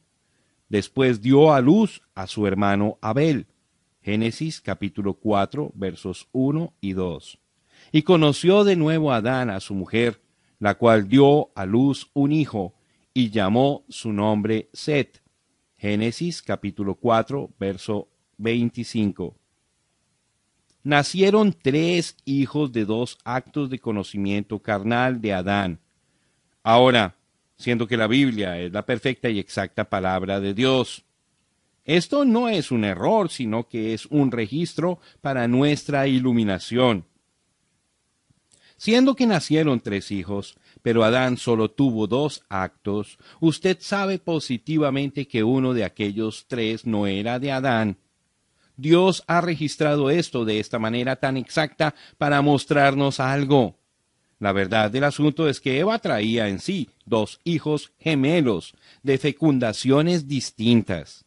Después dio a luz a su hermano Abel. Génesis capítulo 4 versos 1 y 2. Y conoció de nuevo a Adán a su mujer, la cual dio a luz un hijo, y llamó su nombre Set. Génesis capítulo 4 verso 25 nacieron tres hijos de dos actos de conocimiento carnal de Adán. Ahora, siendo que la Biblia es la perfecta y exacta palabra de Dios. Esto no es un error, sino que es un registro para nuestra iluminación. Siendo que nacieron tres hijos, pero Adán solo tuvo dos actos, usted sabe positivamente que uno de aquellos tres no era de Adán, Dios ha registrado esto de esta manera tan exacta para mostrarnos algo. La verdad del asunto es que Eva traía en sí dos hijos gemelos de fecundaciones distintas.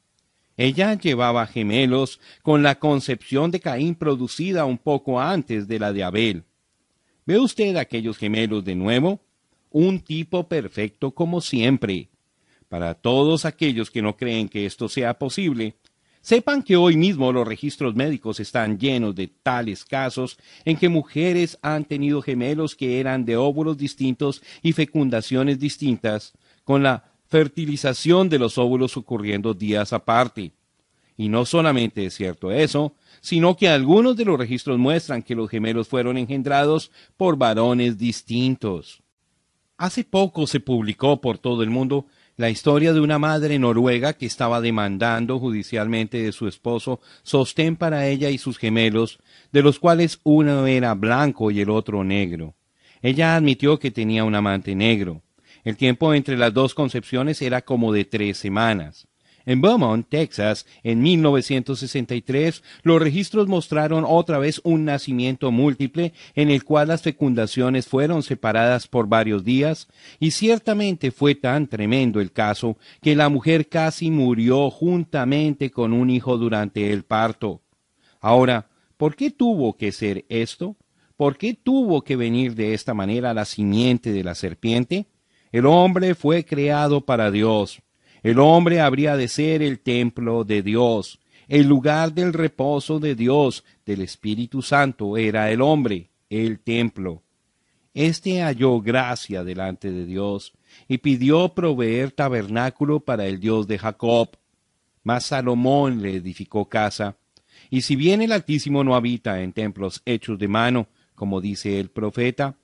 Ella llevaba gemelos con la concepción de Caín producida un poco antes de la de Abel. ¿Ve usted aquellos gemelos de nuevo? Un tipo perfecto como siempre. Para todos aquellos que no creen que esto sea posible, Sepan que hoy mismo los registros médicos están llenos de tales casos en que mujeres han tenido gemelos que eran de óvulos distintos y fecundaciones distintas, con la fertilización de los óvulos ocurriendo días aparte. Y no solamente es cierto eso, sino que algunos de los registros muestran que los gemelos fueron engendrados por varones distintos. Hace poco se publicó por todo el mundo la historia de una madre noruega que estaba demandando judicialmente de su esposo sostén para ella y sus gemelos, de los cuales uno era blanco y el otro negro. Ella admitió que tenía un amante negro. El tiempo entre las dos concepciones era como de tres semanas. En Beaumont, Texas, en 1963, los registros mostraron otra vez un nacimiento múltiple en el cual las fecundaciones fueron separadas por varios días, y ciertamente fue tan tremendo el caso que la mujer casi murió juntamente con un hijo durante el parto. Ahora, ¿por qué tuvo que ser esto? ¿Por qué tuvo que venir de esta manera la simiente de la serpiente? El hombre fue creado para Dios El hombre habría de ser el templo de Dios, el lugar del reposo de Dios, del Espíritu Santo, era el hombre, el templo. Este halló gracia delante de Dios y pidió proveer tabernáculo para el Dios de Jacob. Mas Salomón le edificó casa. Y si bien el Altísimo no habita en templos hechos de mano, como dice el profeta,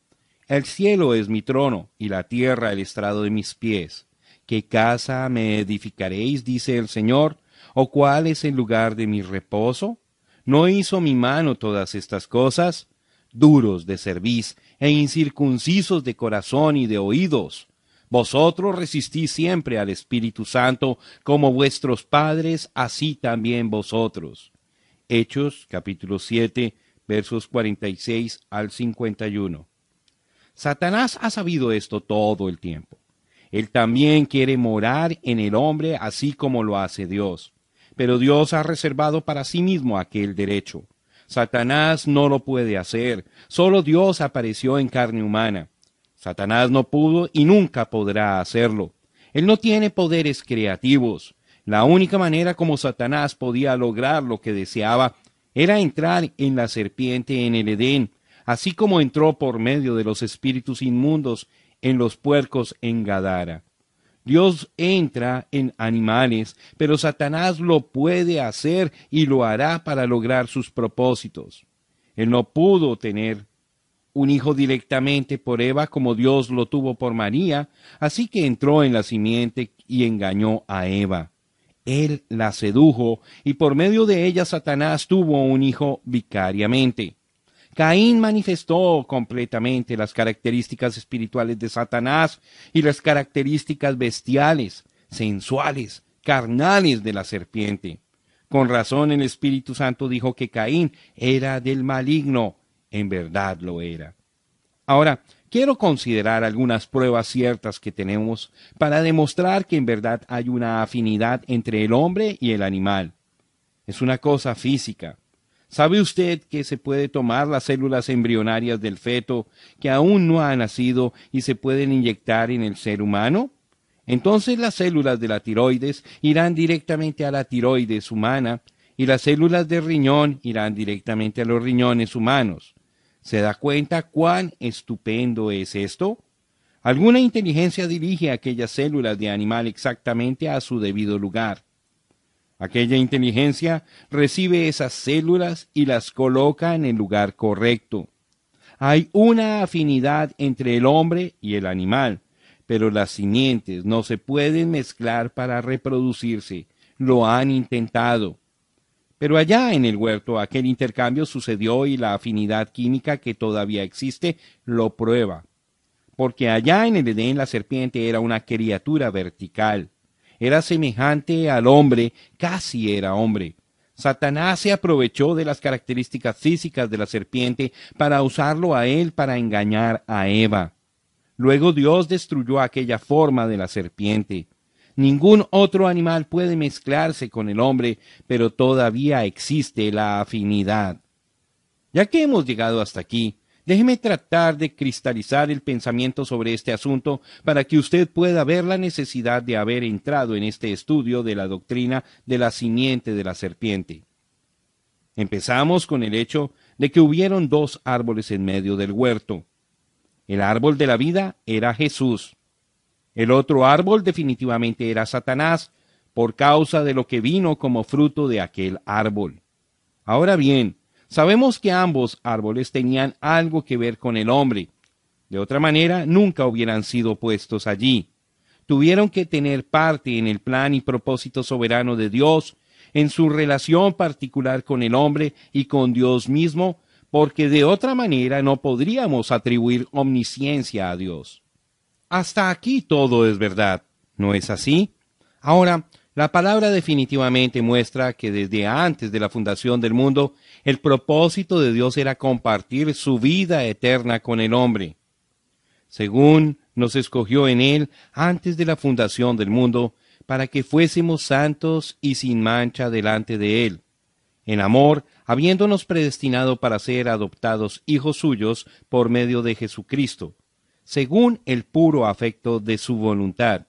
el cielo es mi trono y la tierra el estrado de mis pies. ¿Qué casa me edificaréis? dice el Señor, o cuál es el lugar de mi reposo? ¿No hizo mi mano todas estas cosas? Duros de cerviz e incircuncisos de corazón y de oídos. Vosotros resistís siempre al Espíritu Santo, como vuestros padres, así también vosotros. Hechos capítulo 7, versos 46 al 51. Satanás ha sabido esto todo el tiempo. Él también quiere morar en el hombre así como lo hace Dios. Pero Dios ha reservado para sí mismo aquel derecho. Satanás no lo puede hacer. Solo Dios apareció en carne humana. Satanás no pudo y nunca podrá hacerlo. Él no tiene poderes creativos. La única manera como Satanás podía lograr lo que deseaba era entrar en la serpiente en el Edén, así como entró por medio de los espíritus inmundos en los puercos en Gadara. Dios entra en animales, pero Satanás lo puede hacer y lo hará para lograr sus propósitos. Él no pudo tener un hijo directamente por Eva como Dios lo tuvo por María, así que entró en la simiente y engañó a Eva. Él la sedujo y por medio de ella Satanás tuvo un hijo vicariamente. Caín manifestó completamente las características espirituales de Satanás y las características bestiales, sensuales, carnales de la serpiente. Con razón el Espíritu Santo dijo que Caín era del maligno. En verdad lo era. Ahora, quiero considerar algunas pruebas ciertas que tenemos para demostrar que en verdad hay una afinidad entre el hombre y el animal. Es una cosa física. ¿Sabe usted que se puede tomar las células embrionarias del feto que aún no ha nacido y se pueden inyectar en el ser humano? Entonces las células de la tiroides irán directamente a la tiroides humana y las células de riñón irán directamente a los riñones humanos. ¿Se da cuenta cuán estupendo es esto? Alguna inteligencia dirige aquellas células de animal exactamente a su debido lugar. Aquella inteligencia recibe esas células y las coloca en el lugar correcto. Hay una afinidad entre el hombre y el animal, pero las simientes no se pueden mezclar para reproducirse. Lo han intentado. Pero allá en el huerto aquel intercambio sucedió y la afinidad química que todavía existe lo prueba. Porque allá en el Edén la serpiente era una criatura vertical era semejante al hombre, casi era hombre. Satanás se aprovechó de las características físicas de la serpiente para usarlo a él para engañar a Eva. Luego Dios destruyó aquella forma de la serpiente. Ningún otro animal puede mezclarse con el hombre, pero todavía existe la afinidad. Ya que hemos llegado hasta aquí, Déjeme tratar de cristalizar el pensamiento sobre este asunto para que usted pueda ver la necesidad de haber entrado en este estudio de la doctrina de la simiente de la serpiente. Empezamos con el hecho de que hubieron dos árboles en medio del huerto. El árbol de la vida era Jesús. El otro árbol definitivamente era Satanás, por causa de lo que vino como fruto de aquel árbol. Ahora bien, Sabemos que ambos árboles tenían algo que ver con el hombre. De otra manera, nunca hubieran sido puestos allí. Tuvieron que tener parte en el plan y propósito soberano de Dios, en su relación particular con el hombre y con Dios mismo, porque de otra manera no podríamos atribuir omnisciencia a Dios. Hasta aquí todo es verdad, ¿no es así? Ahora, la palabra definitivamente muestra que desde antes de la fundación del mundo, el propósito de Dios era compartir su vida eterna con el hombre. Según nos escogió en él antes de la fundación del mundo, para que fuésemos santos y sin mancha delante de él. En amor, habiéndonos predestinado para ser adoptados hijos suyos por medio de Jesucristo, según el puro afecto de su voluntad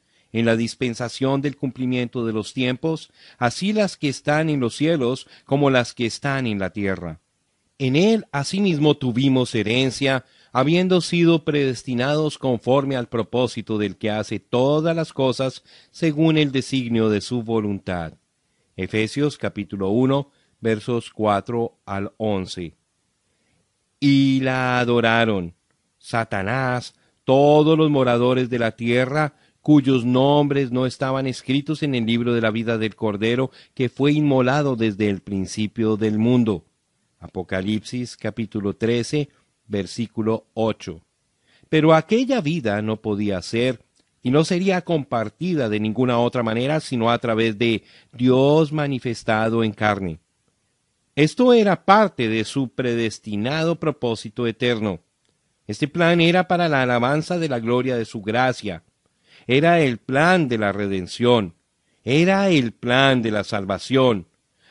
en la dispensación del cumplimiento de los tiempos, así las que están en los cielos como las que están en la tierra. En él asimismo tuvimos herencia, habiendo sido predestinados conforme al propósito del que hace todas las cosas según el designio de su voluntad. Efesios capítulo 1 versos 4 al 11. Y la adoraron. Satanás, todos los moradores de la tierra, cuyos nombres no estaban escritos en el libro de la vida del Cordero, que fue inmolado desde el principio del mundo. Apocalipsis capítulo 13, versículo 8. Pero aquella vida no podía ser y no sería compartida de ninguna otra manera sino a través de Dios manifestado en carne. Esto era parte de su predestinado propósito eterno. Este plan era para la alabanza de la gloria de su gracia, era el plan de la redención, era el plan de la salvación.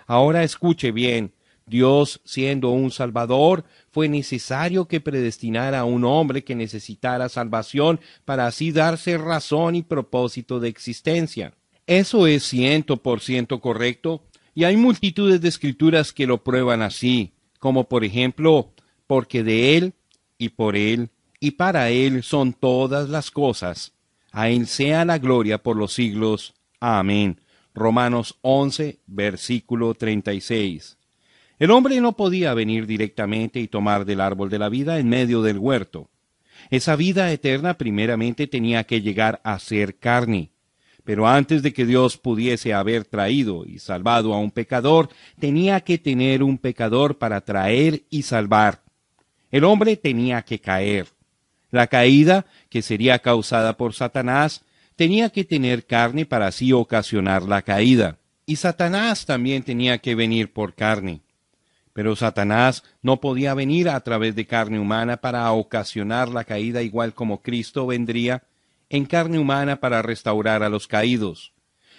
Ahora escuche bien, Dios siendo un Salvador, fue necesario que predestinara a un hombre que necesitara salvación para así darse razón y propósito de existencia. Eso es ciento por ciento correcto, y hay multitudes de escrituras que lo prueban así, como por ejemplo, porque de Él, y por Él, y para Él son todas las cosas, a Él sea la gloria por los siglos. Amén. Romanos 11, versículo 36. El hombre no podía venir directamente y tomar del árbol de la vida en medio del huerto. Esa vida eterna primeramente tenía que llegar a ser carne. Pero antes de que Dios pudiese haber traído y salvado a un pecador, tenía que tener un pecador para traer y salvar. El hombre tenía que caer. La caída, que sería causada por Satanás, tenía que tener carne para así ocasionar la caída. Y Satanás también tenía que venir por carne. Pero Satanás no podía venir a través de carne humana para ocasionar la caída igual como Cristo vendría en carne humana para restaurar a los caídos.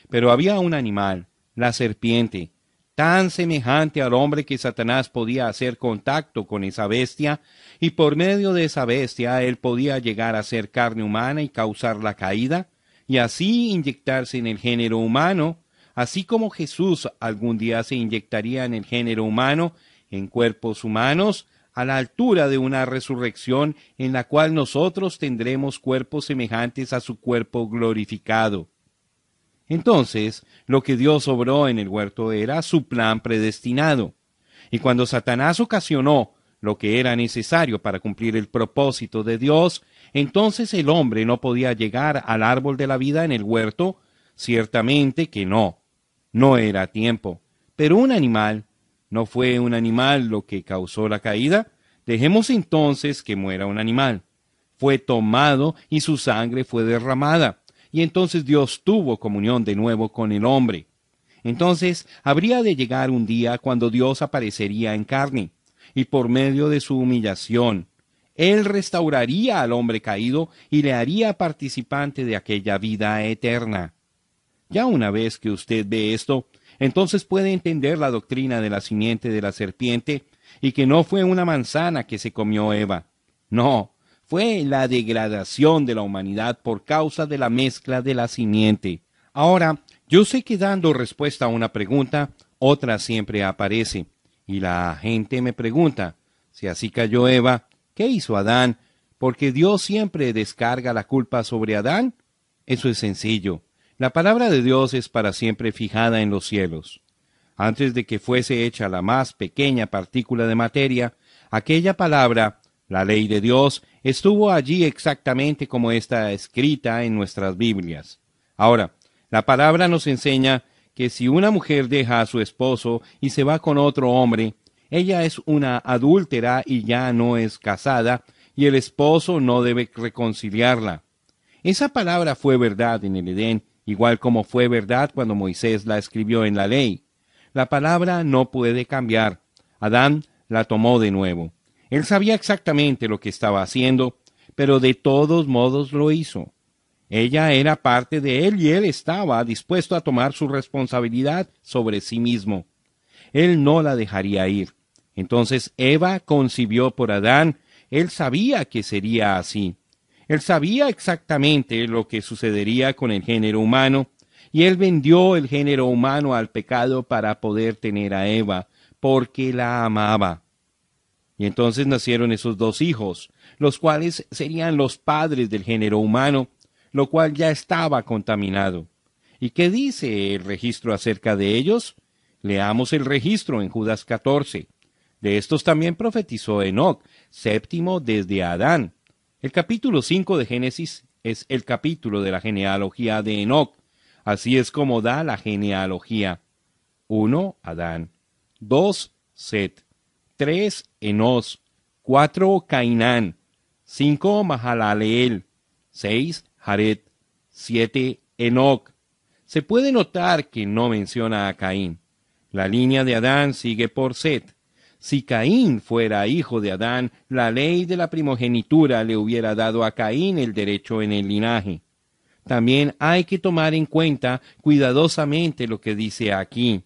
Pero había un animal, la serpiente, tan semejante al hombre que Satanás podía hacer contacto con esa bestia, y por medio de esa bestia él podía llegar a ser carne humana y causar la caída, y así inyectarse en el género humano, así como Jesús algún día se inyectaría en el género humano, en cuerpos humanos, a la altura de una resurrección en la cual nosotros tendremos cuerpos semejantes a su cuerpo glorificado. Entonces, lo que Dios obró en el huerto era su plan predestinado. Y cuando Satanás ocasionó lo que era necesario para cumplir el propósito de Dios, entonces el hombre no podía llegar al árbol de la vida en el huerto, ciertamente que no, no era tiempo. Pero un animal, ¿no fue un animal lo que causó la caída? Dejemos entonces que muera un animal. Fue tomado y su sangre fue derramada y entonces Dios tuvo comunión de nuevo con el hombre. Entonces habría de llegar un día cuando Dios aparecería en carne, y por medio de su humillación, Él restauraría al hombre caído y le haría participante de aquella vida eterna. Ya una vez que usted ve esto, entonces puede entender la doctrina de la simiente de la serpiente y que no fue una manzana que se comió Eva. No, fue la degradación de la humanidad por causa de la mezcla de la simiente. Ahora, yo sé que dando respuesta a una pregunta, otra siempre aparece. Y la gente me pregunta, si así cayó Eva, ¿qué hizo Adán? Porque Dios siempre descarga la culpa sobre Adán. Eso es sencillo. La palabra de Dios es para siempre fijada en los cielos. Antes de que fuese hecha la más pequeña partícula de materia, aquella palabra la ley de Dios estuvo allí exactamente como está escrita en nuestras Biblias. Ahora, la palabra nos enseña que si una mujer deja a su esposo y se va con otro hombre, ella es una adúltera y ya no es casada, y el esposo no debe reconciliarla. Esa palabra fue verdad en el Edén igual como fue verdad cuando Moisés la escribió en la ley. La palabra no puede cambiar. Adán la tomó de nuevo. Él sabía exactamente lo que estaba haciendo, pero de todos modos lo hizo. Ella era parte de él y él estaba dispuesto a tomar su responsabilidad sobre sí mismo. Él no la dejaría ir. Entonces Eva concibió por Adán. Él sabía que sería así. Él sabía exactamente lo que sucedería con el género humano, y él vendió el género humano al pecado para poder tener a Eva, porque la amaba. Y entonces nacieron esos dos hijos, los cuales serían los padres del género humano, lo cual ya estaba contaminado. ¿Y qué dice el registro acerca de ellos? Leamos el registro en Judas 14. De estos también profetizó Enoc, séptimo desde Adán. El capítulo 5 de Génesis es el capítulo de la genealogía de Enoc. Así es como da la genealogía. 1. Adán. 2. Set. 3. Enos. 4. Cainán. 5. Mahalaleel. 6. Jared. 7. Enoc. Se puede notar que no menciona a Caín. La línea de Adán sigue por Set. Si Caín fuera hijo de Adán, la ley de la primogenitura le hubiera dado a Caín el derecho en el linaje. También hay que tomar en cuenta cuidadosamente lo que dice aquí.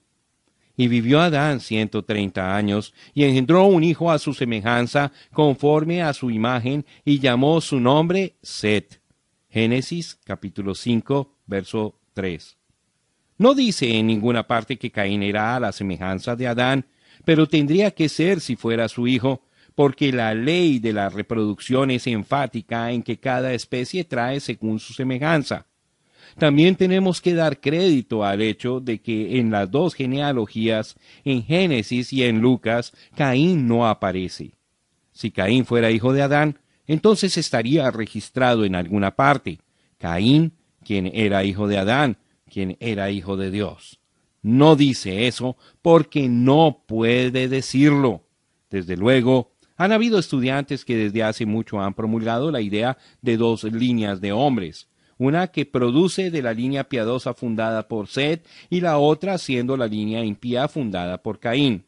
Y vivió Adán ciento treinta años, y engendró un hijo a su semejanza, conforme a su imagen, y llamó su nombre Set. Génesis capítulo 5, verso 3. No dice en ninguna parte que Caín era a la semejanza de Adán, pero tendría que ser si fuera su hijo, porque la ley de la reproducción es enfática en que cada especie trae según su semejanza. También tenemos que dar crédito al hecho de que en las dos genealogías, en Génesis y en Lucas, Caín no aparece. Si Caín fuera hijo de Adán, entonces estaría registrado en alguna parte. Caín, quien era hijo de Adán, quien era hijo de Dios. No dice eso porque no puede decirlo. Desde luego, han habido estudiantes que desde hace mucho han promulgado la idea de dos líneas de hombres, una que produce de la línea piadosa fundada por Seth y la otra siendo la línea impía fundada por Caín.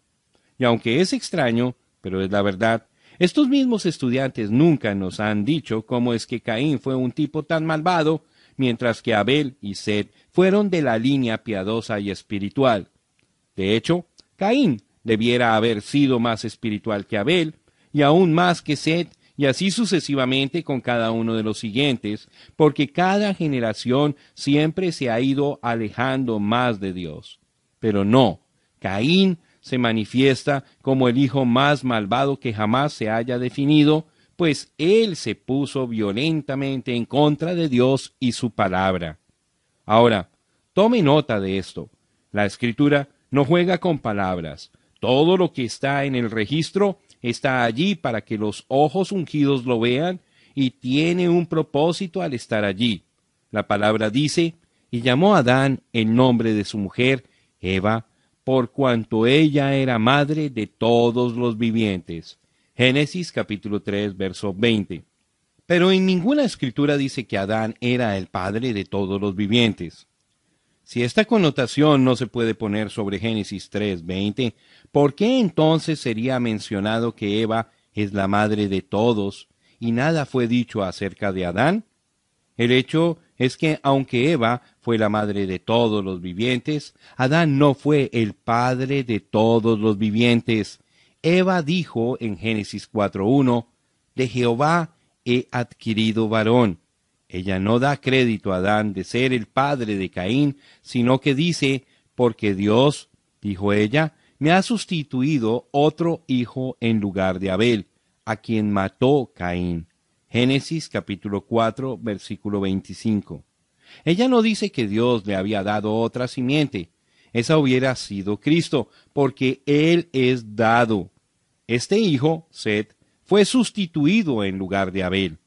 Y aunque es extraño, pero es la verdad, estos mismos estudiantes nunca nos han dicho cómo es que Caín fue un tipo tan malvado, mientras que Abel y Seth fueron de la línea piadosa y espiritual. De hecho, Caín debiera haber sido más espiritual que Abel, y aún más que Seth, y así sucesivamente con cada uno de los siguientes, porque cada generación siempre se ha ido alejando más de Dios. Pero no, Caín se manifiesta como el hijo más malvado que jamás se haya definido, pues él se puso violentamente en contra de Dios y su palabra. Ahora, tome nota de esto. La escritura no juega con palabras. Todo lo que está en el registro está allí para que los ojos ungidos lo vean y tiene un propósito al estar allí. La palabra dice, y llamó a Adán el nombre de su mujer, Eva, por cuanto ella era madre de todos los vivientes. Génesis capítulo 3, verso 20. Pero en ninguna escritura dice que Adán era el padre de todos los vivientes. Si esta connotación no se puede poner sobre Génesis 3, 20, ¿por qué entonces sería mencionado que Eva es la madre de todos y nada fue dicho acerca de Adán? El hecho es que aunque Eva fue la madre de todos los vivientes, Adán no fue el padre de todos los vivientes. Eva dijo en Génesis 4.1, de Jehová he adquirido varón. Ella no da crédito a Adán de ser el padre de Caín, sino que dice, porque Dios, dijo ella, me ha sustituido otro hijo en lugar de Abel, a quien mató Caín. Génesis capítulo 4, versículo 25. Ella no dice que Dios le había dado otra simiente. Esa hubiera sido Cristo, porque Él es dado. Este hijo, Seth, fue sustituido en lugar de Abel.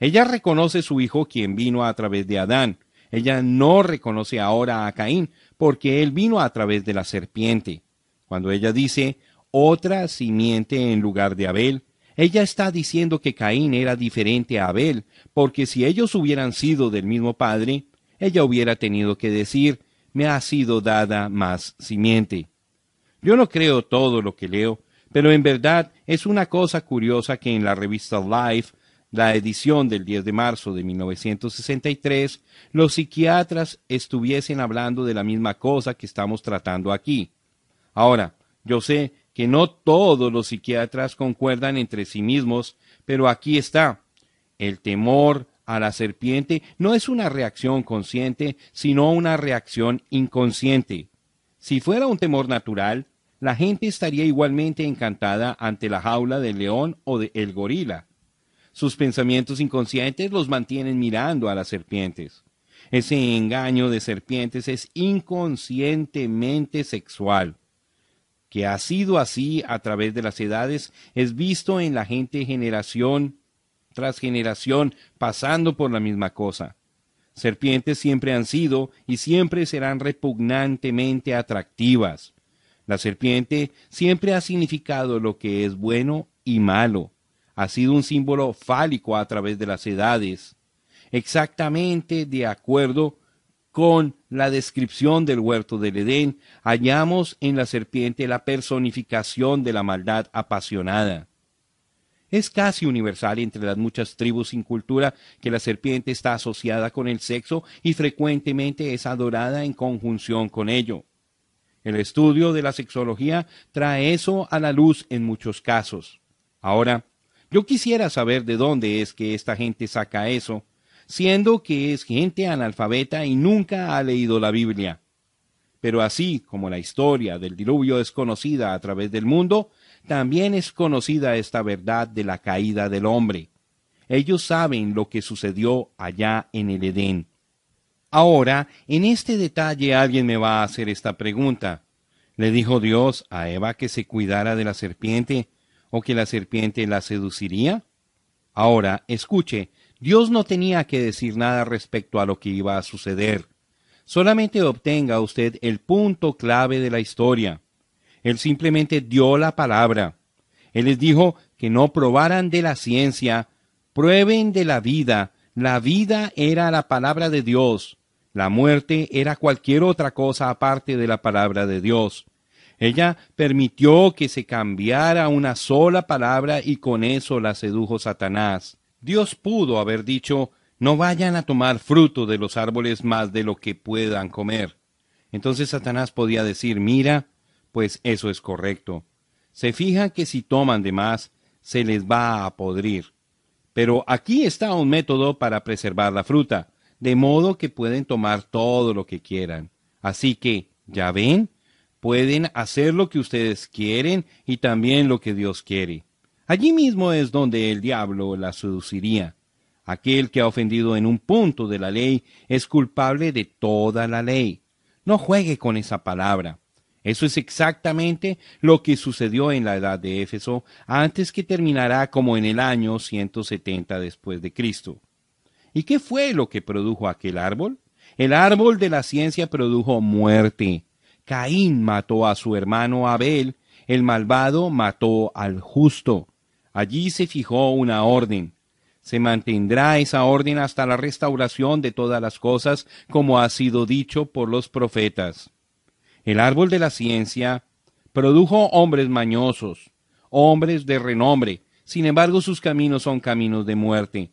Ella reconoce su hijo quien vino a través de Adán. Ella no reconoce ahora a Caín, porque él vino a través de la serpiente. Cuando ella dice otra simiente en lugar de Abel, ella está diciendo que Caín era diferente a Abel, porque si ellos hubieran sido del mismo padre, ella hubiera tenido que decir, me ha sido dada más simiente. Yo no creo todo lo que leo, pero en verdad es una cosa curiosa que en la revista Life, la edición del 10 de marzo de 1963, los psiquiatras estuviesen hablando de la misma cosa que estamos tratando aquí. Ahora, yo sé que no todos los psiquiatras concuerdan entre sí mismos, pero aquí está. El temor a la serpiente no es una reacción consciente, sino una reacción inconsciente. Si fuera un temor natural, la gente estaría igualmente encantada ante la jaula del león o del gorila. Sus pensamientos inconscientes los mantienen mirando a las serpientes. Ese engaño de serpientes es inconscientemente sexual. Que ha sido así a través de las edades es visto en la gente generación tras generación pasando por la misma cosa. Serpientes siempre han sido y siempre serán repugnantemente atractivas. La serpiente siempre ha significado lo que es bueno y malo. Ha sido un símbolo fálico a través de las edades, exactamente de acuerdo con la descripción del huerto del Edén, hallamos en la serpiente la personificación de la maldad apasionada. Es casi universal entre las muchas tribus sin cultura que la serpiente está asociada con el sexo y frecuentemente es adorada en conjunción con ello. El estudio de la sexología trae eso a la luz en muchos casos. Ahora, yo quisiera saber de dónde es que esta gente saca eso, siendo que es gente analfabeta y nunca ha leído la Biblia. Pero así como la historia del diluvio es conocida a través del mundo, también es conocida esta verdad de la caída del hombre. Ellos saben lo que sucedió allá en el Edén. Ahora, en este detalle alguien me va a hacer esta pregunta. ¿Le dijo Dios a Eva que se cuidara de la serpiente o que la serpiente la seduciría? Ahora, escuche, Dios no tenía que decir nada respecto a lo que iba a suceder. Solamente obtenga usted el punto clave de la historia. Él simplemente dio la palabra. Él les dijo que no probaran de la ciencia, prueben de la vida. La vida era la palabra de Dios. La muerte era cualquier otra cosa aparte de la palabra de Dios. Ella permitió que se cambiara una sola palabra y con eso la sedujo Satanás. Dios pudo haber dicho no vayan a tomar fruto de los árboles más de lo que puedan comer. Entonces Satanás podía decir mira, pues eso es correcto. Se fija que si toman de más, se les va a podrir. Pero aquí está un método para preservar la fruta, de modo que pueden tomar todo lo que quieran. Así que, ¿ya ven? Pueden hacer lo que ustedes quieren y también lo que Dios quiere. Allí mismo es donde el diablo la seduciría. Aquel que ha ofendido en un punto de la ley es culpable de toda la ley. No juegue con esa palabra. Eso es exactamente lo que sucedió en la edad de Éfeso antes que terminará como en el año 170 después de Cristo. ¿Y qué fue lo que produjo aquel árbol? El árbol de la ciencia produjo muerte. Caín mató a su hermano Abel, el malvado mató al justo. Allí se fijó una orden. Se mantendrá esa orden hasta la restauración de todas las cosas, como ha sido dicho por los profetas. El árbol de la ciencia produjo hombres mañosos, hombres de renombre, sin embargo sus caminos son caminos de muerte.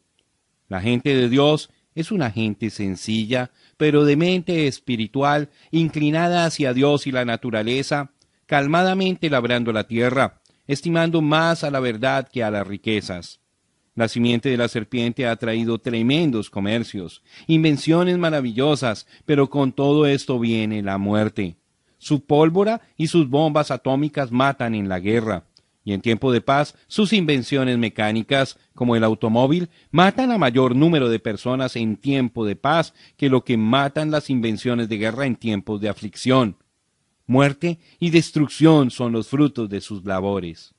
La gente de Dios es una gente sencilla, pero de mente espiritual, inclinada hacia Dios y la naturaleza, calmadamente labrando la tierra, estimando más a la verdad que a las riquezas. La simiente de la serpiente ha traído tremendos comercios, invenciones maravillosas, pero con todo esto viene la muerte. Su pólvora y sus bombas atómicas matan en la guerra, y en tiempo de paz sus invenciones mecánicas, como el automóvil, matan a mayor número de personas en tiempo de paz que lo que matan las invenciones de guerra en tiempos de aflicción. Muerte y destrucción son los frutos de sus labores.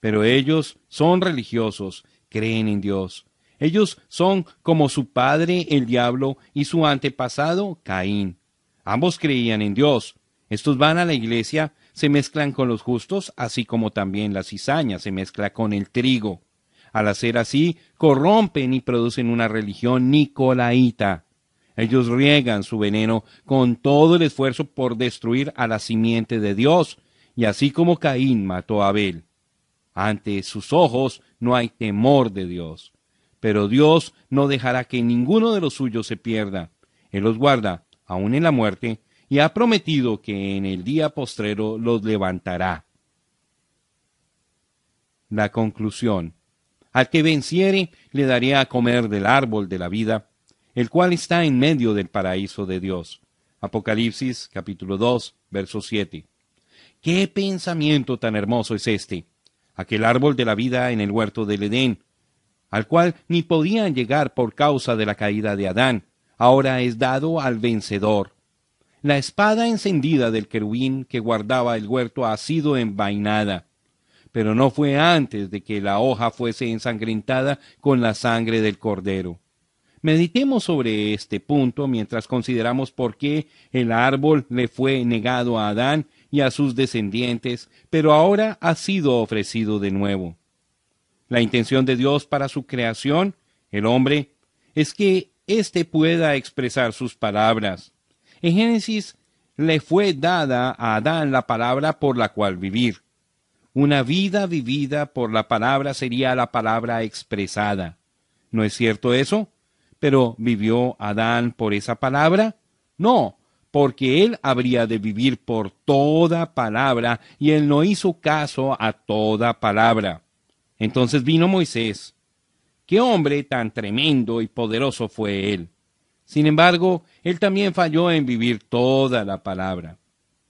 Pero ellos son religiosos, creen en Dios. Ellos son como su padre el diablo y su antepasado Caín. Ambos creían en Dios, estos van a la iglesia, se mezclan con los justos, así como también la cizaña se mezcla con el trigo. Al hacer así, corrompen y producen una religión nicolaíta. Ellos riegan su veneno con todo el esfuerzo por destruir a la simiente de Dios, y así como Caín mató a Abel. Ante sus ojos no hay temor de Dios. Pero Dios no dejará que ninguno de los suyos se pierda. Él los guarda, aun en la muerte, y ha prometido que en el día postrero los levantará. La conclusión. Al que venciere le daría a comer del árbol de la vida, el cual está en medio del paraíso de Dios. Apocalipsis capítulo 2, verso 7. ¿Qué pensamiento tan hermoso es este? Aquel árbol de la vida en el huerto del Edén, al cual ni podían llegar por causa de la caída de Adán, ahora es dado al vencedor. La espada encendida del querubín que guardaba el huerto ha sido envainada, pero no fue antes de que la hoja fuese ensangrentada con la sangre del cordero. Meditemos sobre este punto mientras consideramos por qué el árbol le fue negado a Adán y a sus descendientes, pero ahora ha sido ofrecido de nuevo. La intención de Dios para su creación, el hombre, es que éste pueda expresar sus palabras. En Génesis le fue dada a Adán la palabra por la cual vivir. Una vida vivida por la palabra sería la palabra expresada. ¿No es cierto eso? Pero ¿vivió Adán por esa palabra? No, porque él habría de vivir por toda palabra, y él no hizo caso a toda palabra. Entonces vino Moisés. Qué hombre tan tremendo y poderoso fue él. Sin embargo, él también falló en vivir toda la palabra.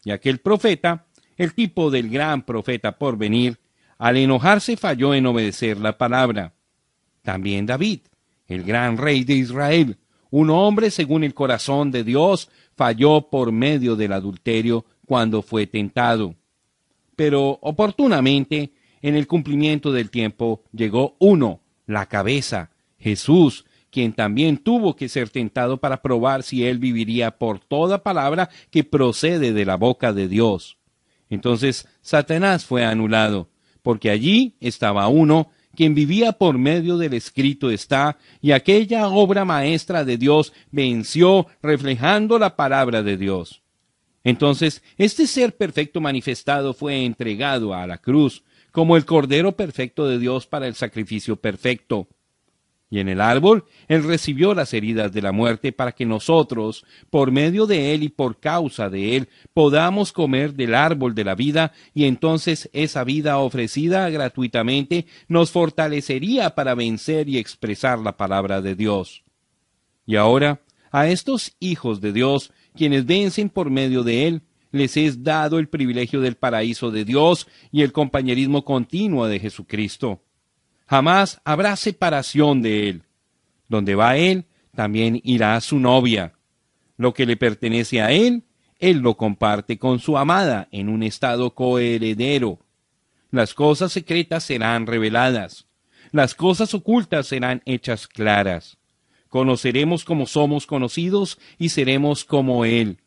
Y aquel profeta, el tipo del gran profeta por venir, al enojarse falló en obedecer la palabra. También David, el gran rey de Israel, un hombre según el corazón de Dios, falló por medio del adulterio cuando fue tentado. Pero oportunamente, en el cumplimiento del tiempo, llegó uno, la cabeza, Jesús, quien también tuvo que ser tentado para probar si él viviría por toda palabra que procede de la boca de Dios. Entonces Satanás fue anulado, porque allí estaba uno quien vivía por medio del escrito está, y aquella obra maestra de Dios venció reflejando la palabra de Dios. Entonces, este ser perfecto manifestado fue entregado a la cruz, como el Cordero perfecto de Dios para el sacrificio perfecto. Y en el árbol Él recibió las heridas de la muerte para que nosotros, por medio de Él y por causa de Él, podamos comer del árbol de la vida y entonces esa vida ofrecida gratuitamente nos fortalecería para vencer y expresar la palabra de Dios. Y ahora, a estos hijos de Dios, quienes vencen por medio de Él, les es dado el privilegio del paraíso de Dios y el compañerismo continuo de Jesucristo. Jamás habrá separación de él. Donde va él, también irá su novia. Lo que le pertenece a él, él lo comparte con su amada en un estado coheredero. Las cosas secretas serán reveladas. Las cosas ocultas serán hechas claras. Conoceremos como somos conocidos y seremos como Él.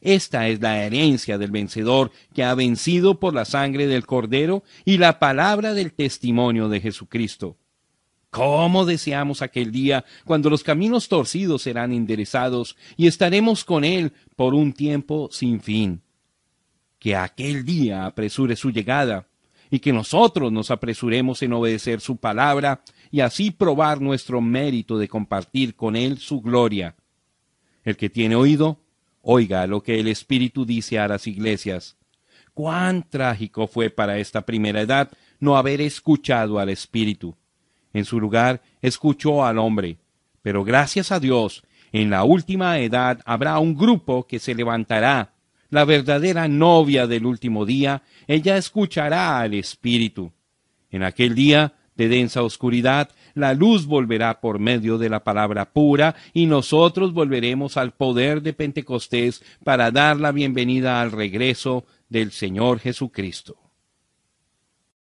Esta es la herencia del vencedor que ha vencido por la sangre del Cordero y la palabra del testimonio de Jesucristo. ¿Cómo deseamos aquel día cuando los caminos torcidos serán enderezados y estaremos con Él por un tiempo sin fin? Que aquel día apresure su llegada y que nosotros nos apresuremos en obedecer su palabra y así probar nuestro mérito de compartir con Él su gloria. El que tiene oído, Oiga lo que el Espíritu dice a las iglesias. Cuán trágico fue para esta primera edad no haber escuchado al Espíritu. En su lugar escuchó al hombre. Pero gracias a Dios, en la última edad habrá un grupo que se levantará. La verdadera novia del último día, ella escuchará al Espíritu. En aquel día de densa oscuridad, la luz volverá por medio de la palabra pura y nosotros volveremos al poder de Pentecostés para dar la bienvenida al regreso del Señor Jesucristo.